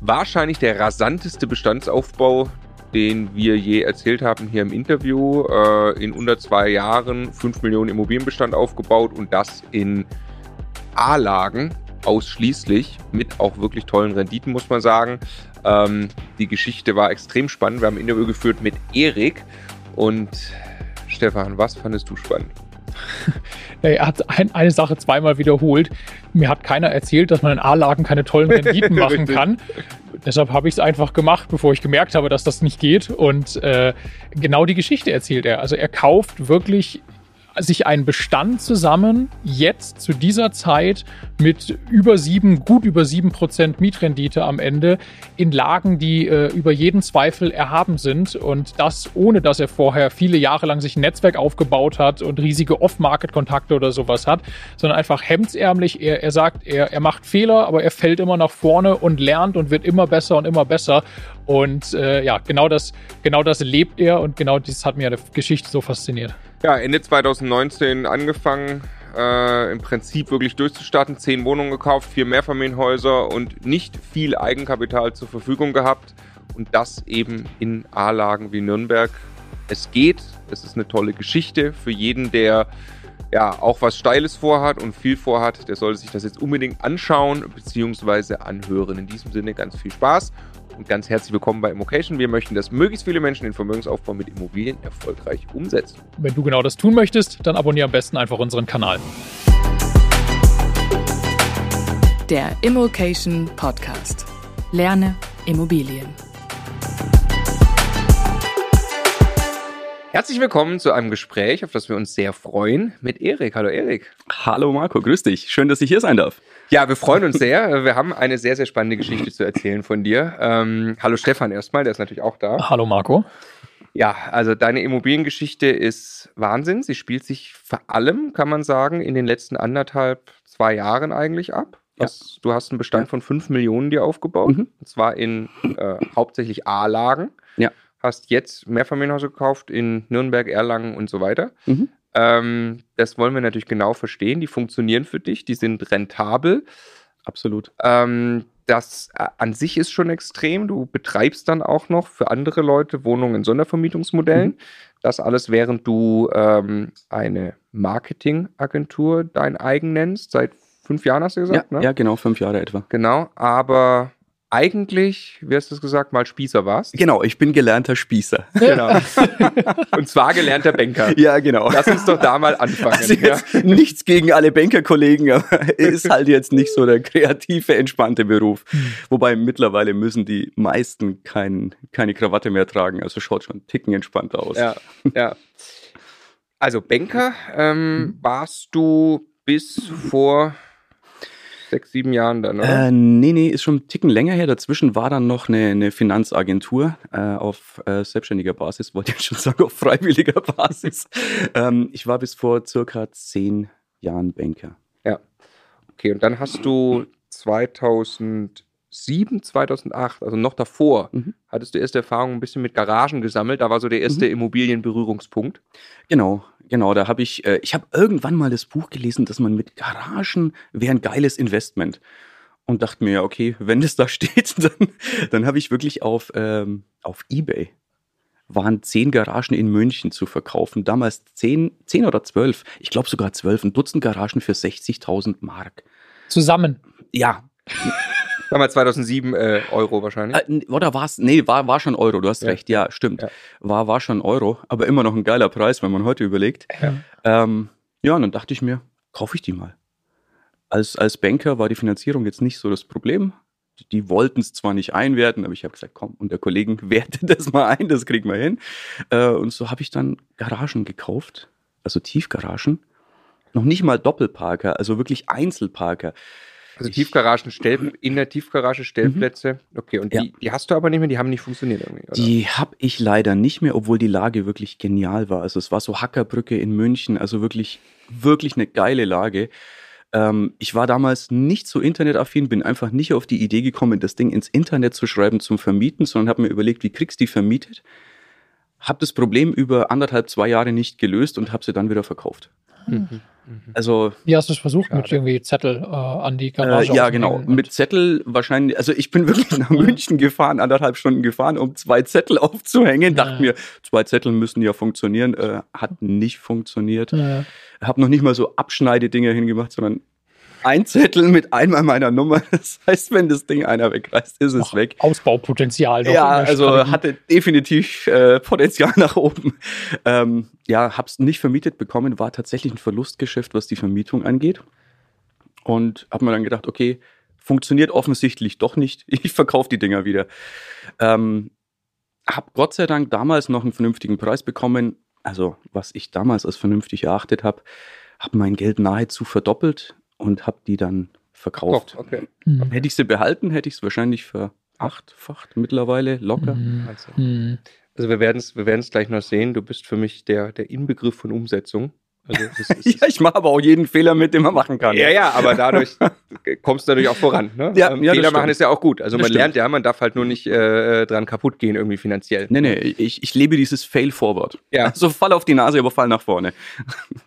wahrscheinlich der rasanteste Bestandsaufbau, den wir je erzählt haben hier im Interview. Äh, in unter zwei Jahren 5 Millionen Immobilienbestand aufgebaut und das in A-Lagen ausschließlich mit auch wirklich tollen Renditen, muss man sagen. Ähm, die Geschichte war extrem spannend. Wir haben ein Interview geführt mit Erik und Stefan, was fandest du spannend? Er hat ein, eine Sache zweimal wiederholt. Mir hat keiner erzählt, dass man in A-Lagen keine tollen Renditen machen kann. Deshalb habe ich es einfach gemacht, bevor ich gemerkt habe, dass das nicht geht. Und äh, genau die Geschichte erzählt er. Also er kauft wirklich sich einen Bestand zusammen, jetzt zu dieser Zeit mit über sieben, gut über sieben Prozent Mietrendite am Ende in Lagen, die äh, über jeden Zweifel erhaben sind und das ohne, dass er vorher viele Jahre lang sich ein Netzwerk aufgebaut hat und riesige Off-Market-Kontakte oder sowas hat, sondern einfach hemdsärmlich. Er, er sagt, er, er macht Fehler, aber er fällt immer nach vorne und lernt und wird immer besser und immer besser. Und äh, ja, genau das, genau das lebt er und genau das hat mir eine Geschichte so fasziniert. Ja, Ende 2019 angefangen, äh, im Prinzip wirklich durchzustarten. Zehn Wohnungen gekauft, vier Mehrfamilienhäuser und nicht viel Eigenkapital zur Verfügung gehabt. Und das eben in A-Lagen wie Nürnberg. Es geht, es ist eine tolle Geschichte für jeden, der ja auch was Steiles vorhat und viel vorhat. Der sollte sich das jetzt unbedingt anschauen bzw. anhören. In diesem Sinne ganz viel Spaß und ganz herzlich willkommen bei Immocation. Wir möchten, dass möglichst viele Menschen den Vermögensaufbau mit Immobilien erfolgreich umsetzen. Wenn du genau das tun möchtest, dann abonniere am besten einfach unseren Kanal. Der Immocation Podcast. Lerne Immobilien. Herzlich willkommen zu einem Gespräch, auf das wir uns sehr freuen, mit Erik. Hallo Erik. Hallo Marco, grüß dich. Schön, dass ich hier sein darf. Ja, wir freuen uns sehr. Wir haben eine sehr, sehr spannende Geschichte zu erzählen von dir. Ähm, hallo Stefan erstmal, der ist natürlich auch da. Hallo Marco. Ja, also deine Immobiliengeschichte ist Wahnsinn. Sie spielt sich vor allem, kann man sagen, in den letzten anderthalb, zwei Jahren eigentlich ab. Was, ja. Du hast einen Bestand ja. von fünf Millionen dir aufgebaut. Mhm. Und zwar in äh, hauptsächlich A-Lagen. Ja. Hast jetzt Mehrfamilienhäuser gekauft in Nürnberg, Erlangen und so weiter. Mhm. Ähm, das wollen wir natürlich genau verstehen. Die funktionieren für dich, die sind rentabel. Absolut. Ähm, das äh, an sich ist schon extrem. Du betreibst dann auch noch für andere Leute Wohnungen in Sondervermietungsmodellen. Mhm. Das alles, während du ähm, eine Marketingagentur dein eigen nennst. Seit fünf Jahren hast du gesagt, ja, ne? Ja, genau, fünf Jahre etwa. Genau, aber eigentlich, wie hast du es gesagt, mal Spießer warst. Genau, ich bin gelernter Spießer. Genau. Und zwar gelernter Banker. Ja, genau. Lass uns doch da mal anfangen. Also ja. Nichts gegen alle Bankerkollegen, aber ist halt jetzt nicht so der kreative, entspannte Beruf. Wobei mittlerweile müssen die meisten kein, keine Krawatte mehr tragen. Also schaut schon ticken entspannter aus. Ja, ja. Also Banker ähm, warst du bis vor sechs, sieben Jahren dann, oder? Äh, nee, nee, ist schon ein Ticken länger her. Dazwischen war dann noch eine, eine Finanzagentur äh, auf äh, selbstständiger Basis, wollte ich schon sagen, auf freiwilliger Basis. ähm, ich war bis vor circa zehn Jahren Banker. Ja. Okay, und dann hast du 2007, 2008, also noch davor, mhm. hattest du erste Erfahrungen ein bisschen mit Garagen gesammelt. Da war so der erste mhm. Immobilienberührungspunkt. Genau, genau, da habe ich, äh, ich habe irgendwann mal das Buch gelesen, dass man mit Garagen wäre ein geiles Investment. Und dachte mir, okay, wenn das da steht, dann, dann habe ich wirklich auf, ähm, auf Ebay waren zehn Garagen in München zu verkaufen. Damals zehn, zehn oder zwölf, ich glaube sogar zwölf, ein Dutzend Garagen für 60.000 Mark. Zusammen? Ja. Damals 2007 äh, Euro wahrscheinlich. Äh, oder war es? Nee, war, war schon Euro, du hast ja. recht. Ja, stimmt. Ja. War, war schon Euro, aber immer noch ein geiler Preis, wenn man heute überlegt. Ja, ähm, ja und dann dachte ich mir, kaufe ich die mal. Als, als Banker war die Finanzierung jetzt nicht so das Problem. Die, wollten es zwar nicht einwerten, aber ich habe gesagt, komm, und der Kollegen wertet das mal ein, das kriegen wir hin. Äh, und so habe ich dann Garagen gekauft, also Tiefgaragen. Noch nicht mal Doppelparker, also wirklich Einzelparker. Also Tiefgaragen, Stell in der Tiefgarage Stellplätze. Mhm. Okay, und ja. die, die, hast du aber nicht mehr, die haben nicht funktioniert irgendwie, oder? Die habe ich leider nicht mehr, obwohl die Lage wirklich genial war. Also es war so Hackerbrücke in München, also wirklich, wirklich eine geile Lage. Ähm, ich war damals nicht so internetaffin, bin einfach nicht auf die Idee gekommen, das Ding ins Internet zu schreiben zum Vermieten, sondern habe mir überlegt, wie kriegst du die vermietet? Habe das Problem über anderthalb, zwei Jahre nicht gelöst und habe sie dann wieder verkauft. Mhm. Mhm. Also, Wie hast du es versucht Schade. mit irgendwie Zettel äh, an die Garage? Äh, ja, genau. Mit Zettel wahrscheinlich, also ich bin wirklich nach München gefahren, anderthalb Stunden gefahren, um zwei Zettel aufzuhängen. Ja. Dachte mir, zwei Zettel müssen ja funktionieren. Äh, hat nicht funktioniert. Ja. Habe noch nicht mal so Abschneidedinger hingemacht, sondern ein Zettel mit einmal meiner Nummer. Das heißt, wenn das Ding einer wegreißt, ist es Ach, weg. Ausbaupotenzial. Noch ja, also hatte definitiv äh, Potenzial nach oben. Ähm, ja, hab's nicht vermietet bekommen, war tatsächlich ein Verlustgeschäft, was die Vermietung angeht. Und habe mir dann gedacht, okay, funktioniert offensichtlich doch nicht. Ich verkaufe die Dinger wieder. Ähm, habe Gott sei Dank damals noch einen vernünftigen Preis bekommen. Also was ich damals als vernünftig erachtet habe, habe mein Geld nahezu verdoppelt und habe die dann verkauft. Oh, okay. mhm. Hätte ich sie behalten, hätte ich es wahrscheinlich verachtfacht mittlerweile locker. Mhm. Also, mhm. also wir werden es wir gleich noch sehen. Du bist für mich der, der Inbegriff von Umsetzung. Also ja, ich mache aber auch jeden Fehler mit, den man machen kann. Ja, ja, aber dadurch kommst du natürlich auch voran. Ne? Ja, ähm, ja, Fehler machen ist ja auch gut. Also das man stimmt. lernt ja, man darf halt nur nicht äh, dran kaputt gehen irgendwie finanziell. Nee, nee, ich, ich lebe dieses Fail forward. Ja. Also fall auf die Nase, aber fall nach vorne.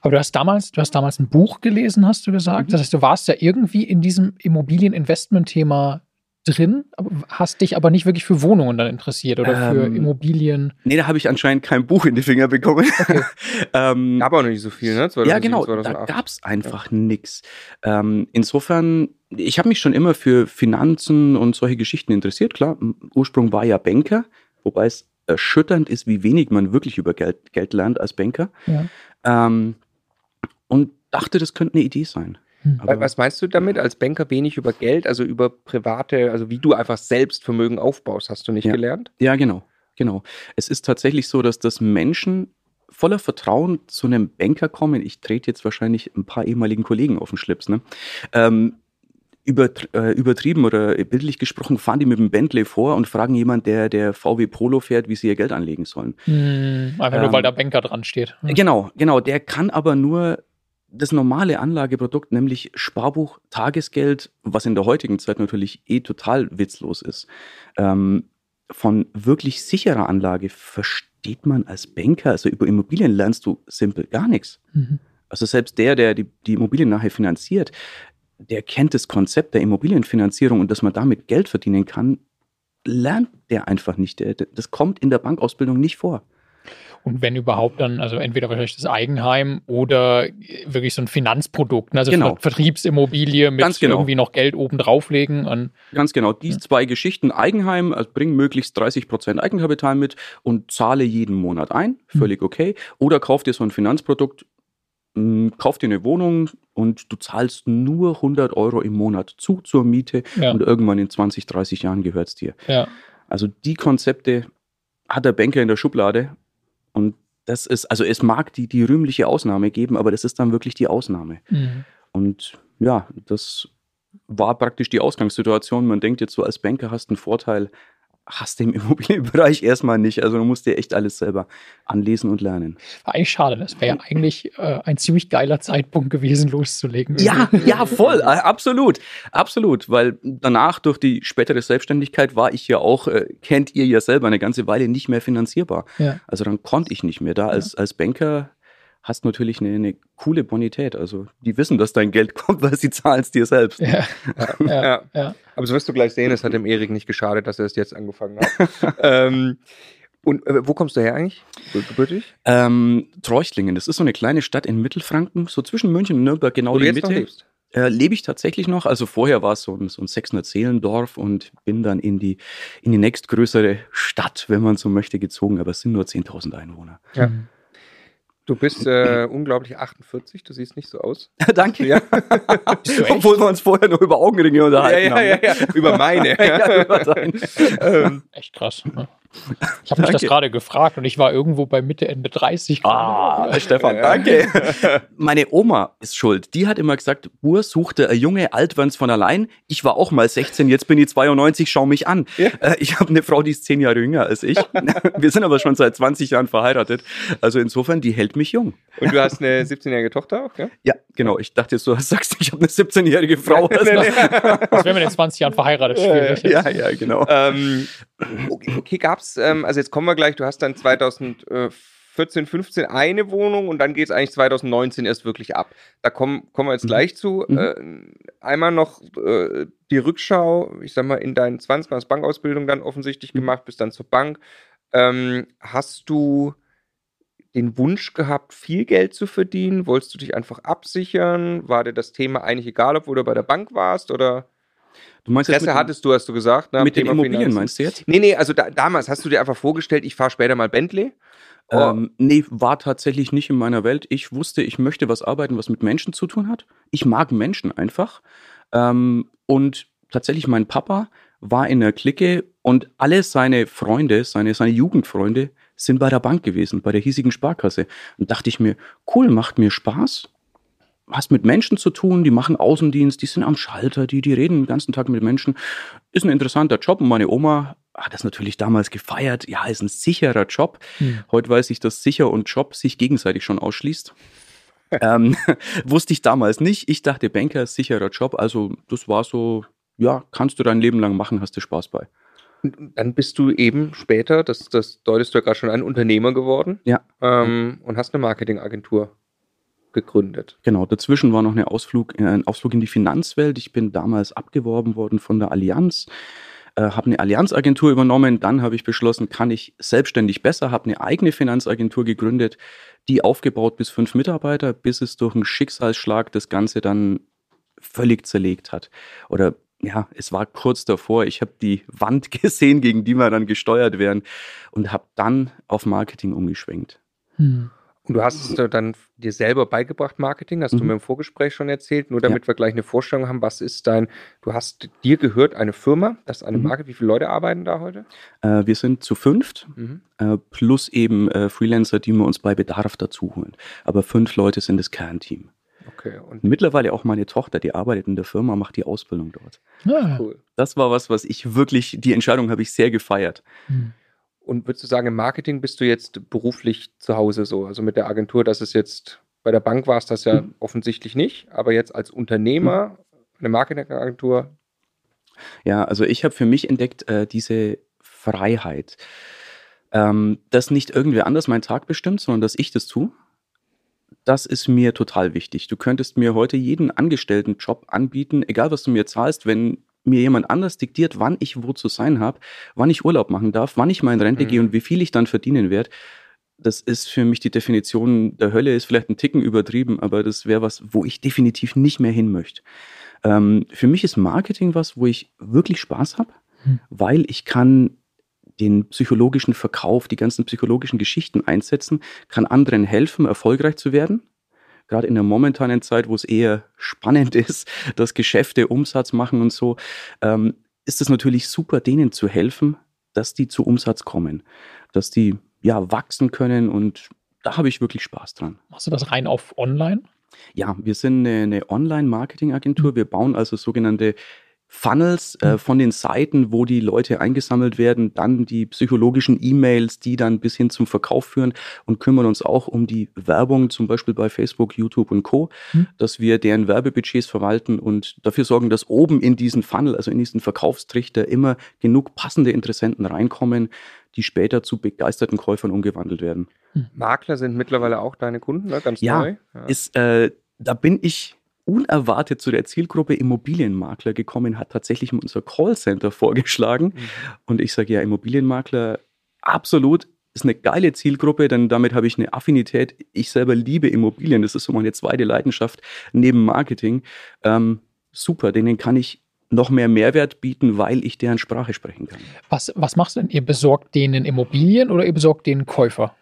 Aber du hast damals, du hast damals ein Buch gelesen, hast du gesagt. Mhm. Das heißt, du warst ja irgendwie in diesem Immobilieninvestment-Thema drin, hast dich aber nicht wirklich für Wohnungen dann interessiert oder ähm, für Immobilien. Nee, da habe ich anscheinend kein Buch in die Finger bekommen. Okay. ähm, Gab auch noch nicht so viel, ne? 2007, ja, genau, 2008. da gab es einfach ja. nichts. Ähm, insofern, ich habe mich schon immer für Finanzen und solche Geschichten interessiert, klar. Ursprung war ja Banker, wobei es erschütternd ist, wie wenig man wirklich über Geld, Geld lernt als Banker. Ja. Ähm, und dachte, das könnte eine Idee sein. Hm. Was meinst du damit? Als Banker wenig über Geld, also über private, also wie du einfach selbst Vermögen aufbaust, hast du nicht ja. gelernt? Ja, genau. Genau. Es ist tatsächlich so, dass das Menschen voller Vertrauen zu einem Banker kommen. Ich trete jetzt wahrscheinlich ein paar ehemaligen Kollegen auf den Schlips. Ne? Ähm, über, äh, übertrieben oder bildlich gesprochen, fahren die mit dem Bentley vor und fragen jemand, der der VW Polo fährt, wie sie ihr Geld anlegen sollen. Hm, einfach ähm, nur, weil der Banker dran steht. Hm. Genau, genau. Der kann aber nur das normale Anlageprodukt, nämlich Sparbuch, Tagesgeld, was in der heutigen Zeit natürlich eh total witzlos ist, ähm, von wirklich sicherer Anlage versteht man als Banker, also über Immobilien lernst du simpel gar nichts. Mhm. Also selbst der, der die, die Immobilien nachher finanziert, der kennt das Konzept der Immobilienfinanzierung und dass man damit Geld verdienen kann, lernt der einfach nicht. Das kommt in der Bankausbildung nicht vor. Und wenn überhaupt dann, also entweder wahrscheinlich das Eigenheim oder wirklich so ein Finanzprodukt, ne? also genau. Vertriebsimmobilie mit genau. irgendwie noch Geld oben drauflegen. Und, Ganz genau, die ja. zwei Geschichten. Eigenheim, also bring möglichst 30 Prozent Eigenkapital mit und zahle jeden Monat ein, völlig hm. okay. Oder kauf dir so ein Finanzprodukt, hm, kauf dir eine Wohnung und du zahlst nur 100 Euro im Monat zu zur Miete ja. und irgendwann in 20, 30 Jahren gehört es dir. Ja. Also die Konzepte hat der Banker in der Schublade und das ist, also es mag die, die rühmliche Ausnahme geben, aber das ist dann wirklich die Ausnahme. Mhm. Und ja, das war praktisch die Ausgangssituation. Man denkt jetzt so, als Banker hast du einen Vorteil, hast du im Immobilienbereich erstmal nicht. Also du musst dir echt alles selber anlesen und lernen. War eigentlich schade. Das wäre ja eigentlich äh, ein ziemlich geiler Zeitpunkt gewesen, loszulegen. Ja, ja, voll. Absolut. Absolut. Weil danach, durch die spätere Selbstständigkeit, war ich ja auch, äh, kennt ihr ja selber, eine ganze Weile nicht mehr finanzierbar. Ja. Also dann konnte ich nicht mehr. Da als, ja. als Banker hast natürlich eine, eine, coole Bonität. Also die wissen, dass dein Geld kommt, weil sie zahlen es dir selbst. Ja. Ja, ja, ja. Aber so wirst du gleich sehen, es hat dem Erik nicht geschadet, dass er es jetzt angefangen hat. ähm, und äh, wo kommst du her eigentlich? Gebürtig? Ähm, Treuchtlingen, das ist so eine kleine Stadt in Mittelfranken, so zwischen München und Nürnberg, genau wo die Mitte. Noch lebst? Äh, lebe ich tatsächlich noch. Also vorher war es so ein, so ein 600 Seelendorf und bin dann in die, in die nächstgrößere Stadt, wenn man so möchte, gezogen. Aber es sind nur 10.000 Einwohner. Ja. Du bist äh, unglaublich 48, du siehst nicht so aus. Danke. Ja. Obwohl wir uns vorher noch über Augenringe unterhalten ja, ja, haben. Ja, ja, über meine. ja, über ähm, Echt krass. Ne? Ich habe mich das gerade gefragt und ich war irgendwo bei Mitte, Ende 30. Ah, Stefan, danke. Meine Oma ist schuld. Die hat immer gesagt, Bur suchte ein Junge, alt wenn's von allein. Ich war auch mal 16, jetzt bin ich 92, schau mich an. Ja. Äh, ich habe eine Frau, die ist zehn Jahre jünger als ich. Wir sind aber schon seit 20 Jahren verheiratet. Also insofern, die hält mich jung. Und du hast eine 17-jährige Tochter auch, ja? Ja, genau. Ich dachte jetzt, du sagst, ich habe eine 17-jährige Frau. Das wäre mit den 20 Jahren verheiratet schwierig. Ja, ja, genau. Ähm, okay, okay gab es, ähm, also jetzt kommen wir gleich, du hast dann 2005 14, 15 eine Wohnung und dann geht es eigentlich 2019 erst wirklich ab. Da kommen, kommen wir jetzt mhm. gleich zu. Mhm. Äh, einmal noch äh, die Rückschau, ich sag mal, in deinen 20 als Bankausbildung dann offensichtlich mhm. gemacht, bis dann zur Bank. Ähm, hast du den Wunsch gehabt, viel Geld zu verdienen? Wolltest du dich einfach absichern? War dir das Thema eigentlich egal, ob du bei der Bank warst oder? Du meinst Interesse hattest du, hast du gesagt. Ne, mit den Immobilien Finanzen. meinst du jetzt? Nee, nee, also da, damals hast du dir einfach vorgestellt, ich fahre später mal Bentley. Oh. Ähm, nee, war tatsächlich nicht in meiner Welt. Ich wusste, ich möchte was arbeiten, was mit Menschen zu tun hat. Ich mag Menschen einfach. Ähm, und tatsächlich, mein Papa war in der Clique und alle seine Freunde, seine, seine Jugendfreunde, sind bei der Bank gewesen, bei der hiesigen Sparkasse. Und dachte ich mir, cool, macht mir Spaß. Hast mit Menschen zu tun, die machen Außendienst, die sind am Schalter, die, die reden den ganzen Tag mit Menschen. Ist ein interessanter Job und meine Oma hat das natürlich damals gefeiert. Ja, ist ein sicherer Job. Hm. Heute weiß ich, dass sicher und Job sich gegenseitig schon ausschließt. ähm, wusste ich damals nicht. Ich dachte, Banker ist sicherer Job. Also das war so, ja, kannst du dein Leben lang machen, hast du Spaß bei. Dann bist du eben später, das, das deutest du ja gerade schon ein Unternehmer geworden. Ja. Ähm, und hast eine Marketingagentur gegründet. Genau, dazwischen war noch eine Ausflug, äh, ein Ausflug in die Finanzwelt. Ich bin damals abgeworben worden von der Allianz, äh, habe eine Allianzagentur übernommen. Dann habe ich beschlossen, kann ich selbstständig besser, habe eine eigene Finanzagentur gegründet, die aufgebaut bis fünf Mitarbeiter, bis es durch einen Schicksalsschlag das Ganze dann völlig zerlegt hat. Oder ja, es war kurz davor, ich habe die Wand gesehen, gegen die wir dann gesteuert werden und habe dann auf Marketing umgeschwenkt. Hm. Du hast es dann dir selber beigebracht, Marketing, hast mhm. du mir im Vorgespräch schon erzählt, nur damit ja. wir gleich eine Vorstellung haben, was ist dein, du hast, dir gehört eine Firma, das ist eine mhm. Marke, wie viele Leute arbeiten da heute? Äh, wir sind zu fünft, mhm. äh, plus eben äh, Freelancer, die wir uns bei Bedarf dazu holen. Aber fünf Leute sind das Kernteam. Okay. Und mittlerweile auch meine Tochter, die arbeitet in der Firma, macht die Ausbildung dort. Ah. Cool. Das war was, was ich wirklich, die Entscheidung habe ich sehr gefeiert. Hm. Und würdest du sagen, im Marketing bist du jetzt beruflich zu Hause so? Also mit der Agentur, dass es jetzt bei der Bank war es das ja hm. offensichtlich nicht, aber jetzt als Unternehmer, hm. eine Marketingagentur. Ja, also ich habe für mich entdeckt, äh, diese Freiheit. Ähm, dass nicht irgendwer anders meinen Tag bestimmt, sondern dass ich das tue das ist mir total wichtig. Du könntest mir heute jeden Angestelltenjob anbieten, egal was du mir zahlst, wenn mir jemand anders diktiert, wann ich wo zu sein habe, wann ich Urlaub machen darf, wann ich mal in Rente mhm. gehe und wie viel ich dann verdienen werde. Das ist für mich die Definition der Hölle, ist vielleicht ein Ticken übertrieben, aber das wäre was, wo ich definitiv nicht mehr hin möchte. Ähm, für mich ist Marketing was, wo ich wirklich Spaß habe, mhm. weil ich kann den psychologischen Verkauf, die ganzen psychologischen Geschichten einsetzen, kann anderen helfen, erfolgreich zu werden. Gerade in der momentanen Zeit, wo es eher spannend ist, dass Geschäfte Umsatz machen und so, ähm, ist es natürlich super, denen zu helfen, dass die zu Umsatz kommen, dass die ja wachsen können und da habe ich wirklich Spaß dran. Machst du das rein auf Online? Ja, wir sind eine, eine Online-Marketing-Agentur. Wir bauen also sogenannte Funnels äh, mhm. von den Seiten, wo die Leute eingesammelt werden, dann die psychologischen E-Mails, die dann bis hin zum Verkauf führen und kümmern uns auch um die Werbung, zum Beispiel bei Facebook, YouTube und Co., mhm. dass wir deren Werbebudgets verwalten und dafür sorgen, dass oben in diesen Funnel, also in diesen Verkaufstrichter, immer genug passende Interessenten reinkommen, die später zu begeisterten Käufern umgewandelt werden. Mhm. Makler sind mittlerweile auch deine Kunden, ne? ganz ja, neu. Ja, ist, äh, da bin ich unerwartet zu der Zielgruppe Immobilienmakler gekommen, hat tatsächlich unser Callcenter vorgeschlagen. Mhm. Und ich sage ja, Immobilienmakler, absolut, ist eine geile Zielgruppe, denn damit habe ich eine Affinität. Ich selber liebe Immobilien, das ist so meine zweite Leidenschaft neben Marketing. Ähm, super, denen kann ich noch mehr Mehrwert bieten, weil ich deren Sprache sprechen kann. Was, was machst du denn? Ihr besorgt denen Immobilien oder ihr besorgt denen Käufer?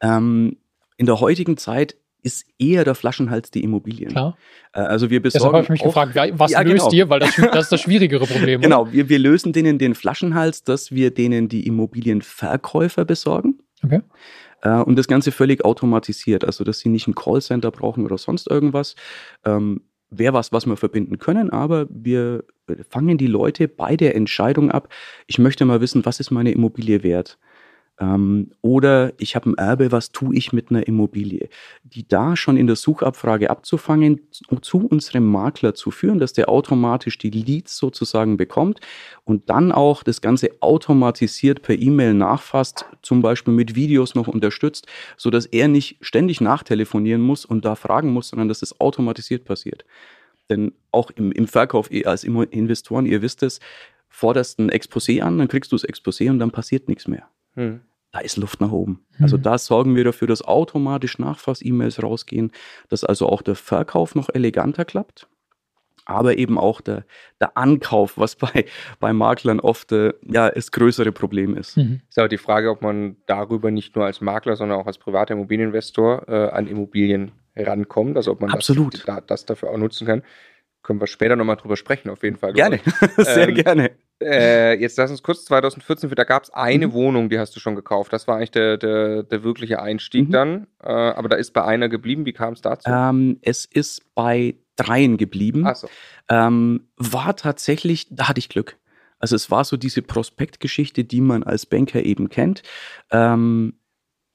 Ähm, in der heutigen Zeit ist eher der Flaschenhals die Immobilien. Klar. Äh, also wir besorgen. Deshalb habe ich mich auch, gefragt, was ja, löst genau. ihr? Weil das, das, ist das schwierigere Problem. genau, wir, wir lösen denen den Flaschenhals, dass wir denen die Immobilienverkäufer besorgen. Okay. Äh, und das Ganze völlig automatisiert, also dass sie nicht ein Callcenter brauchen oder sonst irgendwas. Ähm, Wäre was, was wir verbinden können, aber wir fangen die Leute bei der Entscheidung ab. Ich möchte mal wissen, was ist meine Immobilie wert? Ähm, oder ich habe ein Erbe, was tue ich mit einer Immobilie? Die da schon in der Suchabfrage abzufangen, zu unserem Makler zu führen, dass der automatisch die Leads sozusagen bekommt und dann auch das Ganze automatisiert per E-Mail nachfasst, zum Beispiel mit Videos noch unterstützt, sodass er nicht ständig nachtelefonieren muss und da fragen muss, sondern dass es automatisiert passiert. Denn auch im, im Verkauf als Investoren, ihr wisst es, forderst ein Exposé an, dann kriegst du das Exposé und dann passiert nichts mehr. Hm. Da ist Luft nach oben. Hm. Also da sorgen wir dafür, dass automatisch Nachfass-E-Mails rausgehen, dass also auch der Verkauf noch eleganter klappt aber eben auch der, der Ankauf, was bei, bei Maklern oft äh, ja, das größere Problem ist. Mhm. Ist aber die Frage, ob man darüber nicht nur als Makler, sondern auch als privater Immobilieninvestor äh, an Immobilien rankommt, also ob man Absolut. Das, das dafür auch nutzen kann. Können wir später nochmal drüber sprechen, auf jeden Fall. Gerne, sehr ähm, gerne. Äh, jetzt lass uns kurz 2014, da gab es eine mhm. Wohnung, die hast du schon gekauft. Das war eigentlich der, der, der wirkliche Einstieg mhm. dann. Äh, aber da ist bei einer geblieben. Wie kam es dazu? Ähm, es ist bei dreien geblieben. Ach so. ähm, war tatsächlich, da hatte ich Glück. Also es war so diese Prospektgeschichte, die man als Banker eben kennt. Ähm,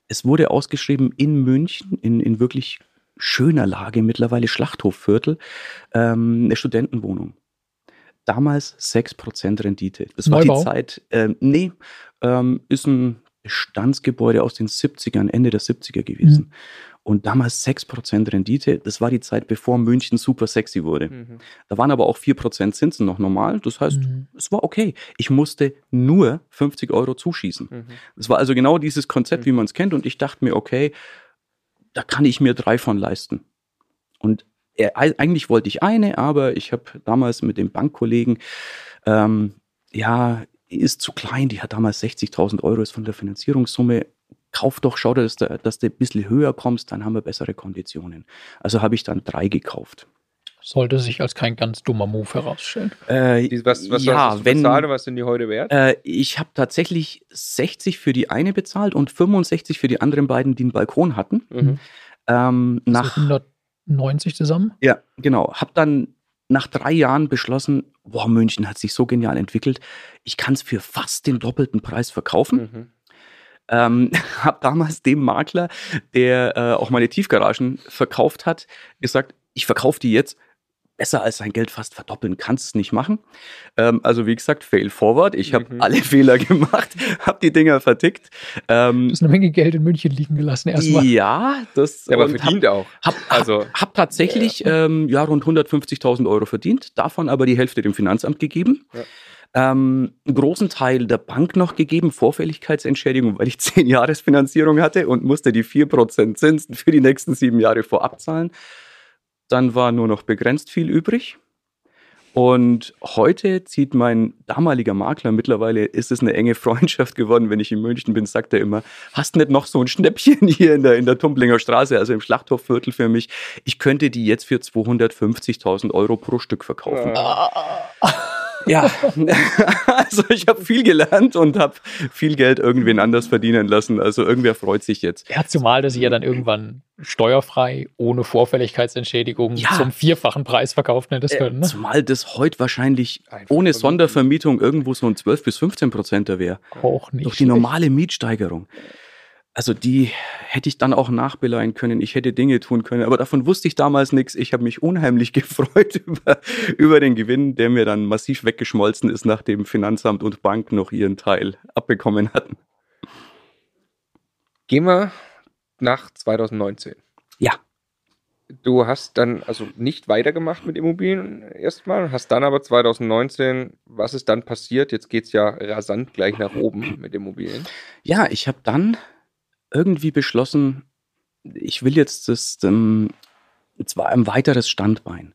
es wurde ausgeschrieben in München, in, in wirklich schöner Lage, mittlerweile Schlachthoffviertel, ähm, eine Studentenwohnung. Damals 6% Rendite. Das Neubau? war die Zeit, äh, nee, ähm, ist ein Bestandsgebäude aus den 70ern, Ende der 70er gewesen. Mhm. Und damals 6% Rendite, das war die Zeit, bevor München super sexy wurde. Mhm. Da waren aber auch 4% Zinsen noch normal. Das heißt, mhm. es war okay. Ich musste nur 50 Euro zuschießen. Mhm. Das war also genau dieses Konzept, wie mhm. man es kennt. Und ich dachte mir, okay, da kann ich mir drei von leisten. Und eigentlich wollte ich eine, aber ich habe damals mit dem Bankkollegen, ähm, ja, ist zu klein, die hat damals 60.000 Euro ist von der Finanzierungssumme kauf doch, schau, dass, du, dass du ein bisschen höher kommst, dann haben wir bessere Konditionen. Also habe ich dann drei gekauft. Sollte sich als kein ganz dummer Move herausstellen. Äh, was was ja, hast du wenn, bezahlt was sind die heute wert? Äh, ich habe tatsächlich 60 für die eine bezahlt und 65 für die anderen beiden, die einen Balkon hatten. Mhm. Ähm, nach 190 zusammen? Ja, genau. Habe dann nach drei Jahren beschlossen, boah, München hat sich so genial entwickelt, ich kann es für fast den doppelten Preis verkaufen. Mhm. Ähm, habe damals dem Makler, der äh, auch meine Tiefgaragen verkauft hat, gesagt, ich verkaufe die jetzt besser als sein Geld fast verdoppeln, kannst du nicht machen. Ähm, also wie gesagt, fail forward. Ich habe mhm. alle Fehler gemacht, habe die Dinger vertickt. Ähm, du hast eine Menge Geld in München liegen gelassen erstmal. Ja, das ja, aber verdient hab, auch. Hab, also hab, hab tatsächlich ja. Ähm, ja rund 150.000 Euro verdient, davon aber die Hälfte dem Finanzamt gegeben. Ja ähm, einen großen Teil der Bank noch gegeben, Vorfälligkeitsentschädigung, weil ich 10 Jahresfinanzierung hatte und musste die 4% Zinsen für die nächsten sieben Jahre vorab zahlen. Dann war nur noch begrenzt viel übrig. Und heute zieht mein damaliger Makler, mittlerweile ist es eine enge Freundschaft geworden, wenn ich in München bin, sagt er immer, hast nicht noch so ein Schnäppchen hier in der, in der Tumblinger Straße, also im Schlachthofviertel für mich. Ich könnte die jetzt für 250.000 Euro pro Stück verkaufen. Ja. Ja, also ich habe viel gelernt und habe viel Geld irgendwen anders verdienen lassen. Also irgendwer freut sich jetzt. Ja, zumal, dass ich ja dann irgendwann steuerfrei, ohne Vorfälligkeitsentschädigung ja. zum vierfachen Preis verkauft hättest äh, können. Ne? Zumal das heute wahrscheinlich Einfach ohne Sondervermietung irgendwo so ein 12 bis 15 Prozent wäre. Auch nicht. Durch die normale Mietsteigerung also die hätte ich dann auch nachbeleihen können. Ich hätte Dinge tun können, aber davon wusste ich damals nichts. Ich habe mich unheimlich gefreut über, über den Gewinn, der mir dann massiv weggeschmolzen ist, nachdem Finanzamt und Bank noch ihren Teil abbekommen hatten. Gehen wir nach 2019. Ja. Du hast dann also nicht weitergemacht mit Immobilien erstmal, hast dann aber 2019, was ist dann passiert? Jetzt geht es ja rasant gleich nach oben mit Immobilien. Ja, ich habe dann irgendwie beschlossen, ich will jetzt das, ähm, zwar ein weiteres Standbein.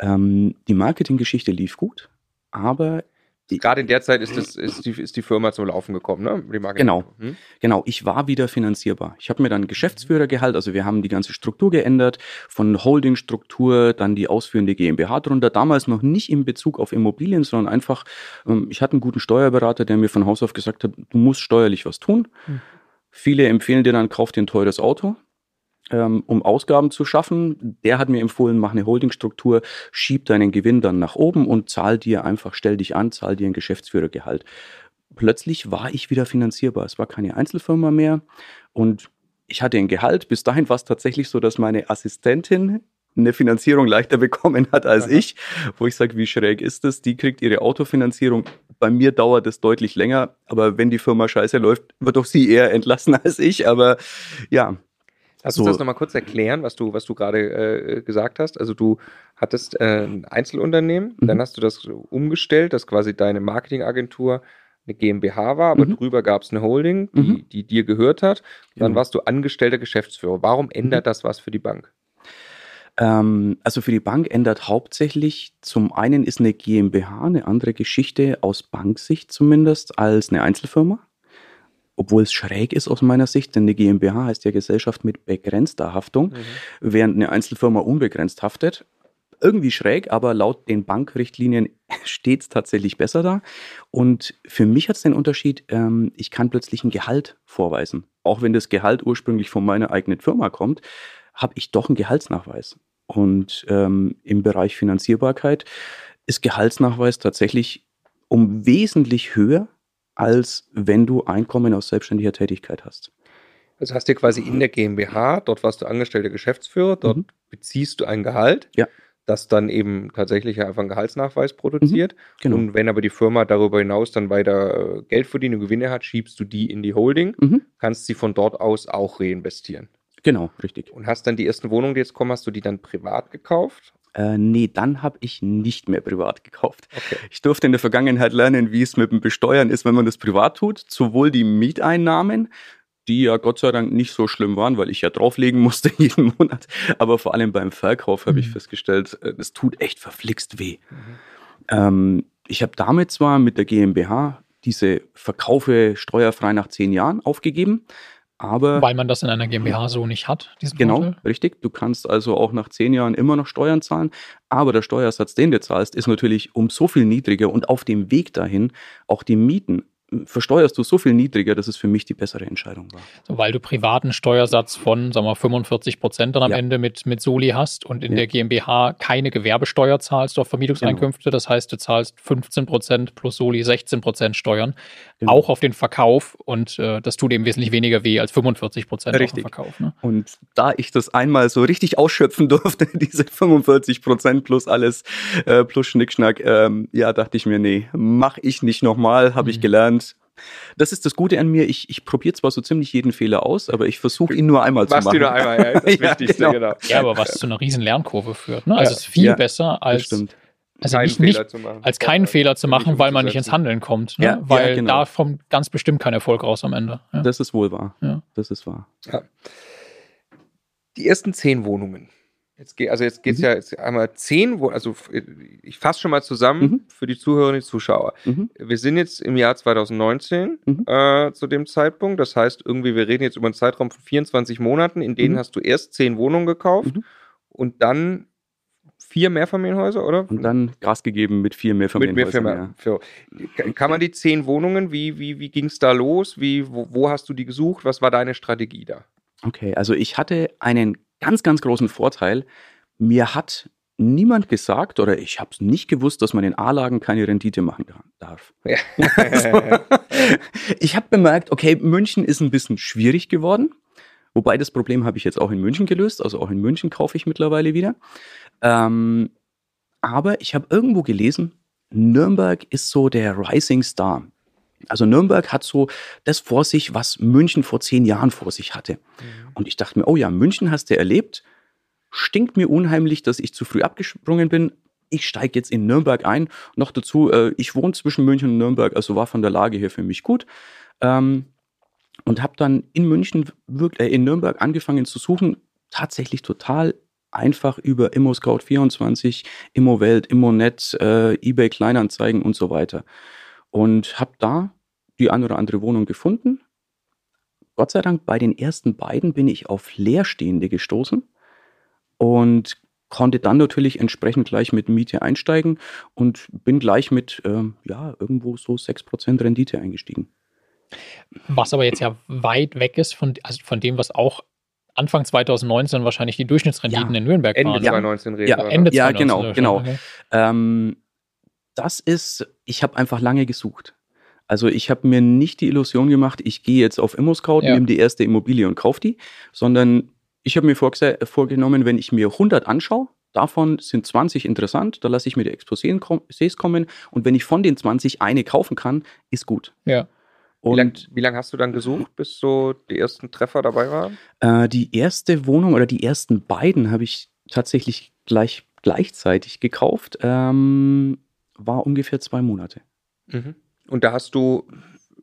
Ähm, die Marketinggeschichte lief gut, aber Gerade in der Zeit ist, das, ist, die, ist die Firma zum Laufen gekommen, ne? genau, hm? genau. Ich war wieder finanzierbar. Ich habe mir dann Geschäftsführergehalt, also wir haben die ganze Struktur geändert, von Holdingstruktur, dann die ausführende GmbH drunter. Damals noch nicht in Bezug auf Immobilien, sondern einfach, ähm, ich hatte einen guten Steuerberater, der mir von Haus auf gesagt hat, du musst steuerlich was tun. Hm. Viele empfehlen dir dann, kauf dir ein teures Auto, ähm, um Ausgaben zu schaffen. Der hat mir empfohlen, mach eine Holdingstruktur, schieb deinen Gewinn dann nach oben und zahl dir einfach, stell dich an, zahl dir ein Geschäftsführergehalt. plötzlich war ich wieder finanzierbar. Es war keine Einzelfirma mehr und ich hatte ein Gehalt. Bis dahin war es tatsächlich so, dass meine Assistentin eine Finanzierung leichter bekommen hat als ich, wo ich sage, wie schräg ist das? Die kriegt ihre Autofinanzierung. Bei mir dauert es deutlich länger, aber wenn die Firma scheiße läuft, wird doch sie eher entlassen als ich. Aber ja. Lass uns so. das nochmal kurz erklären, was du, was du gerade äh, gesagt hast. Also du hattest äh, ein Einzelunternehmen, mhm. dann hast du das umgestellt, dass quasi deine Marketingagentur eine GmbH war, aber mhm. drüber gab es eine Holding, die, mhm. die dir gehört hat. Dann genau. warst du angestellter Geschäftsführer. Warum ändert mhm. das was für die Bank? Ähm, also für die Bank ändert hauptsächlich zum einen ist eine GmbH eine andere Geschichte aus Banksicht zumindest als eine Einzelfirma. Obwohl es schräg ist aus meiner Sicht, denn eine GmbH heißt ja Gesellschaft mit begrenzter Haftung, mhm. während eine Einzelfirma unbegrenzt haftet. Irgendwie schräg, aber laut den Bankrichtlinien steht es tatsächlich besser da. Und für mich hat es den Unterschied, ähm, ich kann plötzlich ein Gehalt vorweisen. Auch wenn das Gehalt ursprünglich von meiner eigenen Firma kommt, habe ich doch einen Gehaltsnachweis. Und ähm, im Bereich Finanzierbarkeit ist Gehaltsnachweis tatsächlich um wesentlich höher, als wenn du Einkommen aus selbstständiger Tätigkeit hast. Also hast du quasi in der GmbH, dort warst du angestellter Geschäftsführer, dort mhm. beziehst du ein Gehalt. Ja das dann eben tatsächlich einfach einen Gehaltsnachweis produziert. Mhm, genau. Und wenn aber die Firma darüber hinaus dann weiter äh, Geld verdienen und Gewinne hat, schiebst du die in die Holding, mhm. kannst sie von dort aus auch reinvestieren. Genau, richtig. Und hast dann die ersten Wohnungen, die jetzt kommen, hast du die dann privat gekauft? Äh, nee, dann habe ich nicht mehr privat gekauft. Okay. Ich durfte in der Vergangenheit lernen, wie es mit dem Besteuern ist, wenn man das privat tut. Sowohl die Mieteinnahmen, die ja Gott sei Dank nicht so schlimm waren, weil ich ja drauflegen musste jeden Monat. Aber vor allem beim Verkauf habe mhm. ich festgestellt, es äh, tut echt verflixt weh. Mhm. Ähm, ich habe damit zwar mit der GmbH diese Verkaufe steuerfrei nach zehn Jahren aufgegeben, aber Weil man das in einer GmbH so nicht hat, diesen Genau, Vorteil? richtig. Du kannst also auch nach zehn Jahren immer noch Steuern zahlen, aber der Steuersatz, den du zahlst, ist natürlich um so viel niedriger und auf dem Weg dahin auch die Mieten versteuerst du so viel niedriger, dass es für mich die bessere Entscheidung war. So, weil du privaten Steuersatz von, sagen wir, 45 Prozent dann am ja. Ende mit, mit Soli hast und in ja. der GmbH keine Gewerbesteuer zahlst auf Vermietungseinkünfte. Genau. Das heißt, du zahlst 15 Prozent plus Soli 16 Prozent Steuern, genau. auch auf den Verkauf und äh, das tut eben wesentlich weniger weh als 45 Prozent auf den Verkauf. Ne? Und da ich das einmal so richtig ausschöpfen durfte, diese 45 Prozent plus alles, äh, plus Schnickschnack, ähm, ja, dachte ich mir, nee, mach ich nicht nochmal, habe mhm. ich gelernt das ist das Gute an mir. Ich, ich probiere zwar so ziemlich jeden Fehler aus, aber ich versuche ihn nur einmal Machst zu machen. Machst ihn nur einmal, ja, das ja, Wichtigste, genau. genau. Ja, aber was zu einer riesen Lernkurve führt. Ne? Also ja, es ist viel ja, besser als also keinen nicht, Fehler zu machen. als keinen Fehler zu machen, weil man nicht ins Handeln kommt. Ne? Ja, weil ja, genau. da kommt ganz bestimmt kein Erfolg raus am Ende. Ja. Das ist wohl wahr. Ja. Das ist wahr. Die ersten zehn Wohnungen. Jetzt geht, also jetzt geht es mhm. ja jetzt einmal zehn, wo, also ich fasse schon mal zusammen mhm. für die Zuhörerinnen und Zuschauer. Mhm. Wir sind jetzt im Jahr 2019 mhm. äh, zu dem Zeitpunkt. Das heißt, irgendwie, wir reden jetzt über einen Zeitraum von 24 Monaten, in denen mhm. hast du erst zehn Wohnungen gekauft mhm. und dann vier Mehrfamilienhäuser, oder? Und dann Gas gegeben mit vier Mehrfamilienhäusern. Mit Mehrfamilien, ja. Kann man die zehn Wohnungen, wie, wie, wie ging es da los? Wie, wo, wo hast du die gesucht? Was war deine Strategie da? Okay, also ich hatte einen ganz, ganz großen Vorteil. Mir hat niemand gesagt oder ich habe es nicht gewusst, dass man in A-Lagen keine Rendite machen darf. Ja. also, ich habe bemerkt, okay, München ist ein bisschen schwierig geworden. Wobei das Problem habe ich jetzt auch in München gelöst. Also auch in München kaufe ich mittlerweile wieder. Ähm, aber ich habe irgendwo gelesen, Nürnberg ist so der Rising Star. Also Nürnberg hat so das vor sich, was München vor zehn Jahren vor sich hatte. Mhm. Und ich dachte mir, oh ja, München hast du erlebt. Stinkt mir unheimlich, dass ich zu früh abgesprungen bin. Ich steige jetzt in Nürnberg ein. Noch dazu, äh, ich wohne zwischen München und Nürnberg, also war von der Lage her für mich gut. Ähm, und habe dann in München, äh, in Nürnberg angefangen zu suchen. Tatsächlich total einfach über ImmoScout24, ImmoWelt, ImmoNet, äh, eBay Kleinanzeigen und so weiter und habe da die eine oder andere Wohnung gefunden. Gott sei Dank, bei den ersten beiden bin ich auf Leerstehende gestoßen und konnte dann natürlich entsprechend gleich mit Miete einsteigen und bin gleich mit ähm, ja, irgendwo so 6% Rendite eingestiegen. Was aber jetzt ja weit weg ist von, also von dem, was auch Anfang 2019 wahrscheinlich die Durchschnittsrenditen ja, in Nürnberg Ende waren. 2019 reden ja, Ende 2019 ja, genau, genau. Okay. Ähm, das ist, ich habe einfach lange gesucht. Also ich habe mir nicht die Illusion gemacht, ich gehe jetzt auf ImmoScout, ja. nehme die erste Immobilie und kaufe die, sondern ich habe mir vorgenommen, wenn ich mir 100 anschaue, davon sind 20 interessant, da lasse ich mir die Exposés kommen und wenn ich von den 20 eine kaufen kann, ist gut. Ja. Und wie lange lang hast du dann gesucht, bis so die ersten Treffer dabei waren? Äh, die erste Wohnung oder die ersten beiden habe ich tatsächlich gleich gleichzeitig gekauft. Ähm, war ungefähr zwei Monate. Mhm. Und da hast du,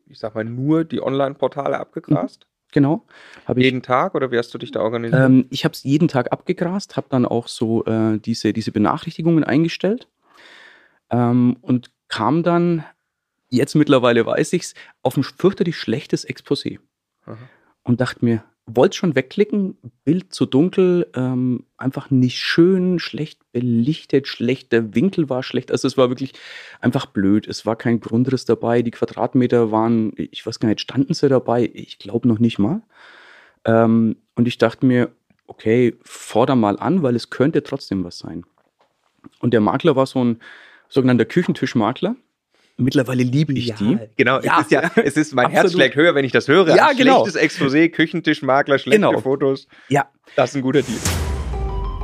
ich sag mal, nur die Online-Portale abgegrast? Mhm. Genau. jeden ich, Tag oder wie hast du dich da organisiert? Ähm, ich habe es jeden Tag abgegrast, habe dann auch so äh, diese, diese Benachrichtigungen eingestellt ähm, und kam dann, jetzt mittlerweile weiß ich es, auf ein fürchterlich schlechtes Exposé. Aha. Und dachte mir, wollte schon wegklicken, Bild zu dunkel, ähm, einfach nicht schön, schlecht belichtet, schlecht, der Winkel war schlecht, also es war wirklich einfach blöd. Es war kein Grundriss dabei, die Quadratmeter waren, ich weiß gar nicht, standen sie dabei? Ich glaube noch nicht mal. Ähm, und ich dachte mir, okay, forder mal an, weil es könnte trotzdem was sein. Und der Makler war so ein sogenannter Küchentischmakler Mittlerweile liebe ich ja, die. Genau, ja. es ist ja, es ist mein Herz schlägt höher, wenn ich das höre. Ja, genau. Schlechtes Exposé, Küchentischmakler, schlechte genau. Fotos. Ja. Das ist ein guter Deal.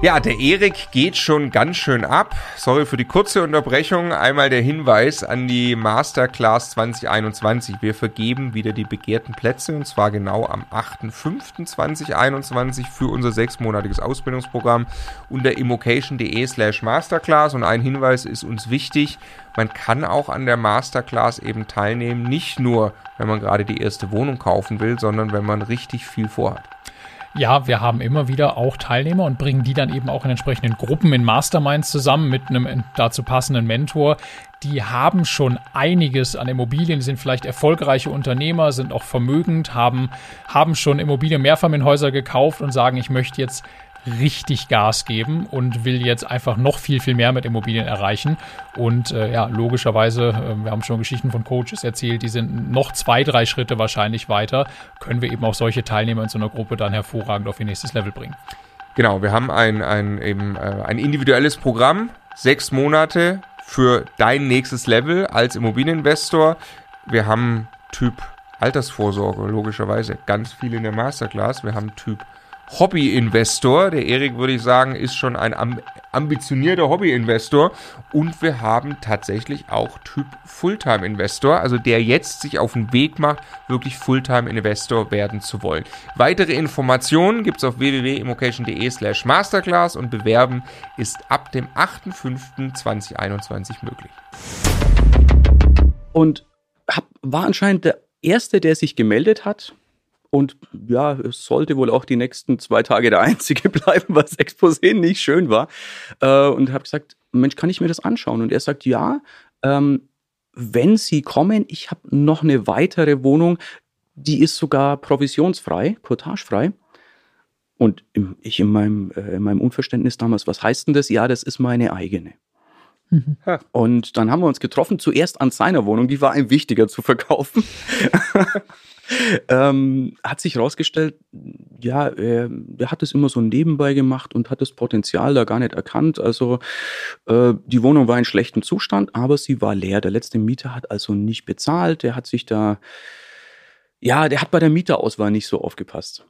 Ja, der Erik geht schon ganz schön ab. Sorry für die kurze Unterbrechung. Einmal der Hinweis an die Masterclass 2021. Wir vergeben wieder die begehrten Plätze und zwar genau am 8.5.2021 für unser sechsmonatiges Ausbildungsprogramm unter immocation.de slash Masterclass. Und ein Hinweis ist uns wichtig. Man kann auch an der Masterclass eben teilnehmen. Nicht nur, wenn man gerade die erste Wohnung kaufen will, sondern wenn man richtig viel vorhat. Ja, wir haben immer wieder auch Teilnehmer und bringen die dann eben auch in entsprechenden Gruppen in Masterminds zusammen mit einem dazu passenden Mentor. Die haben schon einiges an Immobilien, sind vielleicht erfolgreiche Unternehmer, sind auch vermögend, haben, haben schon Immobilien, Mehrfamilienhäuser gekauft und sagen, ich möchte jetzt richtig Gas geben und will jetzt einfach noch viel, viel mehr mit Immobilien erreichen. Und äh, ja, logischerweise, äh, wir haben schon Geschichten von Coaches erzählt, die sind noch zwei, drei Schritte wahrscheinlich weiter, können wir eben auch solche Teilnehmer in so einer Gruppe dann hervorragend auf ihr nächstes Level bringen. Genau, wir haben ein, ein, eben, äh, ein individuelles Programm, sechs Monate für dein nächstes Level als Immobilieninvestor. Wir haben Typ Altersvorsorge, logischerweise, ganz viel in der Masterclass. Wir haben Typ Hobby-Investor. Der Erik, würde ich sagen, ist schon ein ambitionierter Hobby-Investor. Und wir haben tatsächlich auch Typ Fulltime-Investor, also der jetzt sich auf den Weg macht, wirklich Fulltime-Investor werden zu wollen. Weitere Informationen gibt es auf www.immocation.de slash masterclass und bewerben ist ab dem 8.5.2021 möglich. Und hab, war anscheinend der Erste, der sich gemeldet hat und ja, es sollte wohl auch die nächsten zwei Tage der einzige bleiben, was Exposé nicht schön war. Äh, und habe gesagt, Mensch, kann ich mir das anschauen? Und er sagt, ja, ähm, wenn Sie kommen, ich habe noch eine weitere Wohnung, die ist sogar provisionsfrei, portagefrei. Und im, ich in meinem, äh, in meinem Unverständnis damals, was heißt denn das? Ja, das ist meine eigene. Mhm. Und dann haben wir uns getroffen, zuerst an seiner Wohnung, die war ihm wichtiger zu verkaufen. ähm, hat sich herausgestellt, ja, er, er, hat es immer so nebenbei gemacht und hat das Potenzial da gar nicht erkannt. Also äh, die Wohnung war in schlechtem Zustand, aber sie war leer. Der letzte Mieter hat also nicht bezahlt. Der hat sich da, ja, der hat bei der Mieterauswahl nicht so aufgepasst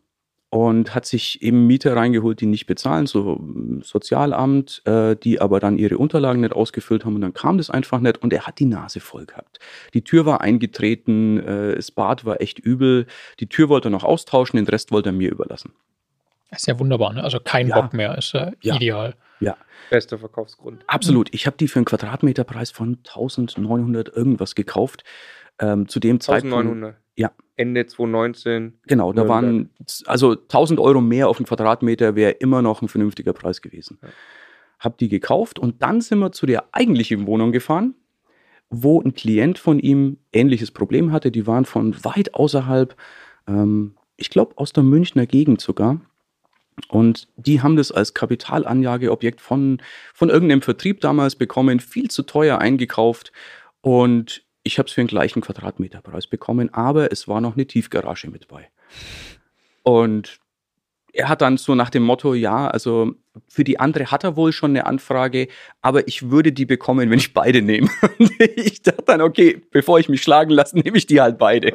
und hat sich eben Mieter reingeholt, die nicht bezahlen, so hm, Sozialamt, äh, die aber dann ihre Unterlagen nicht ausgefüllt haben und dann kam das einfach nicht und er hat die Nase voll gehabt. Die Tür war eingetreten, äh, das Bad war echt übel, die Tür wollte er noch austauschen, den Rest wollte er mir überlassen. Das ist ja wunderbar, ne? also kein ja. Bock mehr, ist äh, ja. ideal. Ja. Bester Verkaufsgrund. Absolut. Ich habe die für einen Quadratmeterpreis von 1900 irgendwas gekauft. Ähm, zu dem 1900. Zeitpunkt. Ja. Ende 2019. Genau, da waren also 1000 Euro mehr auf den Quadratmeter wäre immer noch ein vernünftiger Preis gewesen. Ja. Hab die gekauft und dann sind wir zu der eigentlichen Wohnung gefahren, wo ein Klient von ihm ähnliches Problem hatte. Die waren von weit außerhalb, ähm, ich glaube aus der Münchner Gegend sogar. Und die haben das als Kapitalanlageobjekt von, von irgendeinem Vertrieb damals bekommen, viel zu teuer eingekauft. Und ich habe es für den gleichen Quadratmeterpreis bekommen, aber es war noch eine Tiefgarage mit bei. Und er hat dann so nach dem Motto, ja, also für die andere hat er wohl schon eine Anfrage, aber ich würde die bekommen, wenn ich beide nehme. ich dachte dann, okay, bevor ich mich schlagen lasse, nehme ich die halt beide.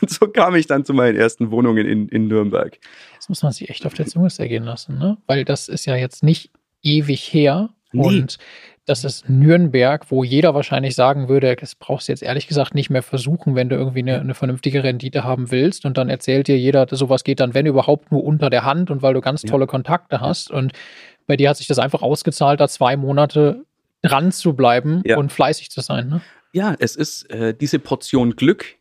Und so kam ich dann zu meinen ersten Wohnungen in, in Nürnberg. Das muss man sich echt auf der Zunge zergehen lassen, ne? Weil das ist ja jetzt nicht ewig her. Nee. Und das ist Nürnberg, wo jeder wahrscheinlich sagen würde, das brauchst du jetzt ehrlich gesagt nicht mehr versuchen, wenn du irgendwie eine, eine, vernünftige Rendite haben willst. Und dann erzählt dir jeder, sowas geht dann, wenn überhaupt, nur unter der Hand und weil du ganz tolle ja. Kontakte hast. Und bei dir hat sich das einfach ausgezahlt, da zwei Monate dran zu bleiben ja. und fleißig zu sein. Ne? Ja, es ist äh, diese Portion Glück,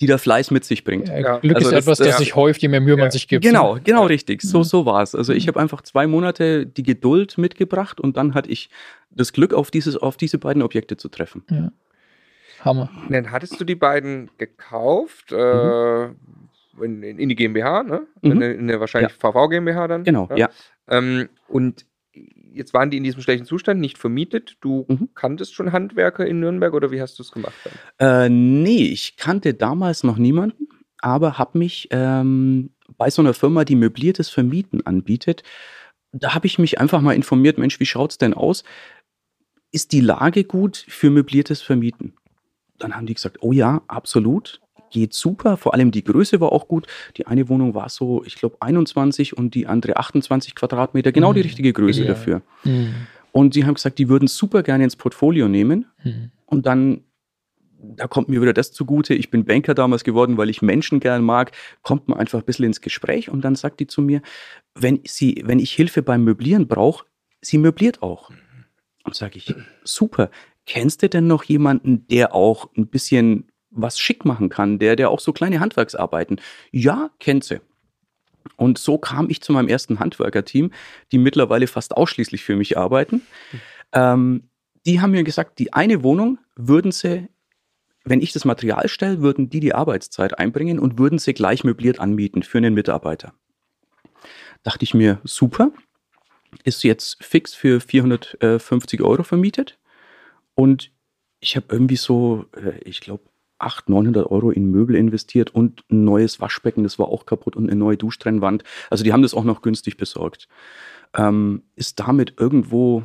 die der Fleiß mit sich bringt. Ja, Glück also ist das, etwas, das, das sich häuft, je mehr Mühe ja. man sich gibt. Genau, genau richtig. So, so war es. Also ich mhm. habe einfach zwei Monate die Geduld mitgebracht und dann hatte ich das Glück, auf, dieses, auf diese beiden Objekte zu treffen. Ja. Hammer. dann hattest du die beiden gekauft äh, in, in, die GmbH, ne? Mhm. In, in der wahrscheinlich VV GmbH dann. Genau, ja. Ähm, und jetzt waren die in diesem schlechten Zustand, nicht vermietet. Du mhm. kanntest schon Handwerker in Nürnberg oder wie hast du es gemacht? Äh, nee, ich kannte damals noch niemanden, aber habe mich ähm, bei so einer Firma, die möbliertes Vermieten anbietet, da habe ich mich einfach mal informiert, Mensch, wie schaut es denn aus? Ist die Lage gut für möbliertes Vermieten? Dann haben die gesagt, oh ja, absolut geht super. Vor allem die Größe war auch gut. Die eine Wohnung war so, ich glaube, 21 und die andere 28 Quadratmeter. Genau mhm. die richtige Größe ja. dafür. Mhm. Und sie haben gesagt, die würden super gerne ins Portfolio nehmen. Mhm. Und dann, da kommt mir wieder das zugute. Ich bin Banker damals geworden, weil ich Menschen gern mag. Kommt man einfach ein bisschen ins Gespräch und dann sagt die zu mir, wenn, sie, wenn ich Hilfe beim Möblieren brauche, sie möbliert auch. Und sage ich, super. Kennst du denn noch jemanden, der auch ein bisschen was schick machen kann, der, der auch so kleine Handwerksarbeiten. Ja, kennt sie. Und so kam ich zu meinem ersten Handwerkerteam, die mittlerweile fast ausschließlich für mich arbeiten. Ähm, die haben mir gesagt, die eine Wohnung würden sie, wenn ich das Material stelle, würden die die Arbeitszeit einbringen und würden sie gleich möbliert anmieten für einen Mitarbeiter. Dachte ich mir, super, ist jetzt fix für 450 Euro vermietet. Und ich habe irgendwie so, äh, ich glaube, 800, 900 Euro in Möbel investiert und ein neues Waschbecken, das war auch kaputt und eine neue Duschtrennwand. Also die haben das auch noch günstig besorgt. Ähm, ist damit irgendwo,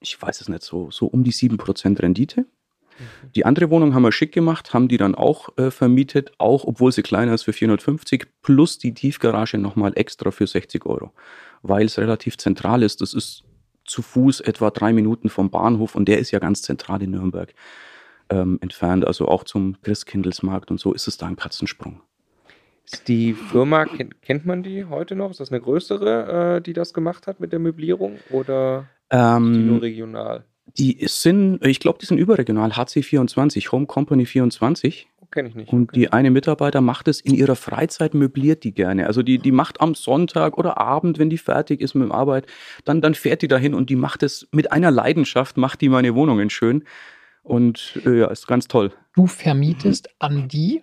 ich weiß es nicht, so, so um die 7% Rendite. Mhm. Die andere Wohnung haben wir schick gemacht, haben die dann auch äh, vermietet, auch obwohl sie kleiner ist für 450, plus die Tiefgarage nochmal extra für 60 Euro, weil es relativ zentral ist. Das ist zu Fuß etwa drei Minuten vom Bahnhof und der ist ja ganz zentral in Nürnberg ähm, entfernt, also auch zum Christkindlesmarkt und so ist es da ein Katzensprung. Ist die Firma, kennt, man die heute noch? Ist das eine größere, äh, die das gemacht hat mit der Möblierung oder ähm, die nur regional? Die sind, ich glaube, die sind überregional, HC24, Home Company 24. Kenne ich nicht. Und okay. die eine Mitarbeiter macht es in ihrer Freizeit, möbliert die gerne. Also die, die macht am Sonntag oder Abend, wenn die fertig ist mit der Arbeit, dann, dann fährt die dahin und die macht es mit einer Leidenschaft, macht die meine Wohnungen schön. Und äh, ja, ist ganz toll. Du vermietest an die,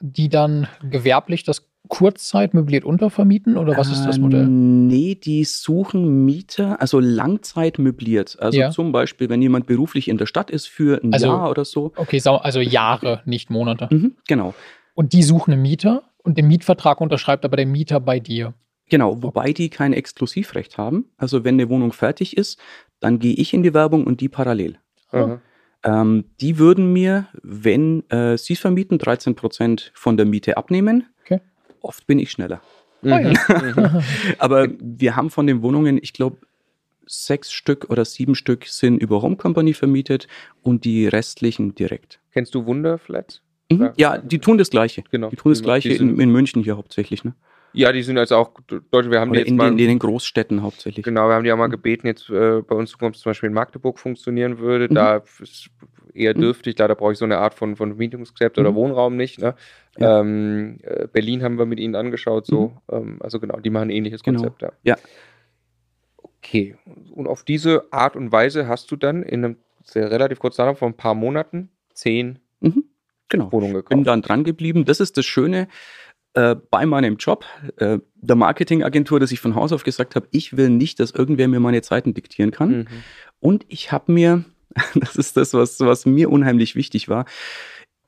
die dann gewerblich das Kurzzeit möbliert untervermieten oder was ist das Modell? Äh, nee, die suchen Mieter, also Langzeit möbliert. Also ja. zum Beispiel, wenn jemand beruflich in der Stadt ist für ein also, Jahr oder so. Okay, also Jahre, nicht Monate. Mhm, genau. Und die suchen einen Mieter und den Mietvertrag unterschreibt aber der Mieter bei dir. Genau, wobei die kein Exklusivrecht haben. Also wenn eine Wohnung fertig ist, dann gehe ich in die Werbung und die parallel. Mhm. Ähm, die würden mir, wenn äh, sie es vermieten, 13 Prozent von der Miete abnehmen. Okay. Oft bin ich schneller. Mhm. Oh, ja. Aber wir haben von den Wohnungen, ich glaube, sechs Stück oder sieben Stück sind über Home Company vermietet und die restlichen direkt. Kennst du Wunderflat? Mhm. Ja, die tun das Gleiche. Genau. Die tun das Gleiche in, in, München hier hauptsächlich. Ne? Ja, die sind jetzt auch Deutsche. Wir haben Oder die jetzt in, mal, den, in den Großstädten hauptsächlich. Genau, wir haben die auch mal gebeten, jetzt äh, bei uns zum Beispiel in Magdeburg funktionieren würde. Mhm. Da ist eher mhm. dürftig, da, da brauche ich so eine Art von, von Mietungskonzept mhm. oder Wohnraum nicht. Ne? Ja. Ähm, äh, Berlin haben wir mit ihnen angeschaut, so. Mhm. Ähm, also genau, die machen ein ähnliches genau. Konzept. Ja. ja. Okay. Und auf diese Art und Weise hast du dann in einem sehr relativ kurzen Zeitraum von ein paar Monaten zehn mhm. genau. Wohnungen gekauft. Bin dann dran geblieben. Das ist das Schöne äh, bei meinem Job, äh, der Marketingagentur, dass ich von Haus auf gesagt habe, ich will nicht, dass irgendwer mir meine Zeiten diktieren kann. Mhm. Und ich habe mir, das ist das, was, was mir unheimlich wichtig war,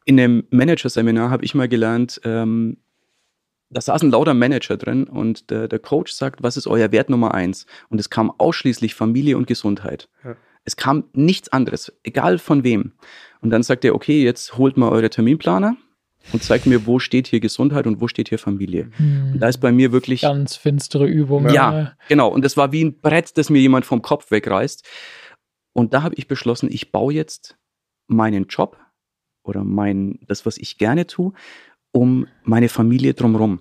in einem Manager-Seminar habe ich mal gelernt, ähm, da saßen lauter Manager drin und der, der, Coach sagt, was ist euer Wert Nummer eins? Und es kam ausschließlich Familie und Gesundheit. Ja. Es kam nichts anderes, egal von wem. Und dann sagt er, okay, jetzt holt mal eure Terminplaner und zeigt mir, wo steht hier Gesundheit und wo steht hier Familie. Hm. Und da ist bei mir wirklich. Ganz finstere Übung. Ja, genau. Und das war wie ein Brett, das mir jemand vom Kopf wegreißt. Und da habe ich beschlossen, ich baue jetzt meinen Job oder mein, das, was ich gerne tue, um meine Familie drumherum.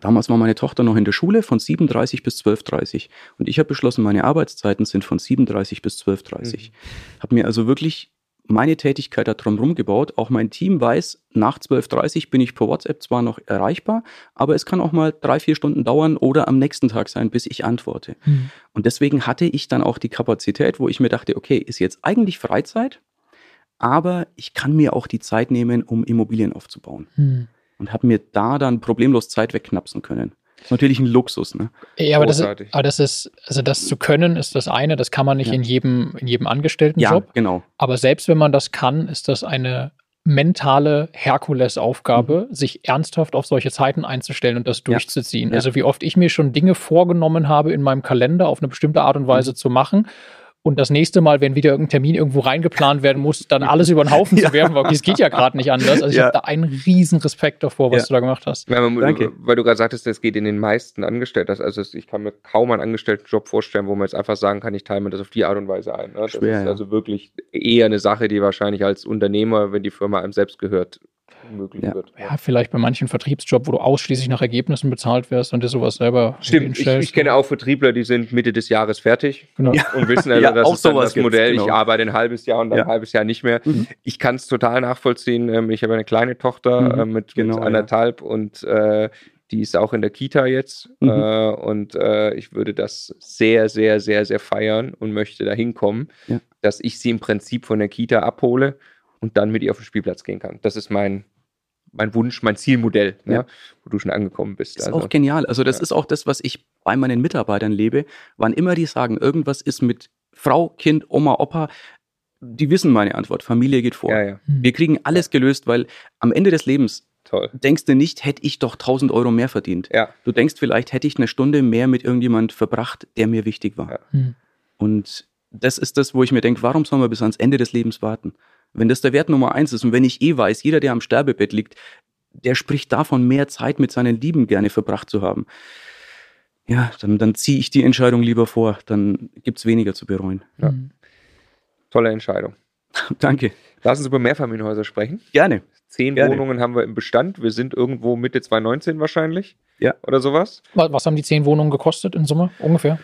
Damals war meine Tochter noch in der Schule von 7.30 bis 12.30 und ich habe beschlossen, meine Arbeitszeiten sind von 7.30 bis 12.30 mhm. Habe mir also wirklich meine Tätigkeit da drumherum gebaut. Auch mein Team weiß, nach 12.30 bin ich per WhatsApp zwar noch erreichbar, aber es kann auch mal drei, vier Stunden dauern oder am nächsten Tag sein, bis ich antworte. Mhm. Und deswegen hatte ich dann auch die Kapazität, wo ich mir dachte, okay, ist jetzt eigentlich Freizeit, aber ich kann mir auch die Zeit nehmen, um Immobilien aufzubauen. Mhm. Und habe mir da dann problemlos Zeit wegknapsen können. Das ist natürlich ein Luxus, ne? Ja, aber das, ist, aber das ist, also das zu können, ist das eine, das kann man nicht ja. in jedem, in jedem Angestelltenjob. Ja, genau. Aber selbst wenn man das kann, ist das eine mentale Herkulesaufgabe, mhm. sich ernsthaft auf solche Zeiten einzustellen und das durchzuziehen. Ja. Also wie oft ich mir schon Dinge vorgenommen habe, in meinem Kalender auf eine bestimmte Art und Weise mhm. zu machen und das nächste Mal, wenn wieder irgendein Termin irgendwo reingeplant werden muss, dann alles über den Haufen ja. zu werfen, weil es geht ja gerade nicht anders. Also ich ja. habe da einen riesen Respekt davor, was ja. du da gemacht hast. Ja, man, Danke. Weil du gerade sagtest, es geht in den meisten Angestellten. Also ich kann mir kaum einen Angestelltenjob vorstellen, wo man jetzt einfach sagen kann, ich teile mir das auf die Art und Weise ein. Ne? Das Schwer, ist also wirklich eher eine Sache, die wahrscheinlich als Unternehmer, wenn die Firma einem selbst gehört, möglich ja. wird. Ja, vielleicht bei manchen Vertriebsjob, wo du ausschließlich nach Ergebnissen bezahlt wirst und dir sowas selber Stimmt, ich, ich, kenne auch Vertriebler, die sind Mitte des Jahres fertig genau. und wissen also, ja, das ist dann das Modell, genau. ich arbeite ein halbes Jahr und dann ja. ein halbes Jahr nicht mehr. Mhm. Ich kann es total nachvollziehen. Ähm, ich habe eine kleine Tochter mhm. Äh, mit, genau, mit anderthalb und äh, die ist auch in der Kita jetzt mhm. äh, und äh, ich würde das sehr, sehr, sehr, sehr feiern und möchte da hinkommen, ja. dass ich sie im Prinzip von der Kita abhole und dann mit ihr auf den Spielplatz gehen kann. Das ist mein, mein Wunsch, mein Zielmodell, ne, ja. ne, wo du schon angekommen bist. Das ist also, auch genial. Also das ja. ist auch das, was ich bei meinen Mitarbeitern lebe. Wann immer die sagen, irgendwas ist mit Frau, Kind, Oma, Opa, die wissen meine Antwort. Familie geht vor. Ja, hm. Wir kriegen alles gelöst, weil am Ende des Lebens Toll. denkst du nicht, hätte ich doch 1000 Euro mehr verdient. Ja. Du denkst vielleicht, hätte ich eine Stunde mehr mit irgendjemand verbracht, der mir wichtig war. Hm. Und das ist das, wo ich mir denke, warum sollen wir bis ans Ende des Lebens warten? Wenn das der Wert Nummer eins ist und wenn ich eh weiß, jeder, der am Sterbebett liegt, der spricht davon, mehr Zeit mit seinen Lieben gerne verbracht zu haben. Ja, dann, dann ziehe ich die Entscheidung lieber vor. Dann gibt es weniger zu bereuen. Ja. Mhm. Tolle Entscheidung. Danke. Lass uns über Mehrfamilienhäuser sprechen. Gerne. Zehn Gerne. Wohnungen haben wir im Bestand. Wir sind irgendwo Mitte 2019 wahrscheinlich. Ja. Oder sowas. Was, was haben die zehn Wohnungen gekostet in Summe ungefähr?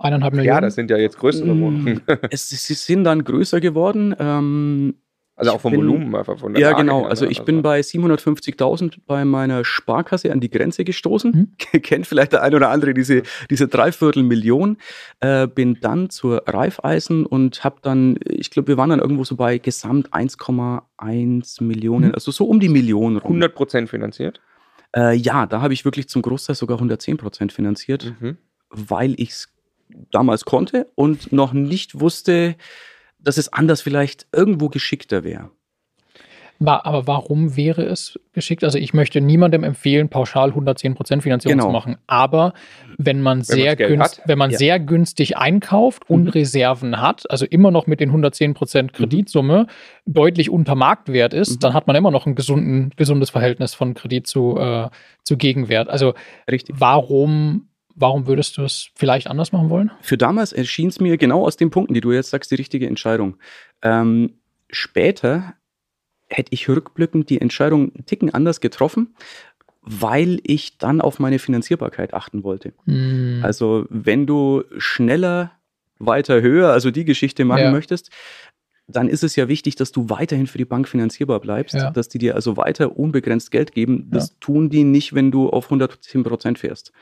Eineinhalb Millionen? Ja, das sind ja jetzt größere mm, Wohnungen. es, sie sind dann größer geworden. Ähm, also auch vom bin, Volumen einfach von der Ja, Lage genau. Also ich also. bin bei 750.000 bei meiner Sparkasse an die Grenze gestoßen. Mhm. Kennt vielleicht der ein oder andere diese, diese Dreiviertelmillion. Äh, bin dann zur Raiffeisen und habe dann, ich glaube, wir waren dann irgendwo so bei gesamt 1,1 Millionen, mhm. also so um die Million rum. 100 Prozent finanziert? Äh, ja, da habe ich wirklich zum Großteil sogar 110 Prozent finanziert, mhm. weil ich es damals konnte und noch nicht wusste, dass es anders vielleicht irgendwo geschickter wäre. Aber warum wäre es geschickt? Also ich möchte niemandem empfehlen, pauschal 110% Finanzierung genau. zu machen. Aber wenn man, wenn sehr, günst, wenn man ja. sehr günstig einkauft und mhm. Reserven hat, also immer noch mit den 110% mhm. Kreditsumme mhm. deutlich unter Marktwert ist, mhm. dann hat man immer noch ein gesunden, gesundes Verhältnis von Kredit zu, äh, zu Gegenwert. Also Richtig. warum Warum würdest du es vielleicht anders machen wollen? Für damals erschien es mir genau aus den Punkten, die du jetzt sagst, die richtige Entscheidung. Ähm, später hätte ich rückblickend die Entscheidung einen Ticken anders getroffen, weil ich dann auf meine Finanzierbarkeit achten wollte. Mm. Also wenn du schneller, weiter, höher, also die Geschichte machen ja. möchtest, dann ist es ja wichtig, dass du weiterhin für die Bank finanzierbar bleibst, ja. dass die dir also weiter unbegrenzt Geld geben. Das ja. tun die nicht, wenn du auf 110 Prozent fährst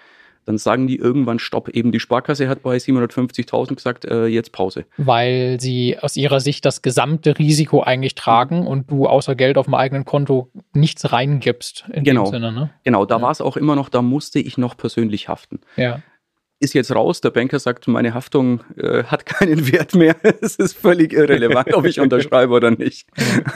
dann sagen die irgendwann Stopp. Eben die Sparkasse hat bei 750.000 gesagt, äh, jetzt Pause. Weil sie aus ihrer Sicht das gesamte Risiko eigentlich tragen und du außer Geld auf dem eigenen Konto nichts reingibst. In genau. dem Sinne, ne? Genau, da ja. war es auch immer noch, da musste ich noch persönlich haften. Ja ist jetzt raus. Der Banker sagt, meine Haftung äh, hat keinen Wert mehr. es ist völlig irrelevant, ob ich unterschreibe oder nicht.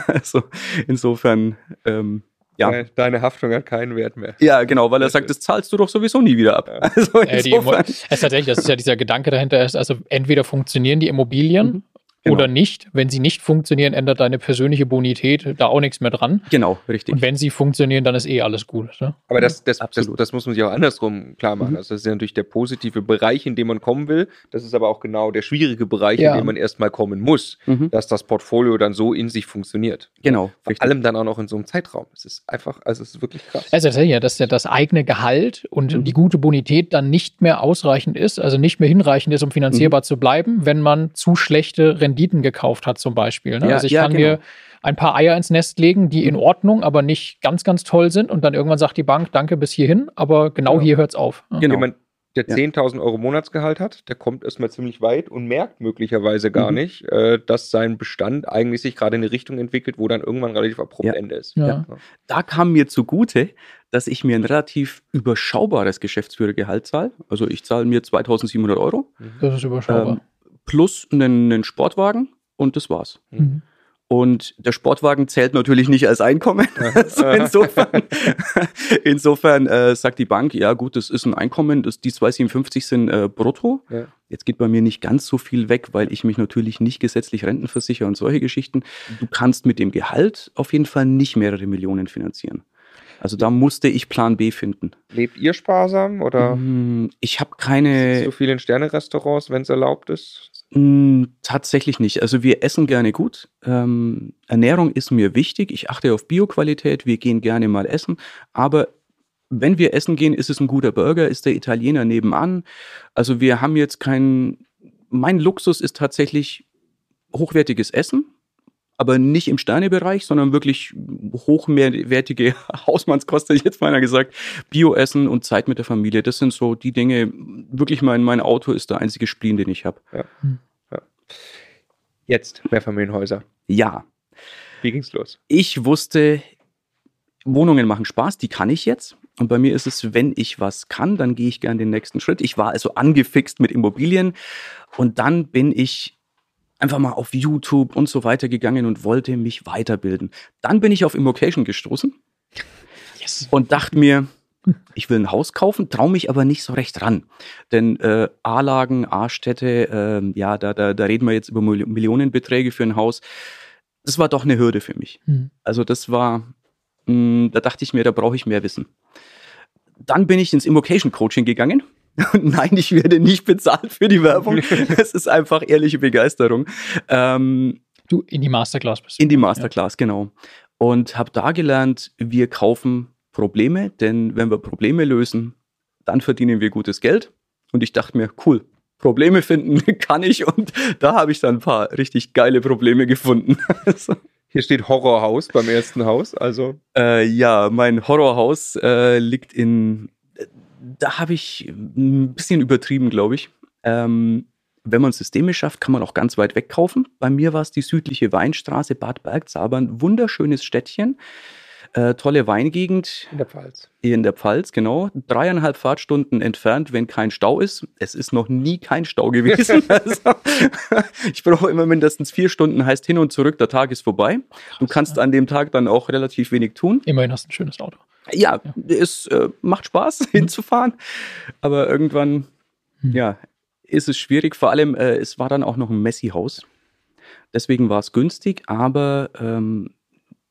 Also insofern ähm, ja. Deine Haftung hat keinen Wert mehr. Ja, genau, weil er sagt, das zahlst du doch sowieso nie wieder ab. Ja. Also äh, die, es ist tatsächlich, das ist ja dieser Gedanke dahinter, ist, also entweder funktionieren die Immobilien mhm. Genau. Oder nicht. Wenn sie nicht funktionieren, ändert deine persönliche Bonität da auch nichts mehr dran. Genau, richtig. Und wenn sie funktionieren, dann ist eh alles gut. Ne? Aber das, das, das, das, muss man sich auch andersrum klar machen. Mhm. Also das ist ja natürlich der positive Bereich, in dem man kommen will. Das ist aber auch genau der schwierige Bereich, ja. in dem man erstmal kommen muss, mhm. dass das Portfolio dann so in sich funktioniert. Genau. Vor richtig. allem dann auch noch in so einem Zeitraum. Es ist einfach, also es ist wirklich krass. Also das ist ja, dass ja das eigene Gehalt und mhm. die gute Bonität dann nicht mehr ausreichend ist, also nicht mehr hinreichend ist, um finanzierbar mhm. zu bleiben, wenn man zu schlechte Renditen gekauft hat zum Beispiel. Ne? Ja, also ich ja, kann genau. mir ein paar Eier ins Nest legen, die in Ordnung, aber nicht ganz, ganz toll sind. Und dann irgendwann sagt die Bank, danke bis hierhin, aber genau, genau. hier hört es auf. Ne? Genau. Jemand, der ja. 10.000 Euro Monatsgehalt hat, der kommt erstmal ziemlich weit und merkt möglicherweise gar mhm. nicht, äh, dass sein Bestand eigentlich sich gerade in eine Richtung entwickelt, wo dann irgendwann relativ abrupt ja. Ende ist. Ja. Da kam mir zugute, dass ich mir ein relativ überschaubares Geschäftsführergehalt zahle. Also ich zahle mir 2.700 Euro. Das ist überschaubar. Ähm, plus einen, einen Sportwagen und das war's. Mhm. Und der Sportwagen zählt natürlich nicht als Einkommen. also insofern insofern äh, sagt die Bank, ja gut, das ist ein Einkommen, das, die 257 sind äh, brutto. Ja. Jetzt geht bei mir nicht ganz so viel weg, weil ich mich natürlich nicht gesetzlich rentenversichere und solche Geschichten. Du kannst mit dem Gehalt auf jeden Fall nicht mehrere Millionen finanzieren. Also da musste ich Plan B finden. Lebt ihr sparsam oder? Mm, ich habe keine. So viel in Sterne-Restaurants, wenn es erlaubt ist? Mm, tatsächlich nicht. Also wir essen gerne gut. Ähm, Ernährung ist mir wichtig. Ich achte auf Bioqualität. Wir gehen gerne mal essen. Aber wenn wir essen gehen, ist es ein guter Burger, ist der Italiener nebenan. Also wir haben jetzt keinen. Mein Luxus ist tatsächlich hochwertiges Essen, aber nicht im Sternebereich, sondern wirklich hochwertige Hausmannskost, hätte ich jetzt meiner gesagt. Bioessen und Zeit mit der Familie, das sind so die Dinge. Wirklich mein, mein Auto ist der einzige Spleen, den ich habe. Ja. Ja. Jetzt Mehrfamilienhäuser. Ja. Wie ging's los? Ich wusste, Wohnungen machen Spaß, die kann ich jetzt. Und bei mir ist es, wenn ich was kann, dann gehe ich gern den nächsten Schritt. Ich war also angefixt mit Immobilien und dann bin ich einfach mal auf YouTube und so weiter gegangen und wollte mich weiterbilden. Dann bin ich auf Immocation gestoßen yes. und dachte mir, ich will ein Haus kaufen, traue mich aber nicht so recht ran. Denn äh, A-Lagen, A-Städte, äh, ja, da, da, da reden wir jetzt über Millionenbeträge für ein Haus. Das war doch eine Hürde für mich. Mhm. Also das war, mh, hm, da dachte ich mir, da brauche ich mehr Wissen. Dann bin ich ins Immocation Coaching gegangen Nein, ich werde nicht bezahlt für die Werbung. Es ist einfach ehrliche Begeisterung. Ähm, du in die Masterclass bist. In die Masterclass, ja. genau. Und habe da gelernt, wir kaufen Probleme, denn wenn wir Probleme lösen, dann verdienen wir gutes Geld. Und ich dachte mir, cool, Probleme finden kann ich. Und da habe ich dann ein paar richtig geile Probleme gefunden. Hier steht Horrorhaus beim ersten Haus, also. Äh, ja, mein Horrorhaus äh, liegt in da habe ich ein bisschen übertrieben, glaube ich. Ähm, wenn man Systeme schafft, kann man auch ganz weit weg kaufen. Bei mir war es die südliche Weinstraße Bad Bergzabern. Wunderschönes Städtchen. Äh, tolle Weingegend. In der Pfalz. In der Pfalz, genau. Dreieinhalb Fahrtstunden entfernt, wenn kein Stau ist. Es ist noch nie kein Stau gewesen. also, ich brauche immer mindestens vier Stunden, heißt hin und zurück, der Tag ist vorbei. Krass, du kannst ja. an dem Tag dann auch relativ wenig tun. Immerhin hast du ein schönes Auto. Ja, ja. es äh, macht Spaß mhm. hinzufahren, aber irgendwann, mhm. ja, ist es schwierig. Vor allem, äh, es war dann auch noch ein Messi-Haus. Deswegen war es günstig, aber ähm,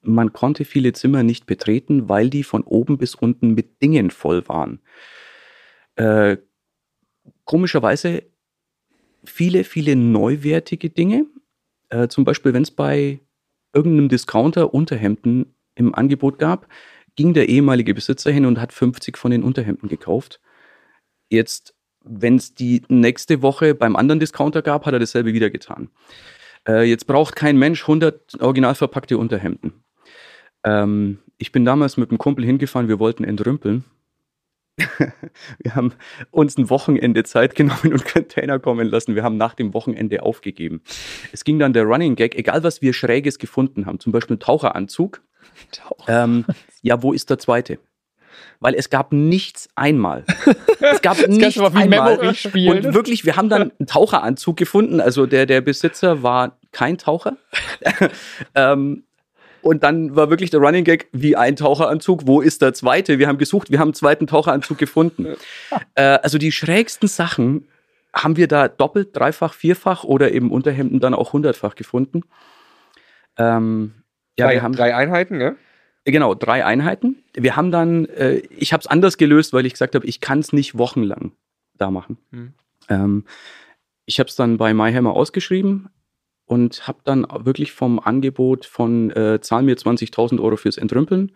man konnte viele Zimmer nicht betreten, weil die von oben bis unten mit Dingen voll waren. Äh, komischerweise viele, viele neuwertige Dinge. Äh, zum Beispiel, wenn es bei irgendeinem Discounter Unterhemden im Angebot gab, ging der ehemalige Besitzer hin und hat 50 von den Unterhemden gekauft. Jetzt, wenn es die nächste Woche beim anderen Discounter gab, hat er dasselbe wieder getan. Äh, jetzt braucht kein Mensch 100 original verpackte Unterhemden. Ähm, ich bin damals mit einem Kumpel hingefahren, wir wollten entrümpeln. wir haben uns ein Wochenende Zeit genommen und Container kommen lassen. Wir haben nach dem Wochenende aufgegeben. Es ging dann der Running Gag, egal was wir Schräges gefunden haben, zum Beispiel einen Taucheranzug, ähm, ja, wo ist der zweite? Weil es gab nichts einmal. Es gab nichts einmal. Und wirklich, wir haben dann einen Taucheranzug gefunden. Also der, der Besitzer war kein Taucher. ähm, Und dann war wirklich der Running Gag, wie ein Taucheranzug, wo ist der zweite? Wir haben gesucht, wir haben einen zweiten Taucheranzug gefunden. äh, also die schrägsten Sachen haben wir da doppelt, dreifach, vierfach oder eben Unterhemden dann auch hundertfach gefunden. Ähm, ja, drei, wir haben drei Einheiten, ne? Genau, drei Einheiten. Wir haben dann, äh, ich habe es anders gelöst, weil ich gesagt habe, ich kann es nicht wochenlang da machen. Hm. Ähm, ich habe es dann bei MyHammer ausgeschrieben und habe dann wirklich vom Angebot von äh, zahl mir 20.000 Euro fürs Entrümpeln.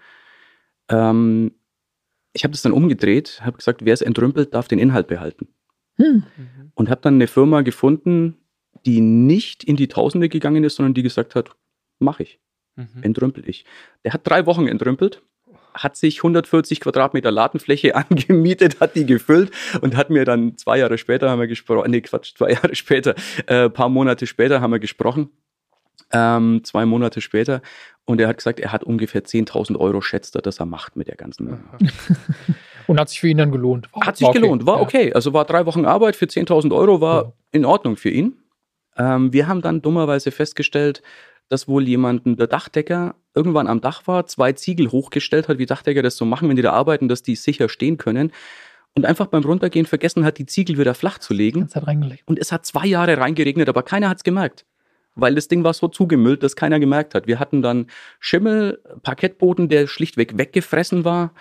Ähm, ich habe das dann umgedreht, habe gesagt, wer es entrümpelt, darf den Inhalt behalten. Hm. Und habe dann eine Firma gefunden, die nicht in die Tausende gegangen ist, sondern die gesagt hat, mache ich. Mhm. Entrümpel ich. Der hat drei Wochen entrümpelt, hat sich 140 Quadratmeter Ladenfläche angemietet, hat die gefüllt und hat mir dann zwei Jahre später haben wir gesprochen, nee Quatsch, zwei Jahre später, äh, paar Monate später haben wir gesprochen, ähm, zwei Monate später und er hat gesagt, er hat ungefähr 10.000 Euro schätzt er, dass er macht mit der ganzen. und hat sich für ihn dann gelohnt. War, hat sich okay. gelohnt, war okay. Also war drei Wochen Arbeit für 10.000 Euro, war ja. in Ordnung für ihn. Ähm, wir haben dann dummerweise festgestellt, dass wohl jemanden, der Dachdecker, irgendwann am Dach war, zwei Ziegel hochgestellt hat, wie Dachdecker das so machen, wenn die da arbeiten, dass die sicher stehen können. Und einfach beim Runtergehen vergessen hat, die Ziegel wieder flach zu legen. Und es hat zwei Jahre reingeregnet, aber keiner hat es gemerkt. Weil das Ding war so zugemüllt, dass keiner gemerkt hat. Wir hatten dann Schimmel, Parkettboden, der schlichtweg weggefressen war.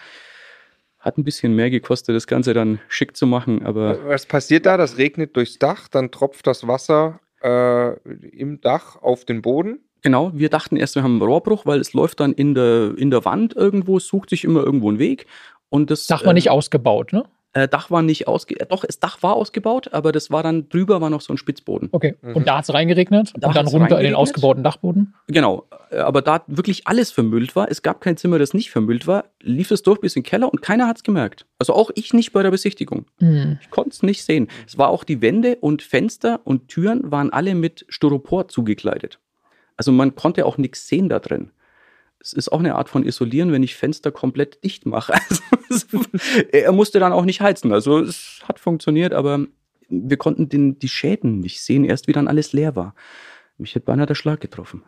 Hat ein bisschen mehr gekostet, das Ganze dann schick zu machen, aber. Was passiert da? Das regnet durchs Dach, dann tropft das Wasser äh, im Dach auf den Boden Genau, wir dachten erst, wir haben einen Rohrbruch, weil es läuft dann in der, in der Wand irgendwo, sucht sich immer irgendwo einen Weg. Und das Dach war äh, nicht ausgebaut, ne? Äh, Dach war nicht ausgebaut. Äh, doch, das Dach war ausgebaut, aber das war dann drüber war noch so ein Spitzboden. Okay. Mhm. Und da hat es reingeregnet da und dann runter in den ausgebauten Dachboden? Genau. Äh, aber da wirklich alles vermüllt war, es gab kein Zimmer, das nicht vermüllt war, lief es durch bis in den Keller und keiner hat es gemerkt. Also auch ich nicht bei der Besichtigung. Mhm. Ich konnte es nicht sehen. Es war auch die Wände und Fenster und Türen waren alle mit Styropor zugekleidet. Also man konnte auch nichts sehen da drin. Es ist auch eine Art von Isolieren, wenn ich Fenster komplett dicht mache. Also, er musste dann auch nicht heizen. Also es hat funktioniert, aber wir konnten den, die Schäden nicht sehen, erst wie dann alles leer war. Mich hat beinahe der Schlag getroffen.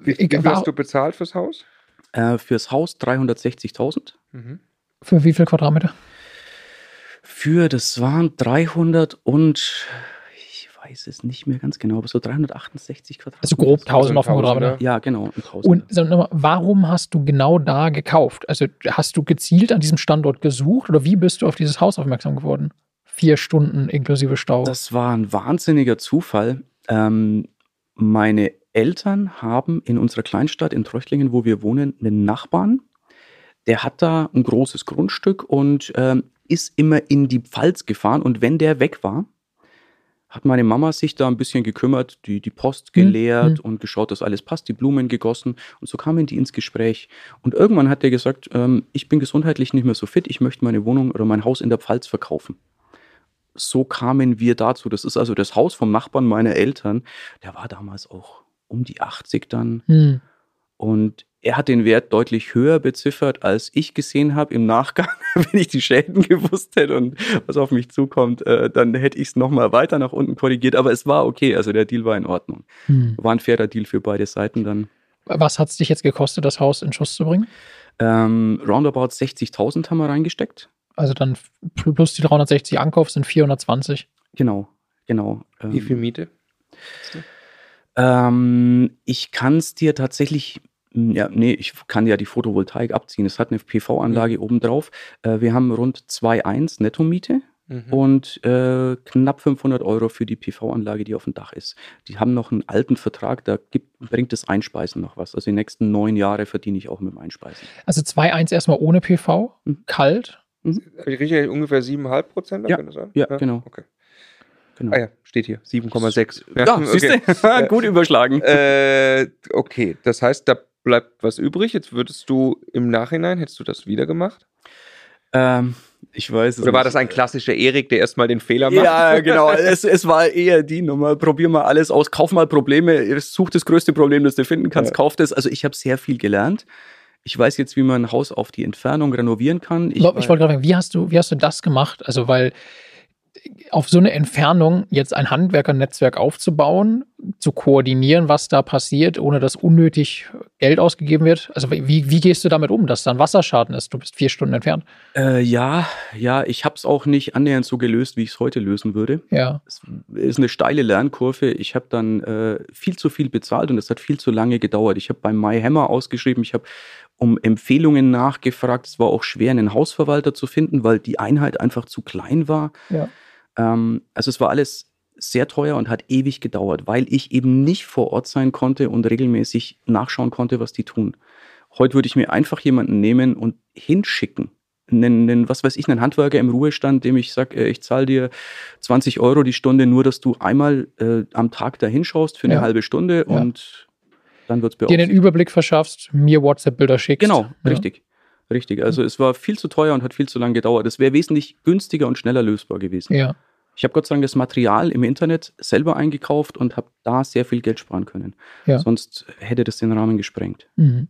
Wie, wie viel hast du bezahlt fürs Haus? Äh, fürs Haus 360.000. Mhm. Für wie viel Quadratmeter? Für, das waren 300 und weiß es nicht mehr ganz genau, aber so 368 Quadratmeter. Also grob 1000 auf dem Quadratmeter. Ja, genau. Und mal, warum hast du genau da gekauft? Also hast du gezielt an diesem Standort gesucht oder wie bist du auf dieses Haus aufmerksam geworden? Vier Stunden inklusive Stau. Das war ein wahnsinniger Zufall. Ähm, meine Eltern haben in unserer Kleinstadt in Treuchtlingen, wo wir wohnen, einen Nachbarn. Der hat da ein großes Grundstück und ähm, ist immer in die Pfalz gefahren. Und wenn der weg war, hat meine Mama sich da ein bisschen gekümmert, die, die Post geleert mhm. und geschaut, dass alles passt, die Blumen gegossen. Und so kamen die ins Gespräch. Und irgendwann hat er gesagt, ähm, ich bin gesundheitlich nicht mehr so fit, ich möchte meine Wohnung oder mein Haus in der Pfalz verkaufen. So kamen wir dazu. Das ist also das Haus vom Nachbarn meiner Eltern. Der war damals auch um die 80 dann. Mhm. Und er hat den Wert deutlich höher beziffert, als ich gesehen habe im Nachgang. Wenn ich die Schäden gewusst hätte und was auf mich zukommt, äh, dann hätte ich es nochmal weiter nach unten korrigiert. Aber es war okay, also der Deal war in Ordnung. Hm. War ein fairer Deal für beide Seiten dann. Was hat es dich jetzt gekostet, das Haus in Schuss zu bringen? Ähm, roundabout 60.000 haben wir reingesteckt. Also dann plus die 360 Ankauf sind 420. Genau, genau. Wie viel ähm, Miete? Ähm, ich kann es dir tatsächlich ja, nee, ich kann ja die Photovoltaik abziehen. Es hat eine PV-Anlage mhm. obendrauf. Äh, wir haben rund 2,1 Nettomiete mhm. und äh, knapp 500 Euro für die PV-Anlage, die auf dem Dach ist. Die haben noch einen alten Vertrag, da gibt, bringt das Einspeisen noch was. Also die nächsten neun Jahre verdiene ich auch mit dem Einspeisen. Also 2,1 erstmal ohne PV, mhm. kalt. Mhm. Ich rieche ungefähr 7,5 Prozent, ja, ja, ja, genau. Okay. Genau. Ah ja, steht hier, 7,6. Ja, ja okay. gut überschlagen. Äh, okay, das heißt, da bleibt was übrig. Jetzt würdest du im Nachhinein, hättest du das wieder gemacht? Ähm, ich weiß es Oder war nicht. das ein klassischer Erik, der erstmal den Fehler macht? Ja, genau. es, es war eher die Nummer. Probier mal alles aus, kauf mal Probleme, such das größte Problem, das du finden kannst, ja. kauf das. Also ich habe sehr viel gelernt. Ich weiß jetzt, wie man ein Haus auf die Entfernung renovieren kann. Ich, ich wollte gerade fragen, wie hast du, wie hast du das gemacht? Also, weil auf so eine Entfernung jetzt ein Handwerkernetzwerk aufzubauen, zu koordinieren, was da passiert, ohne dass unnötig Geld ausgegeben wird? Also wie, wie gehst du damit um, dass da ein Wasserschaden ist? Du bist vier Stunden entfernt. Äh, ja, ja, ich habe es auch nicht annähernd so gelöst, wie ich es heute lösen würde. Ja. Es ist eine steile Lernkurve. Ich habe dann äh, viel zu viel bezahlt und es hat viel zu lange gedauert. Ich habe beim MyHammer ausgeschrieben, ich habe um Empfehlungen nachgefragt. Es war auch schwer, einen Hausverwalter zu finden, weil die Einheit einfach zu klein war. Ja. Ähm, also es war alles sehr teuer und hat ewig gedauert, weil ich eben nicht vor Ort sein konnte und regelmäßig nachschauen konnte, was die tun. Heute würde ich mir einfach jemanden nehmen und hinschicken. Einen, einen, was weiß ich, einen Handwerker im Ruhestand, dem ich sage, äh, ich zahle dir 20 Euro die Stunde, nur dass du einmal äh, am Tag da hinschaust für eine Ja. halbe Stunde Ja. und dann wird es Dir den Überblick verschaffst, mir WhatsApp-Bilder schickst. Genau, Ja. richtig. Richtig. Also es war viel zu teuer und hat viel zu lange gedauert. Es wäre wesentlich günstiger und schneller lösbar gewesen. Ja. Ich habe Gott sei Dank das Material im Internet selber eingekauft und habe da sehr viel Geld sparen können. Ja. Sonst hätte das den Rahmen gesprengt. Mhm.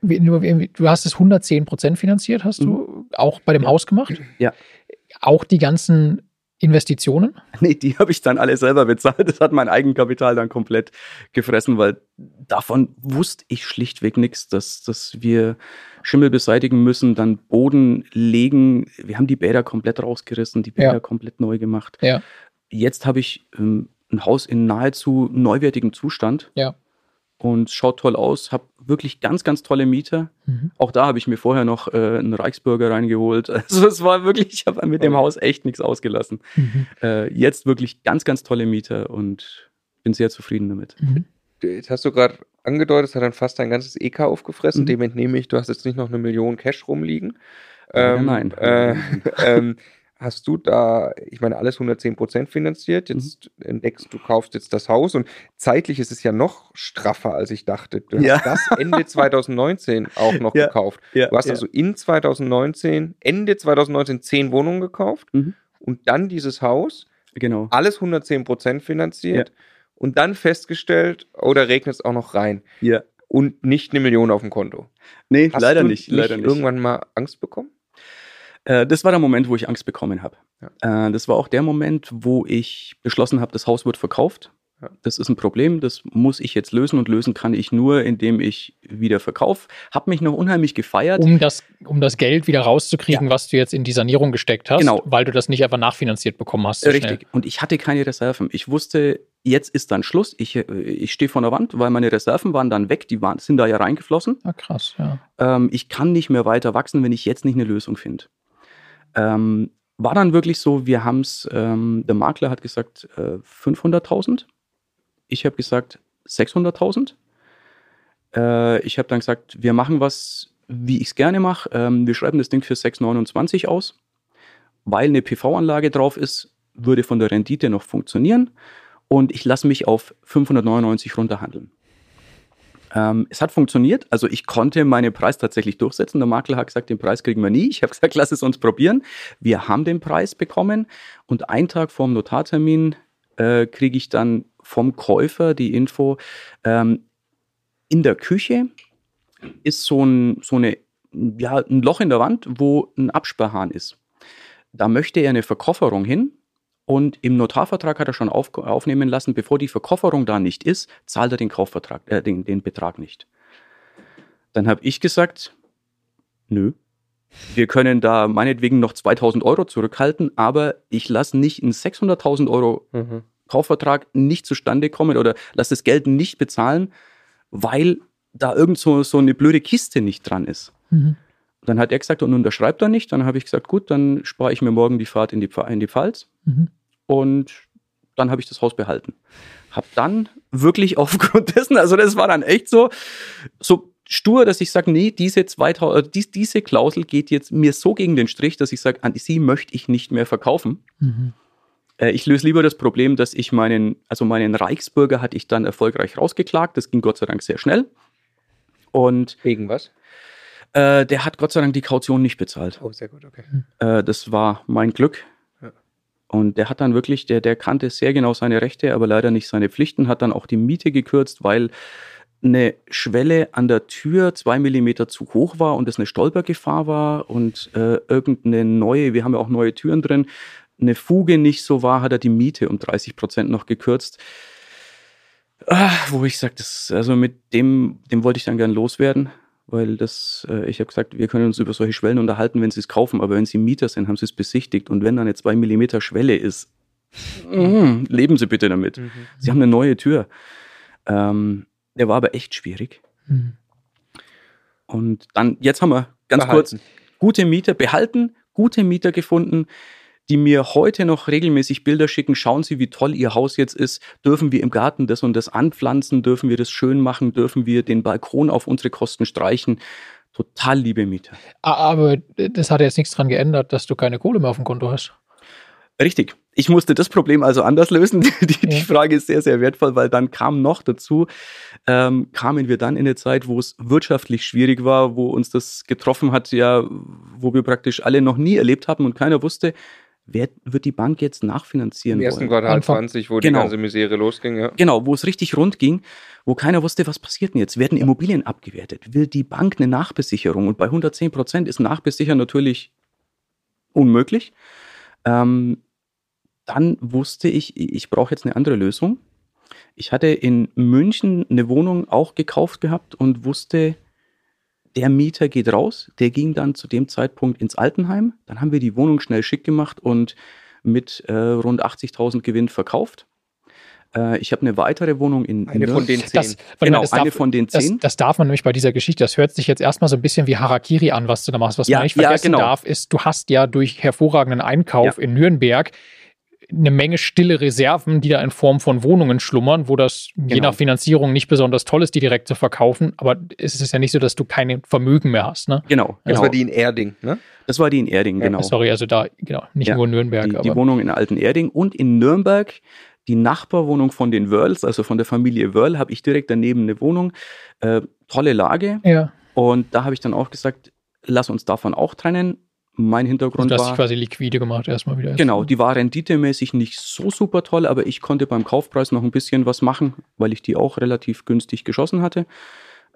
Du hast es 110 Prozent finanziert, hast du auch bei dem Ja. Haus gemacht? Ja. Auch die ganzen Investitionen? Nee, die habe ich dann alle selber bezahlt. Das hat mein Eigenkapital dann komplett gefressen, weil davon wusste ich schlichtweg nichts, dass, dass wir Schimmel beseitigen müssen, dann Boden legen. Wir haben die Bäder komplett rausgerissen, die Bäder Ja. komplett neu gemacht. Ja. Jetzt habe ich ähm, ein Haus in nahezu neuwertigem Zustand. Ja. Und schaut toll aus, habe wirklich ganz, ganz tolle Mieter. Mhm. Auch da habe ich mir vorher noch äh, einen Reichsbürger reingeholt. Also es war wirklich, ich habe mit dem. Haus echt nichts ausgelassen. Mhm. Äh, jetzt wirklich ganz, ganz tolle Mieter und bin sehr zufrieden damit. Mhm. Jetzt hast du gerade angedeutet, es hat dann fast dein ganzes EK aufgefressen. Mhm. Dem entnehme ich, du hast jetzt nicht noch eine Million Cash rumliegen. Ähm, nein. Äh, ähm, hast du da, ich meine, alles 110% finanziert. Jetzt Mhm. entdeckst du, kaufst jetzt das Haus und zeitlich ist es ja noch straffer, als ich dachte. Du Ja. hast das Ende 2019 auch noch Ja. gekauft. Ja, Du hast also in 2019, Ende 2019 zehn Wohnungen gekauft Mhm. und dann dieses Haus, genau. alles 110% finanziert und dann festgestellt, oh, da regnet es auch noch rein Ja. und nicht eine Million auf dem Konto. Nee, Hast leider du nicht. Leider nicht. irgendwann mal Angst bekommen? Äh, das war der Moment, wo ich Angst bekommen habe. Äh, das war auch der Moment, wo ich beschlossen habe, das Haus wird verkauft. Ja. Das ist ein Problem, das muss ich jetzt lösen und lösen kann ich nur, indem ich wieder verkaufe. Hab mich noch unheimlich gefeiert. Um, das, um das Geld wieder rauszukriegen, was du jetzt in die Sanierung gesteckt hast, Genau. weil du das nicht einfach nachfinanziert bekommen hast. so Richtig. Und ich hatte keine Reserven. Ich wusste, jetzt ist dann Schluss. Ich, äh, ich stehe vor der Wand, weil meine Reserven waren dann weg. Die waren, sind da ja reingeflossen. Schnell. Ah, krass, ja. Ähm, ich kann nicht mehr weiter wachsen, wenn ich jetzt nicht eine Lösung finde. Ähm, war dann wirklich so, wir haben es, ähm, der Makler hat gesagt äh, 500.000. Ich habe gesagt 600.000. Äh, ich habe dann gesagt, wir machen was, wie ich es gerne mache. Ähm, wir schreiben das Ding für 629 aus. Weil eine PV-Anlage drauf ist, würde von der Rendite noch funktionieren. Und ich lasse mich auf 599 runterhandeln. Ähm, es hat funktioniert. Also ich konnte meinen Preis tatsächlich durchsetzen. Der Makler hat gesagt, den Preis kriegen wir nie. Ich habe gesagt, lass es uns probieren. Wir haben den Preis bekommen und einen Tag vorm Notartermin äh, kriege ich dann vom Käufer die Info, ähm, in der Küche ist so ein, so eine, ja, ein Loch in der Wand, wo ein Absperrhahn ist. Da möchte er eine Verkofferung hin und im Notarvertrag hat er schon auf, aufnehmen lassen, bevor die Verkofferung da nicht ist, zahlt er den Kaufvertrag, äh, den, den Betrag nicht. Dann habe ich gesagt, nö, wir können da meinetwegen noch 2000 Euro zurückhalten, aber ich lasse nicht einen 600.000 Euro Kaufvertrag nicht zustande kommen oder lasse das Geld nicht bezahlen, weil da irgend so, so eine blöde Kiste nicht dran ist. Mhm. Dann hat er gesagt, und unterschreibt er nicht. Dann habe ich gesagt, gut, dann spare ich mir morgen die Fahrt in die, in die Pfalz. Mhm. Und dann habe ich das Haus behalten. Hab dann wirklich aufgrund dessen, also das war dann echt so, so stur, dass ich sage, nee, diese, 2000, äh, dies, diese Klausel geht jetzt mir so gegen den Strich, dass ich sage, an sie möchte ich nicht mehr verkaufen. Mhm. Äh, Ich löse lieber das Problem, dass ich meinen, also meinen Reichsbürger hatte ich dann erfolgreich rausgeklagt. Das ging Gott sei Dank sehr schnell. Und Wegen was? äh, der hat Gott sei Dank die Kaution nicht bezahlt. Oh, sehr gut, okay. Äh, das war mein Glück. Und der hat dann wirklich, der, der kannte sehr genau seine Rechte, aber leider nicht seine Pflichten, hat dann auch die Miete gekürzt, weil eine Schwelle an der Tür zwei Millimeter zu hoch war und es eine Stolpergefahr war und äh, irgendeine neue, wir haben ja auch neue Türen drin, eine Fuge nicht so war, hat er die Miete um 30 Prozent noch gekürzt. Ah, wo ich sage, also mit dem, dem wollte ich dann gern loswerden, weil das, äh, ich habe gesagt, wir können uns über solche Schwellen unterhalten, wenn sie es kaufen, aber wenn sie Mieter sind, haben sie es besichtigt und wenn da eine 2 mm Schwelle ist, mh, leben Sie bitte damit. Mhm. Sie haben eine neue Tür. Ähm, der war aber echt schwierig. Mhm. Und dann, jetzt haben wir ganz behalten. kurz gute Mieter behalten, gute Mieter gefunden, die mir heute noch regelmäßig Bilder schicken. Schauen Sie, wie toll Ihr Haus jetzt ist. Dürfen wir im Garten das und das anpflanzen? Dürfen wir das schön machen? Dürfen wir den Balkon auf unsere Kosten streichen? Total liebe Mieter. Aber das hat jetzt nichts daran geändert, dass du keine Kohle mehr auf dem Konto hast. Richtig. Ich musste das Problem also anders lösen. Die, die Frage ist sehr, sehr wertvoll, weil dann kam noch dazu, ähm, kamen wir dann in eine Zeit, wo es wirtschaftlich schwierig war, wo uns das getroffen hat, ja, wo wir praktisch alle noch nie erlebt haben und keiner wusste, wer wird die Bank jetzt nachfinanzieren Im ersten Quartal Anfang, 20, wo genau, die ganze Misere losging, ja. Genau, wo es richtig rund ging, wo keiner wusste, was passiert denn jetzt? Werden Immobilien abgewertet? Will die Bank eine Nachbesicherung? Und bei 110 Prozent ist Nachbesichern natürlich unmöglich. Ähm, dann wusste ich, ich brauche jetzt eine andere Lösung. Ich hatte in München eine Wohnung auch gekauft gehabt und wusste, der Mieter geht raus. Der ging dann zu dem Zeitpunkt ins Altenheim. Dann haben wir die Wohnung schnell schick gemacht und mit äh, rund 80.000 Gewinn verkauft. Äh, ich habe eine weitere Wohnung in Eine von den zehn. Das, genau, das eine darf, von den zehn. Das, das, darf man nämlich bei dieser Geschichte, das hört sich jetzt erstmal so ein bisschen wie Harakiri an, was du da machst. Was ja, man nicht vergessen ja, genau. darf, ist, du hast ja durch hervorragenden Einkauf ja. in Nürnberg eine Menge stille Reserven, die da in Form von Wohnungen schlummern, wo das genau. je nach Finanzierung nicht besonders toll ist, die direkt zu verkaufen. Aber es ist ja nicht so, dass du kein Vermögen mehr hast. Ne? Genau. Das genau. war die in Erding, ne? Das war die in Erding, genau. sorry, also da, genau, nicht ja, nur in Nürnberg. Die, die Wohnung in Alten Erding und in Nürnberg die Nachbarwohnung von den Wörls, also von der Familie Wörl, habe ich direkt daneben eine Wohnung. Äh, tolle Lage. Ja. Und da habe ich dann auch gesagt, lass uns davon auch trennen mein Hintergrund also, war. Du quasi liquide gemacht erstmal wieder. Genau, die war renditemäßig nicht so super toll, aber ich konnte beim Kaufpreis noch ein bisschen was machen, weil ich die auch relativ günstig geschossen hatte.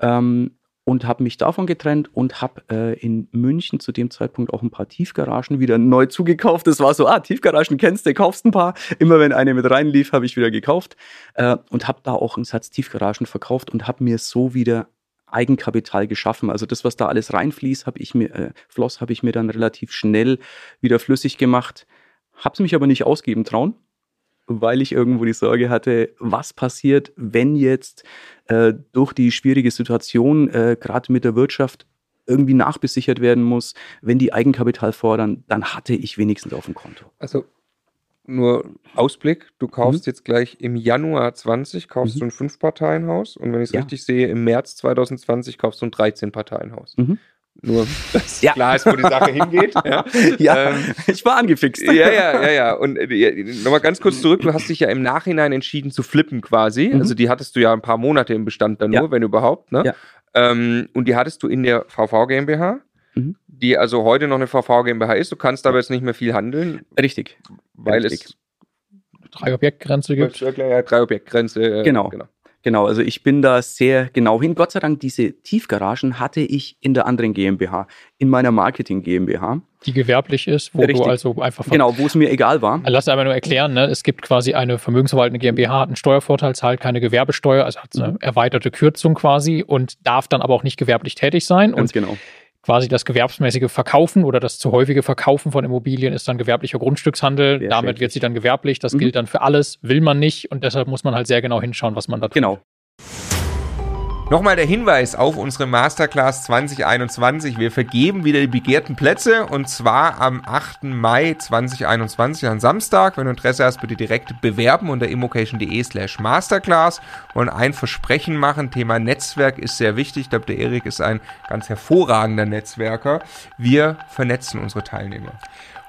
Ähm, und habe mich davon getrennt und habe äh, in München zu dem Zeitpunkt auch ein paar Tiefgaragen wieder neu zugekauft. Das war so, ah, Tiefgaragen kennst du, kaufst ein paar. Immer wenn eine mit reinlief, habe ich wieder gekauft äh, und habe da auch einen Satz Tiefgaragen verkauft und habe mir so wieder Eigenkapital geschaffen. Also das, was da alles reinfließt, habe ich mir, äh, floss, habe ich mir dann relativ schnell wieder flüssig gemacht. Hab's mich aber nicht ausgeben trauen, weil ich irgendwo die Sorge hatte, was passiert, wenn jetzt äh, durch die schwierige Situation, äh, gerade mit der Wirtschaft, irgendwie nachbesichert werden muss, wenn die Eigenkapital fordern, dann hatte ich wenigstens auf dem Konto. Also nur Ausblick, du kaufst mhm. jetzt gleich im Januar 20, kaufst mhm. du ein Fünf-Parteien-Haus und wenn ich es ja. richtig sehe, im März 2020 kaufst du ein 13-Parteien-Haus. Mhm. Nur, dass ja. klar ist, wo die Sache hingeht. Ja, ja ähm, ich war angefixt. Ja, ja, ja, ja. Und äh, nochmal ganz kurz zurück, du hast dich ja im Nachhinein entschieden zu flippen quasi. Mhm. Also die hattest du ja ein paar Monate im Bestand dann nur, wenn überhaupt. Ne? Ja. Ähm, und die hattest du in der VV GmbH. Mhm. die also heute noch eine VV GmbH ist. Du kannst aber jetzt nicht mehr viel handeln. Richtig. Weil Richtig. es drei Objektgrenze gibt. Ja, drei Objektgrenze. Äh, genau. genau. Genau, also ich bin da sehr genau hin. Gott sei Dank, diese Tiefgaragen hatte ich in der anderen GmbH, in meiner Marketing GmbH. Die gewerblich ist, wo Richtig. du also einfach. Genau, wo es mir egal war. Lass einfach nur erklären, ne? es gibt quasi eine vermögensverwaltende GmbH, hat einen Steuervorteil, zahlt keine Gewerbesteuer, also hat eine mhm. erweiterte Kürzung quasi und darf dann aber auch nicht gewerblich tätig sein. Ganz und genau quasi das gewerbsmäßige Verkaufen oder das zu häufige Verkaufen von Immobilien ist dann gewerblicher Grundstückshandel. Sehr Damit schön. wird sie dann gewerblich. Das mhm. gilt dann für alles, will man nicht. Und deshalb muss man halt sehr genau hinschauen, was man da tut. Genau. Nochmal der Hinweis auf unsere Masterclass 2021. Wir vergeben wieder die begehrten Plätze und zwar am 8. Mai 2021 an Samstag. Wenn du Interesse hast, bitte direkt bewerben unter immocation.de slash masterclass. und ein Versprechen machen. Thema Netzwerk ist sehr wichtig. Ich glaube, der Erik ist ein ganz hervorragender Netzwerker. Wir vernetzen unsere Teilnehmer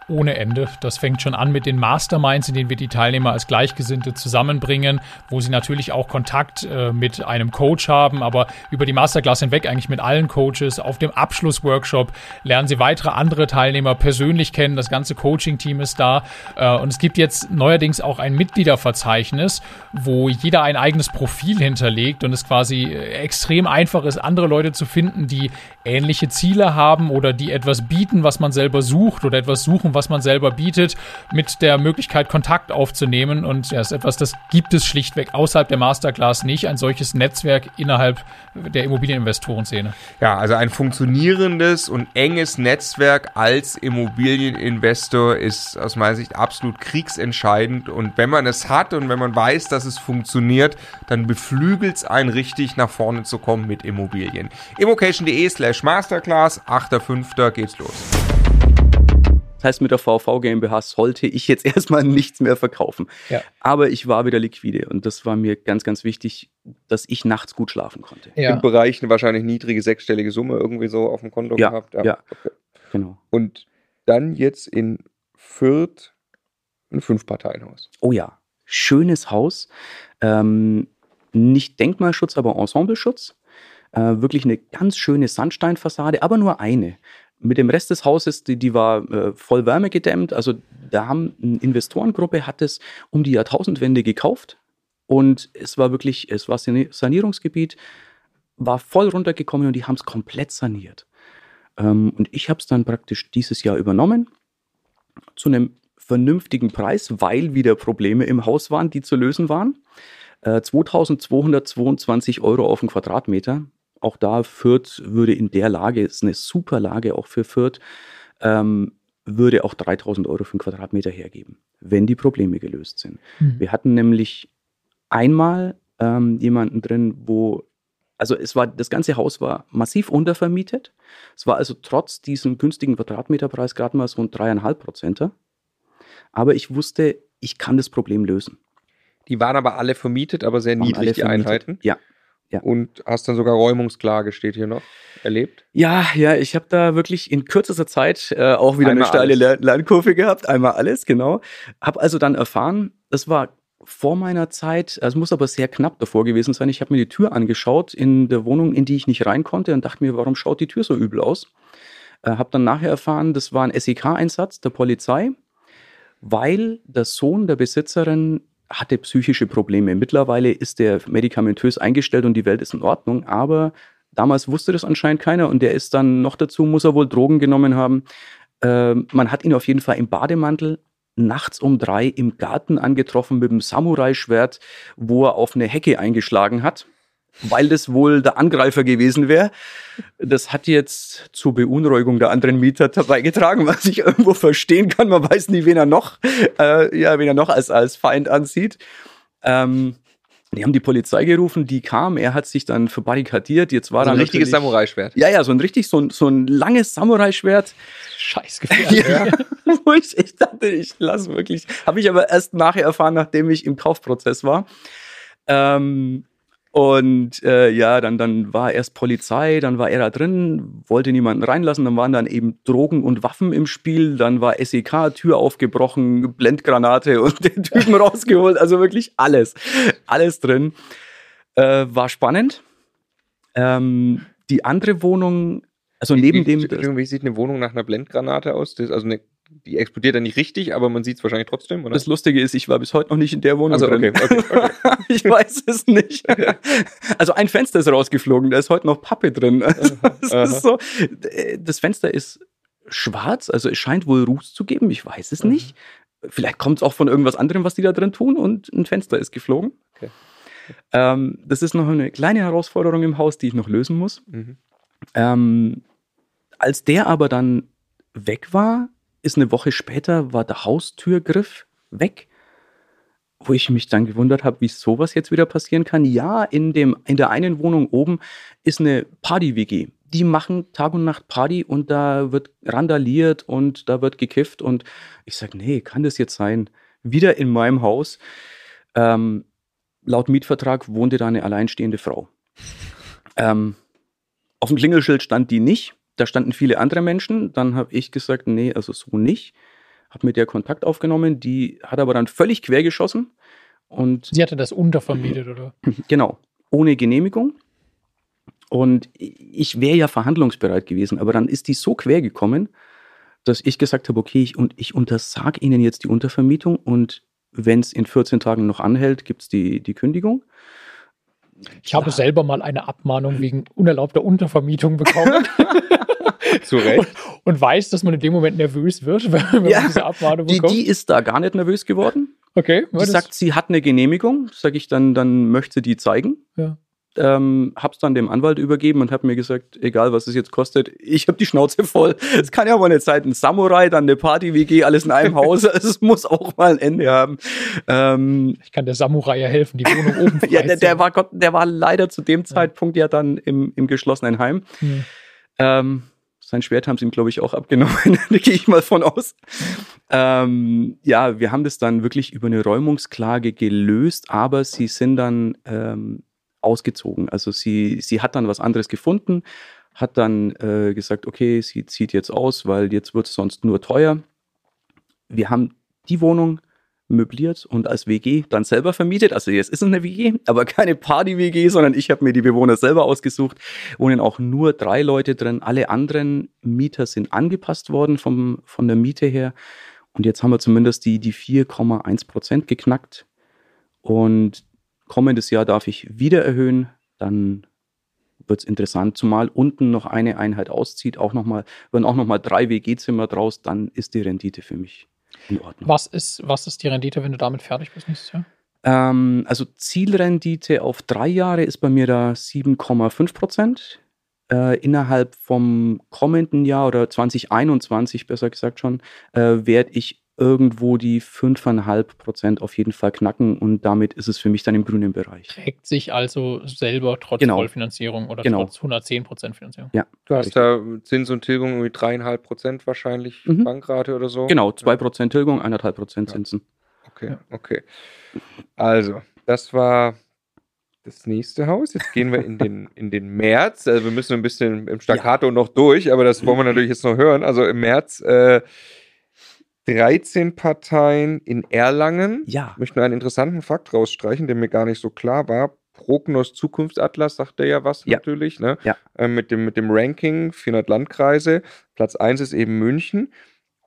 ohne Ende. Das fängt schon an mit den Masterminds, in denen wir die Teilnehmer als Gleichgesinnte zusammenbringen, wo sie natürlich auch Kontakt äh, mit einem Coach haben, aber über die Masterclass hinweg eigentlich mit allen Coaches. Auf dem Abschlussworkshop lernen sie weitere andere Teilnehmer persönlich kennen. Das ganze Coaching-Team ist da. Äh, und es gibt jetzt neuerdings auch ein Mitgliederverzeichnis, wo jeder ein eigenes Profil hinterlegt und es quasi äh, extrem einfach ist, andere Leute zu finden, die ähnliche Ziele haben oder die etwas bieten, was man selber sucht oder etwas suchen, was was man selber bietet, mit der Möglichkeit, Kontakt aufzunehmen. Und ja, ist etwas, das gibt es schlichtweg außerhalb der Masterclass nicht, ein solches Netzwerk innerhalb der Immobilieninvestorenszene. Ja, also ein funktionierendes und enges Netzwerk als Immobilieninvestor ist aus meiner Sicht absolut kriegsentscheidend. Und wenn man es hat und wenn man weiß, dass es funktioniert, dann beflügelt es einen richtig nach vorne zu kommen mit Immobilien. immocation.de slash masterclass, 8.5. geht's los. Das heißt, mit der VV GmbH sollte ich jetzt erstmal nichts mehr verkaufen. Ja. Aber ich war wieder liquide und das war mir ganz, ganz wichtig, dass ich nachts gut schlafen konnte. Ja. Im Bereich eine wahrscheinlich niedrige sechsstellige Summe irgendwie so auf dem Konto ja. gehabt. Ja, ja. Okay. genau. Und dann jetzt in Fürth ein Fünf-Parteien-Haus. Oh ja, schönes Haus. Ähm, nicht Denkmalschutz, aber Ensembleschutz. Äh, wirklich eine ganz schöne Sandsteinfassade, aber nur eine. Mit dem Rest des Hauses, die, die war äh, voll wärmegedämmt. Also da haben eine Investorengruppe hat es um die Jahrtausendwende gekauft und es war wirklich, es war Sanierungsgebiet, war voll runtergekommen und die haben es komplett saniert. Ähm, und ich habe es dann praktisch dieses Jahr übernommen zu einem vernünftigen Preis, weil wieder Probleme im Haus waren, die zu lösen waren. Äh, 2222 Euro auf den Quadratmeter auch da Fürth würde in der Lage, ist eine super Lage auch für Fürth, ähm, würde auch 3000 Euro für einen Quadratmeter hergeben, wenn die Probleme gelöst sind. Mhm. Wir hatten nämlich einmal ähm, jemanden drin, wo, also es war, das ganze Haus war massiv untervermietet. Es war also trotz diesem günstigen Quadratmeterpreis gerade mal so ein dreieinhalb Prozenter. Aber ich wusste, ich kann das Problem lösen. Die waren aber alle vermietet, aber sehr niedrig, die Einheiten. Ja, ja. Und hast dann sogar Räumungsklage, steht hier noch, erlebt? Ja, ja, ich habe da wirklich in kürzester Zeit äh, auch wieder einmal eine steile Lern Lernkurve gehabt. Einmal alles, genau. Habe also dann erfahren, das war vor meiner Zeit, es muss aber sehr knapp davor gewesen sein. Ich habe mir die Tür angeschaut in der Wohnung, in die ich nicht rein konnte und dachte mir, warum schaut die Tür so übel aus? Äh, habe dann nachher erfahren, das war ein SEK-Einsatz der Polizei, weil der Sohn der Besitzerin hatte psychische Probleme. Mittlerweile ist der medikamentös eingestellt und die Welt ist in Ordnung, aber damals wusste das anscheinend keiner und der ist dann noch dazu, muss er wohl Drogen genommen haben. Äh, man hat ihn auf jeden Fall im Bademantel nachts um drei im Garten angetroffen mit einem Samurai-Schwert, wo er auf eine Hecke eingeschlagen hat weil das wohl der Angreifer gewesen wäre. Das hat jetzt zur Beunruhigung der anderen Mieter beigetragen, was ich irgendwo verstehen kann. Man weiß nie, wen er noch, äh, ja, wen er noch als, als Feind ansieht. Ähm, die haben die Polizei gerufen, die kam, er hat sich dann verbarrikadiert. Jetzt war so ein richtiges Samurai-Schwert. Ja, ja, so ein richtig, so ein, so ein langes Samurai-Schwert. Scheiß ja, wo ich, ich dachte, ich lasse wirklich. Habe ich aber erst nachher erfahren, nachdem ich im Kaufprozess war. Ähm, und äh, ja, dann, dann war erst Polizei, dann war er da drin, wollte niemanden reinlassen, dann waren dann eben Drogen und Waffen im Spiel, dann war SEK, Tür aufgebrochen, Blendgranate und den Typen rausgeholt, also wirklich alles, alles drin. Äh, war spannend. Ähm, die andere Wohnung, also neben wie, dem. Wie sieht eine Wohnung nach einer Blendgranate aus? Das, also eine die explodiert dann nicht richtig, aber man sieht es wahrscheinlich trotzdem, oder? Das Lustige ist, ich war bis heute noch nicht in der Wohnung also, drin. Okay, okay, okay. ich weiß es nicht. Also ein Fenster ist rausgeflogen, da ist heute noch Pappe drin. Das, so, das Fenster ist schwarz, also es scheint wohl Ruß zu geben, ich weiß es nicht. Vielleicht kommt es auch von irgendwas anderem, was die da drin tun und ein Fenster ist geflogen. Okay. Ähm, das ist noch eine kleine Herausforderung im Haus, die ich noch lösen muss. Mhm. Ähm, als der aber dann weg war, ist eine Woche später, war der Haustürgriff weg, wo ich mich dann gewundert habe, wie sowas jetzt wieder passieren kann. Ja, in, dem, in der einen Wohnung oben ist eine Party-WG. Die machen Tag und Nacht Party und da wird randaliert und da wird gekifft. Und ich sage, nee, kann das jetzt sein? Wieder in meinem Haus. Ähm, laut Mietvertrag wohnte da eine alleinstehende Frau. Ähm, auf dem Klingelschild stand die nicht. Da standen viele andere Menschen. Dann habe ich gesagt, nee, also so nicht. Habe mit der Kontakt aufgenommen. Die hat aber dann völlig quer geschossen. Und Sie hatte das untervermietet, oder? Genau, ohne Genehmigung. Und ich wäre ja verhandlungsbereit gewesen, aber dann ist die so quer gekommen, dass ich gesagt habe, okay, ich, und ich untersage Ihnen jetzt die Untervermietung und wenn es in 14 Tagen noch anhält, gibt es die, die Kündigung. Ich habe selber mal eine Abmahnung wegen unerlaubter Untervermietung bekommen. Zu Recht. Und, und, weiß, dass man in dem Moment nervös wird, wenn man ja, diese Abmahnung bekommt. Die, die ist da gar nicht nervös geworden. Okay. Die sagt, sie hat eine Genehmigung. Sag ich dann, dann möchte sie die zeigen. Ja ähm, habe es dann dem Anwalt übergeben und habe mir gesagt, egal was es jetzt kostet, ich habe die Schnauze voll. Es kann ja aber nicht sein, ein Samurai, dann eine Party-WG, alles in einem Haus. Es muss auch mal ein Ende haben. Ähm, ich kann der Samurai ja helfen, die Wohnung oben Ja, der, der, war Gott, der war leider zu dem Zeitpunkt ja, dann im, im geschlossenen Heim. Hm. Ähm, sein Schwert haben sie ihm, glaube ich, auch abgenommen. da gehe ich mal von aus. Ähm, ja, wir haben das dann wirklich über eine Räumungsklage gelöst, aber sie sind dann ähm, ausgezogen. Also sie, sie hat dann was anderes gefunden, hat dann äh, gesagt, okay, sie zieht jetzt aus, weil jetzt wird es sonst nur teuer. Wir haben die Wohnung möbliert und als WG dann selber vermietet. Also jetzt ist es eine WG, aber keine Party-WG, sondern ich habe mir die Bewohner selber ausgesucht. Wohnen auch nur drei Leute drin. Alle anderen Mieter sind angepasst worden vom, von der Miete her. Und jetzt haben wir zumindest die, die 4,1 Prozent geknackt. Und Kommendes Jahr darf ich wieder erhöhen, dann wird es interessant, zumal unten noch eine Einheit auszieht, auch noch mal, werden auch nochmal drei WG-Zimmer draus, dann ist die Rendite für mich in Ordnung. Was ist, was ist die Rendite, wenn du damit fertig bist nächstes Jahr? Ähm, also Zielrendite auf drei Jahre ist bei mir da 7,5 Prozent. Äh, innerhalb vom kommenden Jahr oder 2021 besser gesagt schon, äh, werde ich irgendwo die 5,5 Prozent auf jeden Fall knacken und damit ist es für mich dann im grünen Bereich. Trägt sich also selber trotz genau. Vollfinanzierung oder genau. trotz 110 Prozent Finanzierung. Ja. Du hast da Zins und Tilgung irgendwie dreieinhalb Prozent wahrscheinlich mhm. Bankrate oder so. Genau, zwei Prozent Tilgung, eineinhalb Prozent Zinsen. Okay, okay. Also, das war das nächste Haus. Jetzt gehen wir in den, in den März. Also wir müssen ein bisschen im Staccato ja. noch durch, aber das wollen wir natürlich jetzt noch hören. Also im März äh, 13 Parteien in Erlangen. Ja. Ich möchte nur einen interessanten Fakt rausstreichen, der mir gar nicht so klar war. Prognos Zukunftsatlas sagt er ja was ja. natürlich, ne? Ja. Äh, mit, dem, mit dem Ranking 400 Landkreise. Platz 1 ist eben München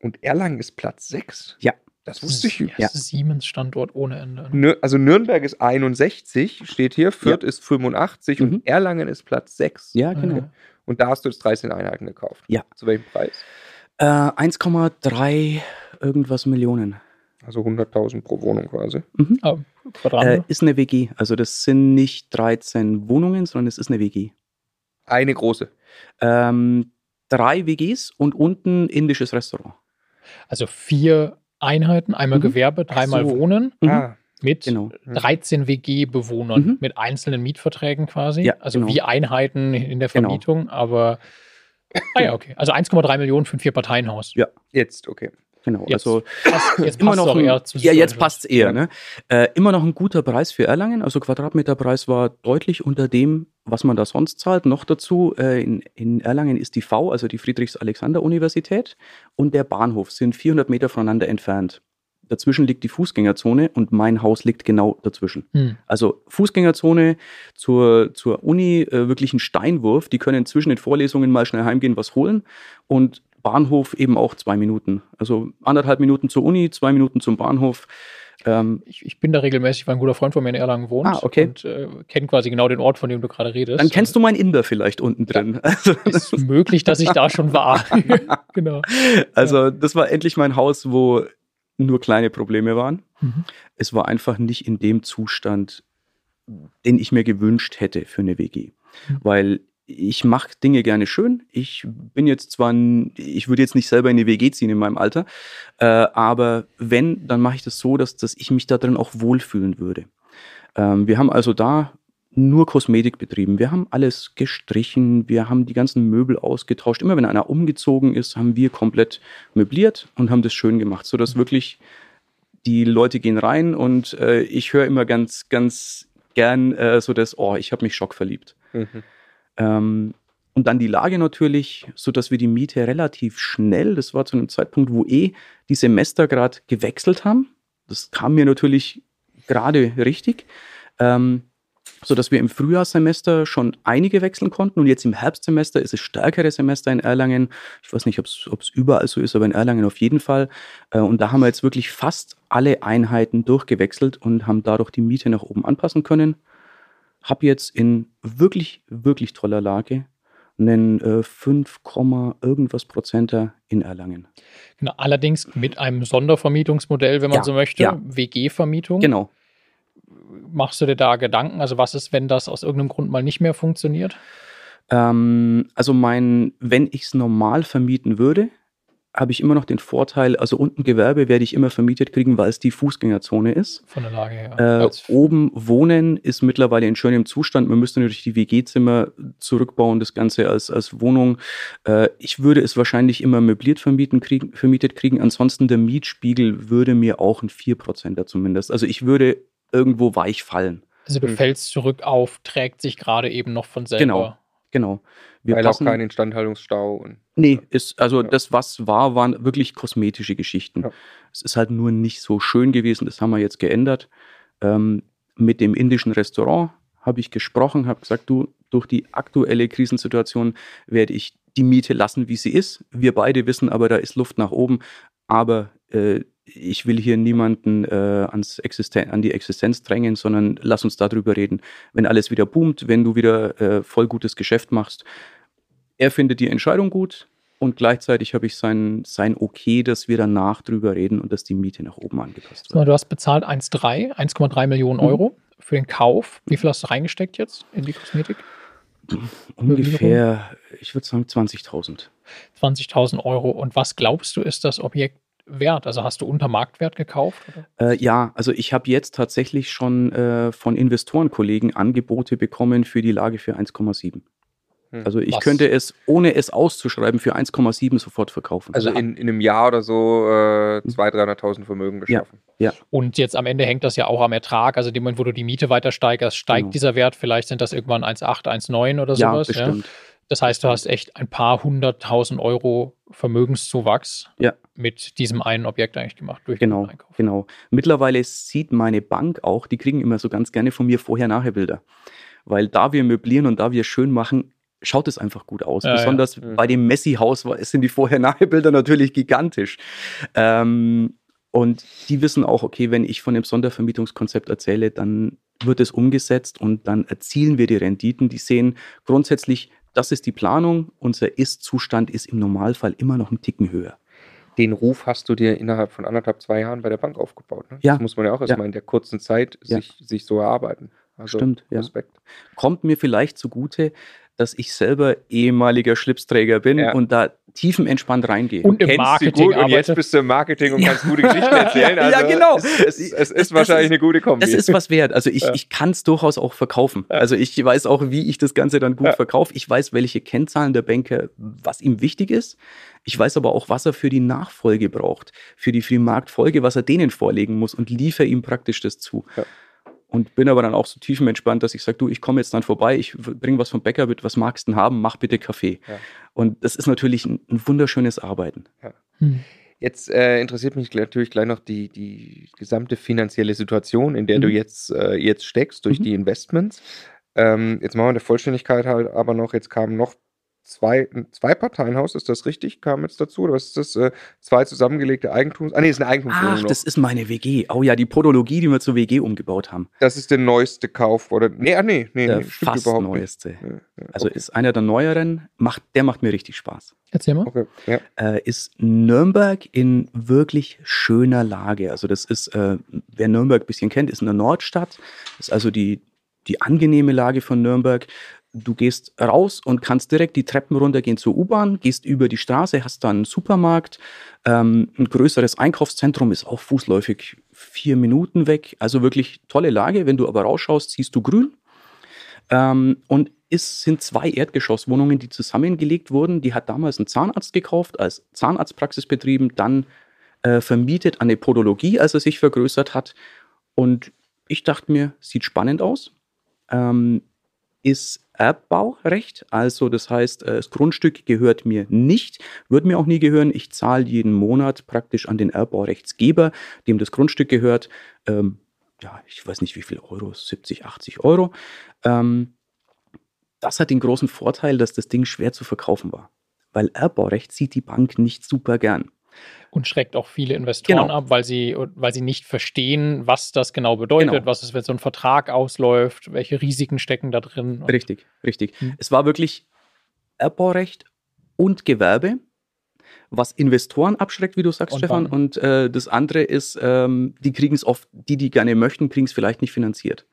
und Erlangen ist Platz 6. Ja. Das wusste ich. Ja. Siemens-Standort ohne Ende. Ne? Also Nürnberg ist 61, steht hier, Fürth ja. ist 85 mhm. und Erlangen ist Platz 6. Ja, genau. Okay. Und da hast du jetzt 13 Einheiten gekauft. Ja. Zu welchem Preis? Äh, 1,3 irgendwas Millionen. Also 100.000 pro Wohnung quasi. Mhm. Oh, äh, ist eine WG. Also das sind nicht 13 Wohnungen, sondern es ist eine WG. Eine große. Ähm, drei WGs und unten indisches Restaurant. Also vier Einheiten, einmal mhm. Gewerbe, dreimal so. Wohnen. Mhm. Ah. Mit genau. 13 WG-Bewohnern, mhm. mit einzelnen Mietverträgen quasi. Ja, also genau. wie Einheiten in der genau. Vermietung, genau. aber Ah ja, okay. Also 1,3 Millionen für ein Vier-Parteien-Haus. Ja, jetzt, okay. Genau, jetzt, also passt, jetzt immer noch ein, eher zu Ja, jetzt passt es eher. Ne? Äh, immer noch ein guter Preis für Erlangen. Also Quadratmeterpreis war deutlich unter dem, was man da sonst zahlt. Noch dazu, äh, in, in Erlangen ist die V, also die Friedrichs-Alexander-Universität und der Bahnhof sind 400 Meter voneinander entfernt. Dazwischen liegt die Fußgängerzone und mein Haus liegt genau dazwischen. Hm. Also Fußgängerzone zur, zur Uni, äh, wirklich ein Steinwurf. Die können zwischen den Vorlesungen mal schnell heimgehen, was holen. Und Bahnhof eben auch zwei Minuten. Also anderthalb Minuten zur Uni, zwei Minuten zum Bahnhof. Ähm, ich, ich, bin da regelmäßig, weil ein guter Freund von mir in Erlangen wohnt ah, okay. und äh, kenne quasi genau den Ort, von dem du gerade redest. Dann kennst du meinen Inder vielleicht unten drin. Also, ist möglich, dass ich da schon war. genau. Also das war endlich mein Haus, wo nur kleine Probleme waren. Mhm. Es war einfach nicht in dem Zustand, den ich mir gewünscht hätte für eine WG. Mhm. Weil ich mache Dinge gerne schön. Ich bin jetzt zwar, ich würde jetzt nicht selber in die WG ziehen in meinem Alter, äh, aber wenn, dann mache ich das so, dass, dass ich mich da drin auch wohlfühlen würde. Ähm, wir haben also da nur Kosmetik betrieben. Wir haben alles gestrichen, wir haben die ganzen Möbel ausgetauscht. Immer wenn einer umgezogen ist, haben wir komplett möbliert und haben das schön gemacht, sodass wirklich die Leute gehen rein und äh, ich höre immer ganz, ganz gern äh, so das, oh, ich habe mich schockverliebt. Mhm. Ähm, und dann die Lage natürlich, sodass wir die Miete relativ schnell, das war zu einem Zeitpunkt, wo eh die Semester gerade gewechselt haben. Das kam mir natürlich gerade richtig. Ähm, so dass wir im Frühjahrssemester schon einige wechseln konnten und jetzt im Herbstsemester ist es stärkere Semester in Erlangen. Ich weiß nicht, ob es überall so ist, aber in Erlangen auf jeden Fall. Äh, und da haben wir jetzt wirklich fast alle Einheiten durchgewechselt und haben dadurch die Miete nach oben anpassen können. Habe jetzt in wirklich, wirklich toller Lage einen äh, 5, irgendwas Prozenter in Erlangen. Genau, allerdings mit einem Sondervermietungsmodell, wenn man Ja, so möchte, ja. WG-Vermietung. Genau. Machst du dir da Gedanken? Also was ist, wenn das aus irgendeinem Grund mal nicht mehr funktioniert? Ähm, also mein, wenn ich es normal vermieten würde, habe ich immer noch den Vorteil, also unten Gewerbe werde ich immer vermietet kriegen, weil es die Fußgängerzone ist. Von der Lage her. Äh, oben wohnen ist mittlerweile in schönem Zustand. Man müsste natürlich die WG-Zimmer zurückbauen, das Ganze als, als Wohnung. Äh, ich würde es wahrscheinlich immer möbliert vermieten, kriegen, vermietet kriegen. Ansonsten der Mietspiegel würde mir auch ein 4% zumindest. Also ich würde irgendwo weich fallen. also du Mhm. fällst zurück auf, trägt sich gerade eben noch von selber. Genau. Genau. Wir Weil auch passen- kein Instandhaltungsstau. Und, Nee, ist, also Ja. das, was war, waren wirklich kosmetische Geschichten. Ja. Es ist halt nur nicht so schön gewesen, das haben wir jetzt geändert. Ähm, mit dem indischen Restaurant habe ich gesprochen, habe gesagt, du, durch die aktuelle Krisensituation werde ich die Miete lassen, wie sie ist. Wir beide wissen aber, da ist Luft nach oben. Aber äh, ich will hier niemanden äh, ans Existen an die Existenz drängen, sondern lass uns darüber reden. Wenn alles wieder boomt, wenn du wieder äh, voll gutes Geschäft machst, er findet die Entscheidung gut und gleichzeitig habe ich sein, sein Okay, dass wir danach drüber reden und dass die Miete nach oben angepasst wird. Du hast bezahlt 1,3, 1,3 Millionen Mhm. Euro für den Kauf. Wie viel hast du reingesteckt jetzt in die Kosmetik? Ungefähr, ich würde sagen 20.000. 20.000 Euro. Und was glaubst du, ist das Objekt wert? Also hast du unter Marktwert gekauft? Äh, ja, also ich habe jetzt tatsächlich schon äh, von Investorenkollegen Angebote bekommen für die Lage für 1,7. Hm. Also ich Was? könnte es, ohne es auszuschreiben, für 1,7 sofort verkaufen. also in, in einem Jahr oder so äh, 200.000, 300.000 Vermögen geschaffen. Und jetzt am Ende hängt das ja auch am Ertrag. Also dem Moment, wo du die Miete weiter steigerst, steigt Genau. dieser Wert. Vielleicht sind das irgendwann 1,8, 1,9 oder ja, sowas. bestimmt. Das heißt, du hast echt ein paar hunderttausend Euro Vermögenszuwachs Ja. mit diesem einen Objekt eigentlich gemacht durch den Genau, Einkauf. genau. Mittlerweile sieht meine Bank auch, die kriegen immer so ganz gerne von mir Vorher-Nachher-Bilder. Weil da wir möblieren und da wir schön machen, schaut es einfach gut aus. Ja, ja. Besonders Mhm. bei dem Messi-Haus sind die Vorher-Nachher-Bilder natürlich gigantisch. Ähm, und die wissen auch, okay, wenn ich von dem Sondervermietungskonzept erzähle, dann wird es umgesetzt und dann erzielen wir die Renditen. Die sehen grundsätzlich, das ist die Planung, unser Ist-Zustand ist im Normalfall immer noch einen Ticken höher. Den Ruf hast du dir innerhalb von anderthalb, zwei Jahren bei der Bank aufgebaut. Ne? Ja. Das muss man ja auch erstmal Ja. in der kurzen Zeit Ja. sich, sich so erarbeiten. Also Stimmt, ja. Respekt. kommt mir vielleicht zugute, dass ich selber ehemaliger Schlipsträger bin Ja. und da tiefenentspannt reingehe. Und im Marketing gut und jetzt bist du im Marketing und Ja. kannst gute Geschichten erzählen. Ja, Also genau. Es, es, es ist wahrscheinlich ist- eine gute Kombi. das ist was wert. Also ich, Ja. ich kann es durchaus auch verkaufen. Also ich weiß auch, wie ich das Ganze dann gut Ja. verkaufe. Ich weiß, welche Kennzahlen der Banker, was ihm wichtig ist. Ich weiß aber auch, was er für die Nachfolge braucht, für die, für die Marktfolge, was er denen vorlegen muss und liefere ihm praktisch das zu. Ja. Und bin aber dann auch so tiefenentspannt, dass ich sage, du, ich komme jetzt dann vorbei, ich bringe was vom Bäcker mit, was magst du denn haben, mach bitte Kaffee. Ja. Und das ist natürlich ein, ein wunderschönes Arbeiten. Hm. Jetzt äh, interessiert mich natürlich gleich noch die, die gesamte finanzielle Situation, in der du Mhm. jetzt, äh, jetzt steckst durch Mhm. die Investments. Ähm, jetzt machen wir der Vollständigkeit halt aber noch, jetzt kamen noch zwei, ein Zwei-Parteien-Haus, ist das richtig? Kam jetzt dazu? Oder was ist das? Äh, zwei zusammengelegte Eigentums... Ah, nee, ist eine Eigentumswohnung Ach, noch. das ist meine WG. Oh ja, die Podologie, die wir zur WG umgebaut haben. Das ist der neueste Kauf, oder? Nee, ah, nee, nee, Der nee stimmt fast überhaupt neueste. nicht. Ja, ja, Also okay. ist einer der neueren, macht, der macht mir richtig Spaß. Erzähl mal. Okay, ja. Äh, ist Nürnberg in wirklich schöner Lage. Also das ist, äh, wer Nürnberg ein bisschen kennt, ist eine Nordstadt. Ist also die, die angenehme Lage von Nürnberg. Du gehst raus und kannst direkt die Treppen runtergehen zur U-Bahn, gehst über die Straße, hast dann einen Supermarkt, ähm, ein größeres Einkaufszentrum ist auch fußläufig vier Minuten weg. Also wirklich tolle Lage. Wenn du aber rausschaust, siehst du grün. Ähm, und es sind zwei Erdgeschosswohnungen, die zusammengelegt wurden. Die hat damals ein Zahnarzt gekauft, als Zahnarztpraxis betrieben, dann äh, vermietet an eine Podologie, als er sich vergrößert hat. Und ich dachte mir, sieht spannend aus. Ähm, ist Erbbaurecht, also das heißt, äh, das Grundstück gehört mir nicht, wird mir auch nie gehören. Ich zahle jeden Monat praktisch an den Erbbaurechtsgeber, dem das Grundstück gehört. Ähm, ja, ich weiß nicht wie viel Euro, 70, 80 Euro. Ähm, das hat den großen Vorteil, dass das Ding schwer zu verkaufen war. Weil Erbbaurecht sieht die Bank nicht super gern. Und schreckt auch viele Investoren Genau. ab, weil sie, weil sie nicht verstehen, was das genau bedeutet, Genau. was ist, wenn so ein Vertrag ausläuft, welche Risiken stecken da drin. Richtig, richtig. Hm. Es war wirklich Erbbaurecht und Gewerbe, was Investoren abschreckt, wie du sagst, Und Stefan. Banken. Und äh, das andere ist, ähm, die kriegen es oft, die, die gerne möchten, kriegen es vielleicht nicht finanziert.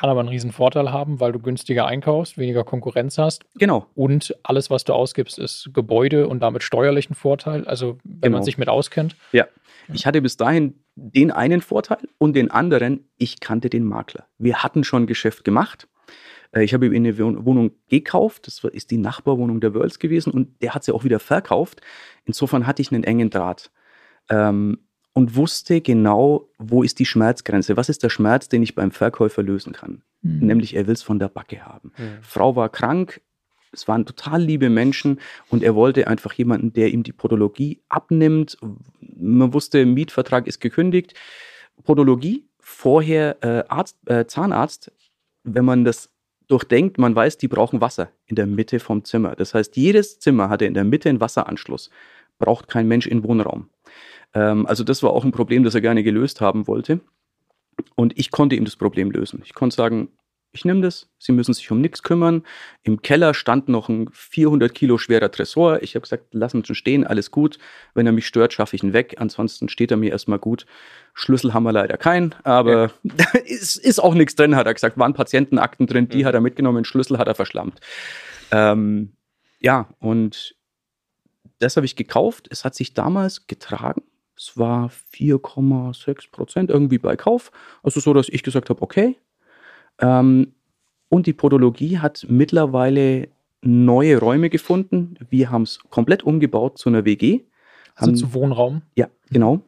Kann aber einen riesen Vorteil haben, weil du günstiger einkaufst, weniger Konkurrenz hast Genau. und alles, was du ausgibst, ist Gebäude und damit steuerlichen Vorteil. Also wenn Genau. man sich mit auskennt. Ich hatte bis dahin den einen Vorteil und den anderen, ich kannte den Makler. Wir hatten schon Geschäft gemacht. Äh, Ich habe ihm eine Wohn- Wohnung gekauft, das ist die Nachbarwohnung der Wörls gewesen und der hat sie auch wieder verkauft. Insofern hatte ich einen engen Draht ähm, und wusste genau, wo ist die Schmerzgrenze, was ist der Schmerz, den ich beim Verkäufer lösen kann. Hm. Nämlich, er will es von der Backe haben. Mhm. Frau war krank, es waren total liebe Menschen und er wollte einfach jemanden, der ihm die Podologie abnimmt. Man wusste, Mietvertrag ist gekündigt. Podologie, vorher äh, Arzt, äh, Zahnarzt, wenn man das durchdenkt, man weiß, die brauchen Wasser in der Mitte vom Zimmer. Das heißt, jedes Zimmer hatte in der Mitte einen Wasseranschluss. Braucht kein Mensch in Wohnraum. Ähm, also das war auch ein Problem, das er gerne gelöst haben wollte. Und ich konnte ihm das Problem lösen. Ich konnte sagen, ich nehme das, Sie müssen sich um nichts kümmern. Im Keller stand noch ein 400 Kilo schwerer Tresor. Ich habe gesagt, lassen Sie ihn stehen, alles gut. Wenn er mich stört, schaffe ich ihn weg. Ansonsten steht er mir erstmal gut. Schlüssel haben wir leider keinen, aber ist, ist auch nichts drin, hat er gesagt. Waren Patientenakten drin, die Mhm. hat er mitgenommen, Schlüssel hat er verschlammt. Ähm, ja, und das habe ich gekauft. Es hat sich damals getragen. Es war 4,6 Prozent irgendwie bei Kauf. Also so, dass ich gesagt habe, okay. Ähm, und die Podologie hat mittlerweile neue Räume gefunden. Wir haben es komplett umgebaut zu einer WG. Also Haben- zu Wohnraum. Ja, genau.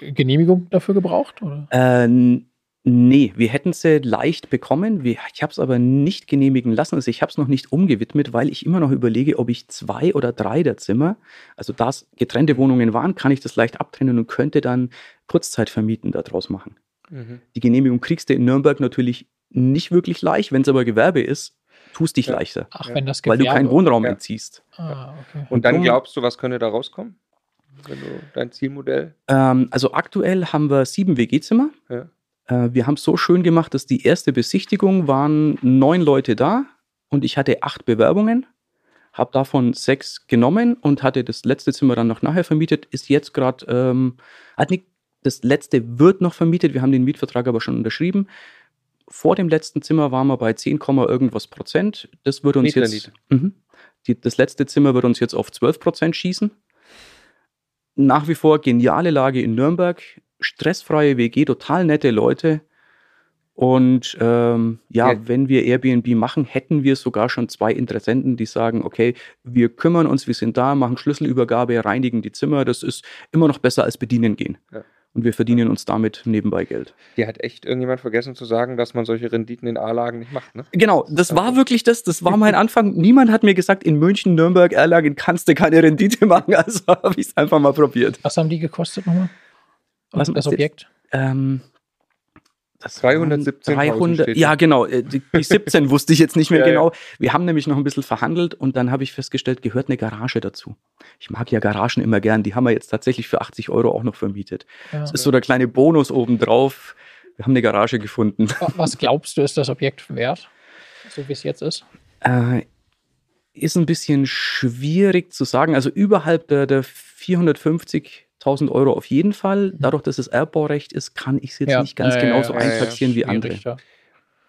Genehmigung dafür gebraucht? Oder? Äh, n- nee, wir hätten sie leicht bekommen. Wir, ich habe es aber nicht genehmigen lassen. Also ich habe es noch nicht umgewidmet, weil ich immer noch überlege, ob ich zwei oder drei der Zimmer, also da es getrennte Wohnungen waren, kann ich das leicht abtrennen und könnte dann Kurzzeitvermieten daraus machen. Mhm. Die Genehmigung kriegst du in Nürnberg natürlich nicht wirklich leicht. Wenn es aber Gewerbe ist, tust dich Ja. leichter, Ach, wenn das weil du Gewerbe- keinen Wohnraum Ja. entziehst. Ah, okay. Und dann glaubst du, was könnte da rauskommen? Wenn du dein Zielmodell? Ähm, also aktuell haben wir sieben WG-Zimmer. Ja. Äh, wir haben es so schön gemacht, dass die erste Besichtigung waren neun Leute da und ich hatte acht Bewerbungen, habe davon sechs genommen und hatte das letzte Zimmer dann noch nachher vermietet. Ist jetzt gerade, ähm, hat nicht, das letzte wird noch vermietet. Wir haben den Mietvertrag aber schon unterschrieben. Vor dem letzten Zimmer waren wir bei 10, Komma irgendwas Prozent. Das wird uns jetzt, mhm, die, das letzte Zimmer wird uns jetzt auf 12 Prozent schießen. Nach wie vor geniale Lage in Nürnberg, stressfreie WG, total nette Leute. Und ähm, ja, Ja. wenn wir Airbnb machen, hätten wir sogar schon zwei Interessenten, die sagen, okay, wir kümmern uns, wir sind da, machen Schlüsselübergabe, reinigen die Zimmer. Das ist immer noch besser als bedienen gehen. Ja. Und wir verdienen uns damit nebenbei Geld. Dir hat echt irgendjemand vergessen zu sagen, dass man solche Renditen in A-Lagen nicht macht, ne? Genau, das war wirklich das, das war mein Anfang. Niemand hat mir gesagt, in München, Nürnberg, Erlangen kannst du keine Rendite machen, also habe ich es einfach mal probiert. Was haben die gekostet nochmal? Was das meinst du? Objekt? Ähm, das 317.000 waren 300, steht ja genau, äh, die, die 17 wusste ich jetzt nicht mehr Ja, ja. genau. Wir haben nämlich noch ein bisschen verhandelt und dann habe ich festgestellt, gehört eine Garage dazu. Ich mag ja Garagen immer gern, die haben wir jetzt tatsächlich für 80 Euro auch noch vermietet. Ja. Das ist so der kleine Bonus obendrauf. Wir haben eine Garage gefunden. Wa- Was glaubst du, ist das Objekt wert? So wie es jetzt ist? Äh, ist ein bisschen schwierig zu sagen. Also überhalb der, der 450.000 Euro auf jeden Fall. Dadurch, dass es Erbbaurecht ist, kann ich es jetzt Ja. nicht ganz Ja, genau ja, so ja, ja, einplatzieren wie andere.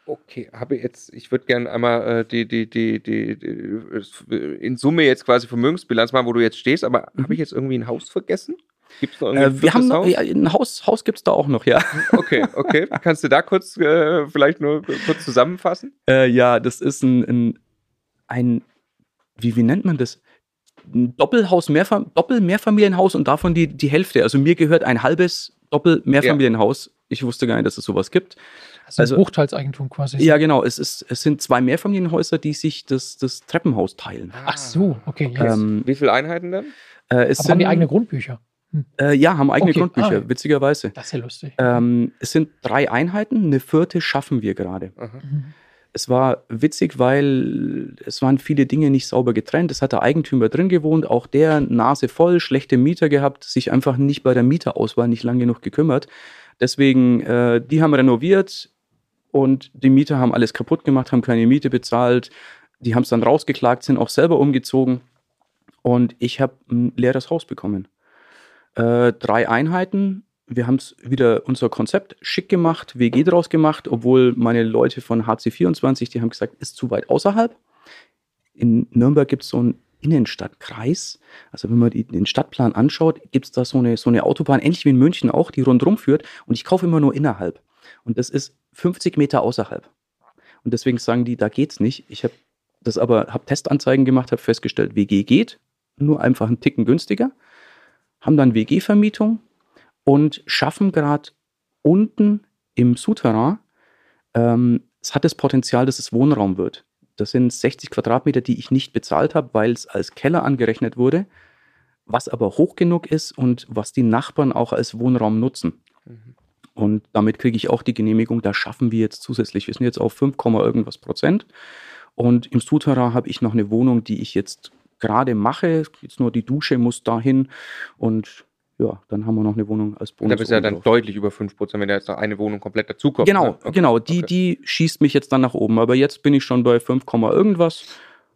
Okay, habe jetzt, ich würde gerne einmal äh, die, die, die, die, die, in Summe jetzt quasi Vermögensbilanz machen, wo du jetzt stehst, aber habe ich jetzt irgendwie ein Haus vergessen? Gibt es noch Äh, wir haben noch, Haus? ja, ein Haus, Haus gibt es da auch noch, ja. Okay, okay. Kannst du da kurz äh, vielleicht nur kurz zusammenfassen? Äh, ja, das ist ein, ein, ein wie, wie nennt man das? Ein Doppelhaus, Mehrfam Doppel-Mehrfamilienhaus und davon die, die Hälfte. Also mir gehört ein halbes Doppel-Mehrfamilienhaus. Ich wusste gar nicht, dass es sowas gibt. Also, Also- ein Bruchteilseigentum quasi. Ja, genau. Es, ist, es sind zwei Mehrfamilienhäuser, die sich das, das Treppenhaus teilen. Ach so, okay. Ja. Ähm, Wie viele Einheiten dann? Äh, es Aber haben die sind- eigene Grundbücher? Äh, ja, haben eigene Okay, Grundbücher, ah. witzigerweise. Das ist ja lustig. Ähm, es sind drei Einheiten, eine vierte schaffen wir gerade. Mhm. Es war witzig, weil es waren viele Dinge nicht sauber getrennt. Es hat der Eigentümer drin gewohnt, auch der Nase voll, schlechte Mieter gehabt, sich einfach nicht bei der Mieterauswahl nicht lang genug gekümmert. Deswegen, äh, die haben renoviert und die Mieter haben alles kaputt gemacht, haben keine Miete bezahlt. Die haben es dann rausgeklagt, sind auch selber umgezogen. Und ich habe ein leeres Haus bekommen. Äh, drei Einheiten, wir haben es wieder unser Konzept schick gemacht, WG draus gemacht, obwohl meine Leute von HC24, die haben gesagt, ist zu weit außerhalb. In Nürnberg gibt es so einen Innenstadtkreis. Also wenn man den Stadtplan anschaut, gibt es da so eine, so eine Autobahn, ähnlich wie in München auch, die rundherum führt. Und ich kaufe immer nur innerhalb. Und das ist 50 Meter außerhalb. Und deswegen sagen die, da geht's nicht. Ich habe das aber, habe Testanzeigen gemacht, habe festgestellt, WG geht, nur einfach einen Ticken günstiger. Haben dann WG-Vermietung, und schaffen gerade unten im Souterrain, ähm, es hat das Potenzial, dass es Wohnraum wird. Das sind 60 Quadratmeter, die ich nicht bezahlt habe, weil es als Keller angerechnet wurde, was aber hoch genug ist und was die Nachbarn auch als Wohnraum nutzen. Mhm. Und damit kriege ich auch die Genehmigung, da schaffen wir jetzt zusätzlich. Wir sind jetzt auf 5, irgendwas Prozent. Und im Souterrain habe ich noch eine Wohnung, die ich jetzt gerade mache. Jetzt nur die Dusche muss dahin und ja, dann haben wir noch eine Wohnung als Bonus. Da bist du ja dann deutlich über 5%, wenn da jetzt noch eine Wohnung komplett dazukommt. Genau, ne? okay. genau. Die, okay. die schießt mich jetzt dann nach oben. Aber jetzt bin ich schon bei 5, irgendwas.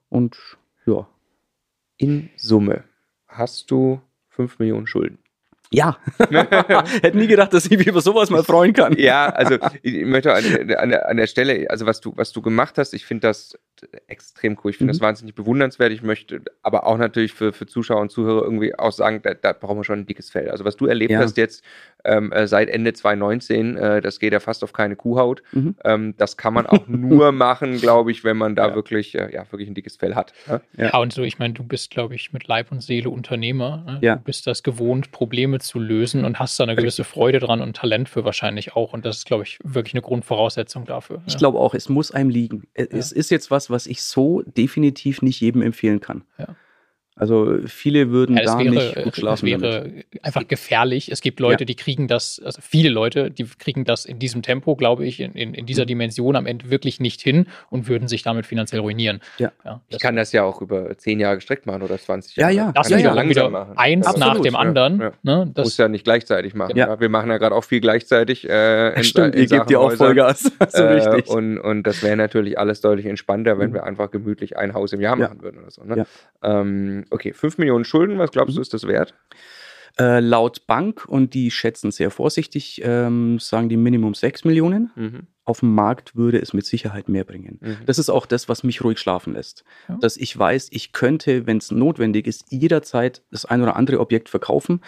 Und ja. In Summe hast du 5 Millionen Schulden. Ja, hätte nie gedacht, dass ich mich über sowas mal freuen kann. Ja, also ich möchte an, an, der, an der Stelle, also was du, was du gemacht hast, ich finde das extrem cool. Ich finde mhm. das wahnsinnig bewundernswert. Ich möchte aber auch natürlich für, für Zuschauer und Zuhörer irgendwie auch sagen, da, da brauchen wir schon ein dickes Feld. Also was du erlebt ja. hast jetzt ähm, äh, seit Ende 2019, äh, das geht ja fast auf keine Kuhhaut. Mhm. Ähm, das kann man auch nur machen, glaube ich, wenn man da ja. wirklich, äh, ja, wirklich ein dickes Fell hat. Ja, ja und so, ich meine, du bist, glaube ich, mit Leib und Seele Unternehmer. Ne? Ja. Du bist das gewohnt, Probleme zu lösen und hast da eine gewisse Freude dran und Talent für wahrscheinlich auch. Und das ist, glaube ich, wirklich eine Grundvoraussetzung dafür. Ich glaube auch, es muss einem liegen. Es ist jetzt was, was ich so definitiv nicht jedem empfehlen kann. Ja. Also viele würden ja, da wäre, nicht gut schlafen. Es wäre damit. einfach gefährlich. Es gibt Leute, ja. die kriegen das, also viele Leute, die kriegen das in diesem Tempo, glaube ich, in, in, in dieser mhm. Dimension am Ende wirklich nicht hin und würden sich damit finanziell ruinieren. Ja. ja ich kann das ja auch über zehn Jahre gestreckt machen oder 20 Jahre. Ja, ja. Das kann ja, langsam wieder machen. Eins Absolut, nach dem anderen. Ja. Ne, das Muss ja nicht gleichzeitig machen. Ja. Wir machen ja gerade auch viel gleichzeitig. Äh, in, Stimmt, in ihr gebt die auch Vollgas. so äh, richtig. Und, und das wäre natürlich alles deutlich entspannter, wenn mhm. wir einfach gemütlich ein Haus im Jahr machen würden oder so. Ne? Ähm, okay, 5 Millionen Schulden, was glaubst du, mhm. ist das wert? Äh, laut Bank, und die schätzen sehr vorsichtig, ähm, sagen die Minimum 6 Millionen. Mhm. Auf dem Markt würde es mit Sicherheit mehr bringen. Mhm. Das ist auch das, was mich ruhig schlafen lässt. Ja. Dass ich weiß, ich könnte, wenn es notwendig ist, jederzeit das ein oder andere Objekt verkaufen.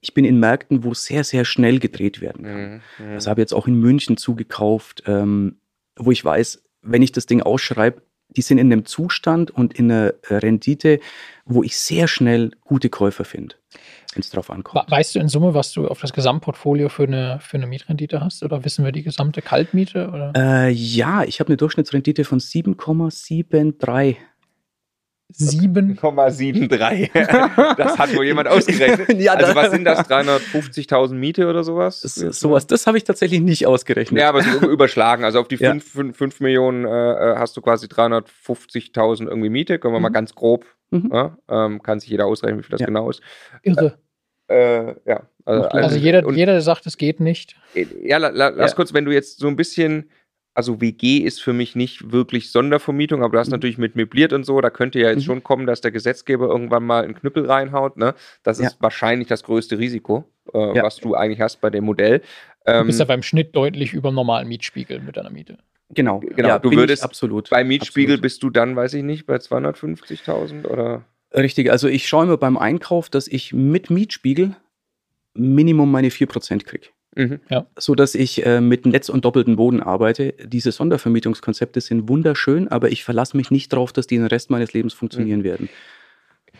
Ich bin in Märkten, wo sehr, sehr schnell gedreht werden kann. Mhm. mhm. Das habe ich jetzt auch in München zugekauft, ähm, wo ich weiß, wenn ich das Ding ausschreibe, die sind in einem Zustand und in einer Rendite, wo ich sehr schnell gute Käufer finde, wenn es drauf ankommt. Weißt du in Summe, was du auf das Gesamtportfolio für eine, für eine Mietrendite hast? Oder wissen wir die gesamte Kaltmiete? Äh, ja, ich habe eine Durchschnittsrendite von 7,73 7,73. das hat wohl jemand ausgerechnet. ja, also was sind das? 350.000 Miete oder sowas? Das, sowas, das habe ich tatsächlich nicht ausgerechnet. Ja, aber so überschlagen. Also auf die 5, ja. 5, 5 Millionen äh, äh, hast du quasi 350.000 irgendwie Miete. Können wir mhm. mal ganz grob. Mhm. Ja, ähm, kann sich jeder ausrechnen, wie viel das ja. genau ist. Irre. Äh, ja. Also, also jeder, jeder sagt, es geht nicht. Ja, la, la, lass kurz, wenn du jetzt so ein bisschen also WG ist für mich nicht wirklich Sondervermietung, aber du hast mhm. natürlich mit möbliert und so, da könnte ja jetzt mhm. schon kommen, dass der Gesetzgeber irgendwann mal einen Knüppel reinhaut. Ne? Das ja. ist wahrscheinlich das größte Risiko, äh, ja. was du eigentlich hast bei dem Modell. Ähm, du bist ja beim Schnitt deutlich über dem normalen Mietspiegel mit deiner Miete. Genau, genau. Ja, du würdest absolut. Bei Mietspiegel absolut. bist du dann, weiß ich nicht, bei 250.000 oder? Richtig, also ich schaue mir beim Einkauf, dass ich mit Mietspiegel Minimum meine 4% kriege. Mhm. Ja. So dass ich äh, mit Netz und doppelten Boden arbeite. Diese Sondervermietungskonzepte sind wunderschön, aber ich verlasse mich nicht darauf, dass die den Rest meines Lebens funktionieren mhm. werden.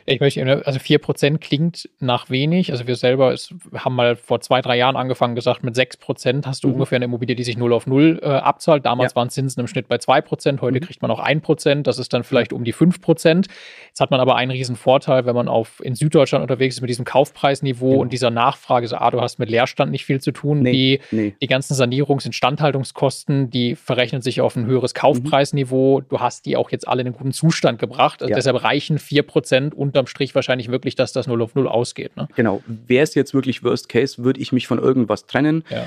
Ich möchte, also 4% klingt nach wenig. Also wir selber ist, haben mal vor zwei, drei Jahren angefangen gesagt, mit 6% hast du mhm. ungefähr eine Immobilie, die sich 0 auf 0 äh, abzahlt. Damals ja. waren Zinsen im Schnitt bei 2%, heute mhm. kriegt man auch 1%, das ist dann vielleicht um die 5%. Jetzt hat man aber einen riesen Vorteil, wenn man auf, in Süddeutschland unterwegs ist mit diesem Kaufpreisniveau genau. und dieser Nachfrage, so, ah, du hast mit Leerstand nicht viel zu tun. Nee, die, nee. die ganzen Sanierungs- und Instandhaltungskosten, die verrechnen sich auf ein höheres mhm. Kaufpreisniveau. Mhm. Du hast die auch jetzt alle in einen guten Zustand gebracht. Also ja. Deshalb reichen 4% unterm Strich wahrscheinlich wirklich, dass das 0 auf 0 ausgeht. Ne? Genau. Wäre es jetzt wirklich Worst Case, würde ich mich von irgendwas trennen. Ja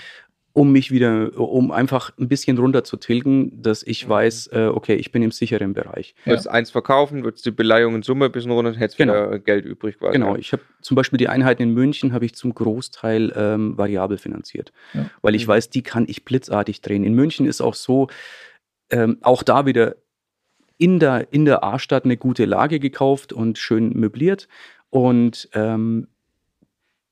um mich wieder, um einfach ein bisschen runter zu tilgen, dass ich mhm. weiß, äh, okay, ich bin im sicheren Bereich. Ja. Würdest eins verkaufen, würdest die Beleihung in Summe ein bisschen runter, hättest genau. wieder Geld übrig quasi. Genau, ich habe zum Beispiel die Einheiten in München habe ich zum Großteil ähm, variabel finanziert, ja. weil ich mhm. weiß, die kann ich blitzartig drehen. In München ist auch so, ähm, auch da wieder in der, in der A-Stadt eine gute Lage gekauft und schön möbliert und ähm,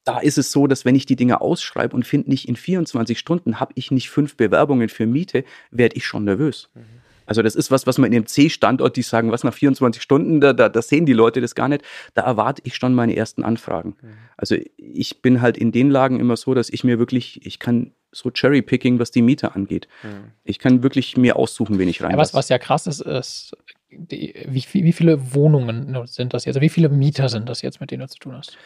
da ist es so, dass wenn ich die Dinge ausschreibe und finde nicht in 24 Stunden, habe ich nicht fünf Bewerbungen für Miete, werde ich schon nervös. Mhm. Also das ist was, was man in dem C-Standort, die sagen, was nach 24 Stunden, da, da, da, sehen die Leute das gar nicht. Da erwarte ich schon meine ersten Anfragen. Mhm. Also ich bin halt in den Lagen immer so, dass ich mir wirklich, ich kann so Cherry-Picking, was die Miete angeht. Mhm. Ich kann wirklich mir aussuchen, wen ich rein. Ja, was, was ja krass ist, ist, die, wie, wie viele Wohnungen sind das jetzt? Also wie viele Mieter sind das jetzt, mit denen du zu tun hast?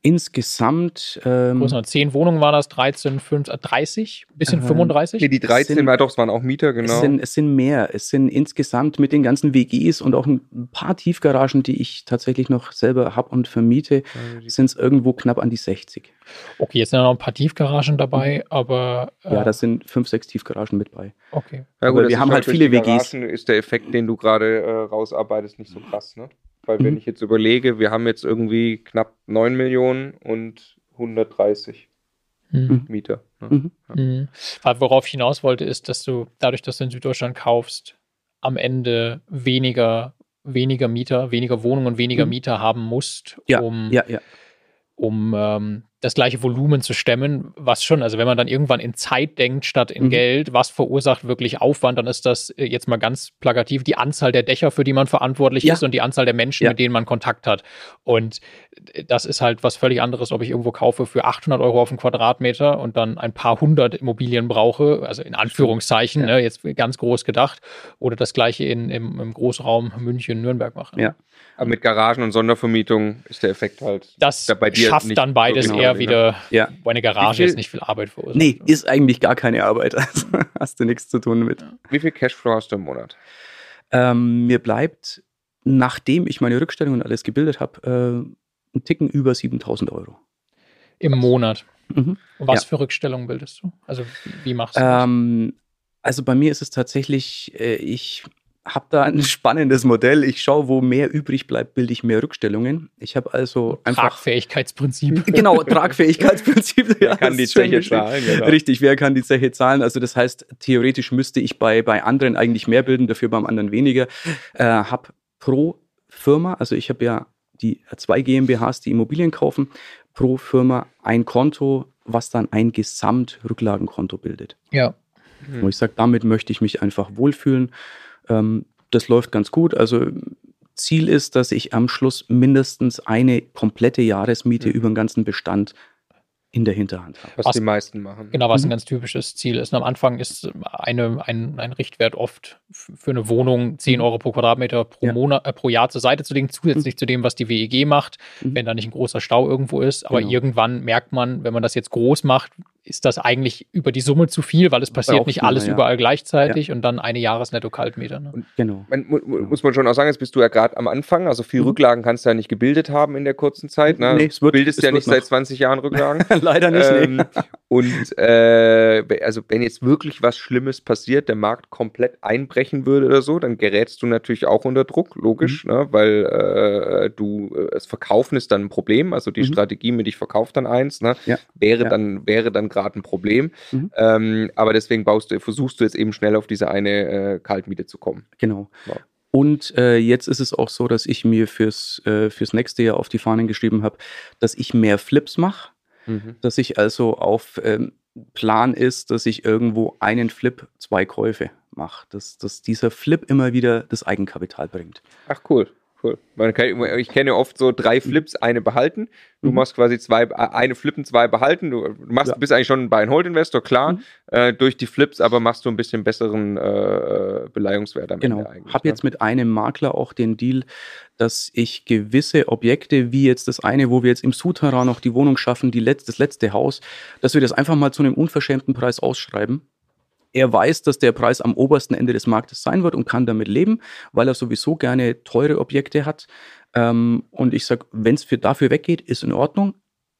Insgesamt. Ähm, Groß, 10 Wohnungen waren das, 13, 5, 30, bisschen äh, 35? Nee, die 13 sind, war doch, es waren auch Mieter, genau. Es sind, es sind mehr. Es sind insgesamt mit den ganzen WGs und auch ein paar Tiefgaragen, die ich tatsächlich noch selber habe und vermiete, sind es irgendwo knapp an die 60. Okay, jetzt sind noch ein paar Tiefgaragen dabei, aber. Äh, ja, da sind 5, 6 Tiefgaragen mit bei. Okay. Ja, gut, aber wir haben halt viele WGs. Garagen ist der Effekt, den du gerade äh, rausarbeitest, nicht so krass, ne? Weil mhm. wenn ich jetzt überlege, wir haben jetzt irgendwie knapp 9 Millionen und 130 mhm. Mieter. Ne? Mhm. Ja. Mhm. worauf ich hinaus wollte, ist, dass du dadurch, dass du in Süddeutschland kaufst, am Ende weniger, weniger Mieter, weniger Wohnungen und weniger mhm. Mieter haben musst, ja, um, ja, ja. um ähm, das gleiche Volumen zu stemmen, was schon, also wenn man dann irgendwann in Zeit denkt statt in mhm. Geld, was verursacht wirklich Aufwand, dann ist das äh, jetzt mal ganz plakativ die Anzahl der Dächer, für die man verantwortlich ja. ist und die Anzahl der Menschen, ja. mit denen man Kontakt hat. Und äh, das ist halt was völlig anderes, ob ich irgendwo kaufe für 800 Euro auf einen Quadratmeter und dann ein paar hundert Immobilien brauche, also in Anführungszeichen, ja. ne, jetzt ganz groß gedacht, oder das gleiche in, im, im Großraum München, Nürnberg mache. Ja. Aber mit Garagen und Sondervermietung ist der Effekt halt. Das bei dir schafft dann beides genau eher wieder, ja. wo eine Garage jetzt nicht viel Arbeit verursacht. Nee, ist eigentlich gar keine Arbeit. Also hast du nichts zu tun mit. Wie viel Cashflow hast du im Monat? Ähm, mir bleibt, nachdem ich meine Rückstellung und alles gebildet habe, äh, ein Ticken über 7000 Euro. Im Monat. Mhm. was ja. für Rückstellungen bildest du? Also wie, machst du das? Ähm, also bei mir ist es tatsächlich, äh, ich habe da ein spannendes Modell. Ich schaue, wo mehr übrig bleibt, bilde ich mehr Rückstellungen. Ich habe also einfach. Tragfähigkeitsprinzip. Genau, Tragfähigkeitsprinzip. wer ja, kann die Zeche zahlen? Genau. Richtig, wer kann die Zeche zahlen? Also, das heißt, theoretisch müsste ich bei, bei anderen eigentlich mehr bilden, dafür beim anderen weniger. Äh, habe pro Firma, also ich habe ja die zwei GmbHs, die Immobilien kaufen, pro Firma ein Konto, was dann ein Gesamtrücklagenkonto bildet. Ja. Wo ich sage, damit möchte ich mich einfach wohlfühlen. Ähm, das läuft ganz gut. Also Ziel ist, dass ich am Schluss mindestens eine komplette Jahresmiete mhm. über den ganzen Bestand in der Hinterhand habe. Was, was, die meisten machen. Genau, was mhm. ein ganz typisches Ziel ist. Und am Anfang ist eine, ein, ein Richtwert oft für eine Wohnung 10 mhm. Euro pro Quadratmeter pro, ja. Monat, äh, pro Jahr zur Seite zu legen, zusätzlich mhm. zu dem, was die WEG macht, mhm. wenn da nicht ein großer Stau irgendwo ist. Aber genau. irgendwann merkt man, wenn man das jetzt groß macht, ist das eigentlich über die Summe zu viel, weil es passiert nicht alles ja. überall gleichzeitig ja. und dann eine Jahresnetto-Kaltmeter. Ne? Genau. Man, muss man schon auch sagen, jetzt bist du ja gerade am Anfang, also viel mhm. Rücklagen kannst du ja nicht gebildet haben in der kurzen Zeit. Ne? Nee, es wird, bildest es ja nicht noch. seit 20 Jahren Rücklagen. Leider nicht. Ähm, nee. Und äh, also wenn jetzt wirklich was Schlimmes passiert, der Markt komplett einbrechen würde oder so, dann gerätst du natürlich auch unter Druck, logisch, mhm. ne? weil äh, du äh, es verkaufen ist dann ein Problem, also die mhm. Strategie mit ich verkaufe dann eins, ne? Ja. wäre ja. dann wäre dann gerade ein Problem. Mhm. Ähm, aber deswegen baust du, versuchst du jetzt eben schnell auf diese eine äh, Kaltmiete zu kommen. Genau. Ja. Und äh, jetzt ist es auch so, dass ich mir fürs, äh, fürs nächste Jahr auf die Fahnen geschrieben habe, dass ich mehr Flips mache Mhm. Dass ich also auf ähm, Plan ist, dass ich irgendwo einen Flip, zwei Käufe mache. Dass, dass dieser Flip immer wieder das Eigenkapital bringt. Ach cool. Cool. ich kenne oft so drei Flips, eine behalten. Du mhm. machst quasi zwei, äh, eine flippen, zwei behalten. Du machst, ja. bist eigentlich schon ein Buy-and-Hold-Investor, klar. Mhm. Äh, durch die Flips, aber machst du ein bisschen besseren äh, Beleihungswert am genau. Ende eigentlich. Habe ne? jetzt mit einem Makler auch den Deal, dass ich gewisse Objekte, wie jetzt das eine, wo wir jetzt im Souterrain noch die Wohnung schaffen, die letzte, das letzte Haus, dass wir das einfach mal zu einem unverschämten Preis ausschreiben er weiß, dass der Preis am obersten Ende des Marktes sein wird und kann damit leben, weil er sowieso gerne teure Objekte hat. Ähm, und ich sage, wenn es dafür weggeht, ist in Ordnung.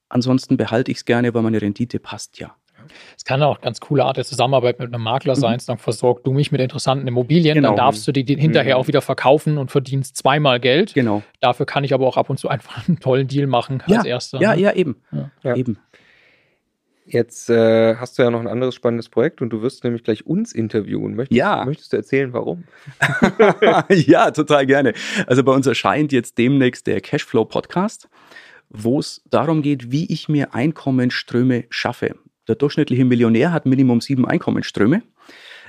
Ansonsten behalte ich es gerne, weil meine Rendite passt ja. Es kann auch eine ganz coole Art der Zusammenarbeit mit einem Makler mhm. sein. Dann versorgt du mich mit interessanten Immobilien. Genau. Dann darfst du die hinterher mhm. auch wieder verkaufen und verdienst zweimal Geld. Genau. Dafür kann ich aber auch ab und zu einfach einen tollen Deal machen ja. als erster. Ja, ne? ja, eben. Ja. eben. Jetzt äh, hast du ja noch ein anderes spannendes Projekt und du wirst nämlich gleich uns interviewen. Möchtest, ja. möchtest du erzählen, warum? ja, total gerne. Also bei uns erscheint jetzt demnächst der Cashflow Podcast, wo es darum geht, wie ich mir Einkommensströme schaffe. Der durchschnittliche Millionär hat Minimum sieben Einkommensströme.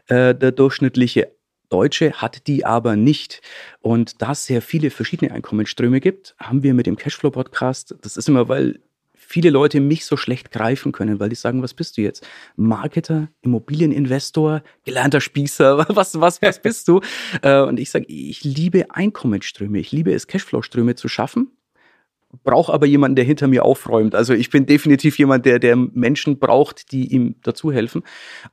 Äh, der durchschnittliche Deutsche hat die aber nicht. Und da es sehr viele verschiedene Einkommensströme gibt, haben wir mit dem Cashflow Podcast, das ist immer, weil viele Leute mich so schlecht greifen können, weil die sagen, was bist du jetzt? Marketer, Immobilieninvestor, gelernter Spießer, was, was, was bist du? Äh, und ich sage, ich liebe Einkommensströme, ich liebe es, Cashflow-Ströme zu schaffen brauche aber jemanden, der hinter mir aufräumt. Also ich bin definitiv jemand, der, der Menschen braucht, die ihm dazu helfen.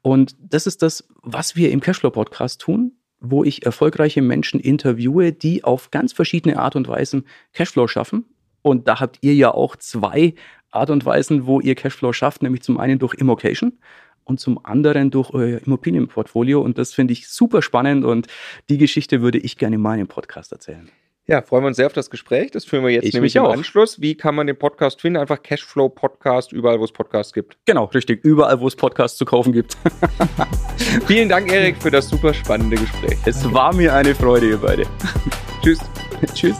Und das ist das, was wir im Cashflow-Podcast tun, wo ich erfolgreiche Menschen interviewe, die auf ganz verschiedene Art und Weisen Cashflow schaffen. Und da habt ihr ja auch zwei Art und Weisen, wo ihr Cashflow schafft, nämlich zum einen durch Immocation und zum anderen durch euer Immobilienportfolio. Und das finde ich super spannend und die Geschichte würde ich gerne in meinem Podcast erzählen. Ja, freuen wir uns sehr auf das Gespräch. Das führen wir jetzt ich nämlich im auch. Anschluss. Wie kann man den Podcast finden? Einfach Cashflow Podcast, überall, wo es Podcasts gibt. Genau, richtig. Überall, wo es Podcasts zu kaufen gibt. Vielen Dank, Erik, für das super spannende Gespräch. Es war mir eine Freude, ihr beide. Tschüss. Tschüss.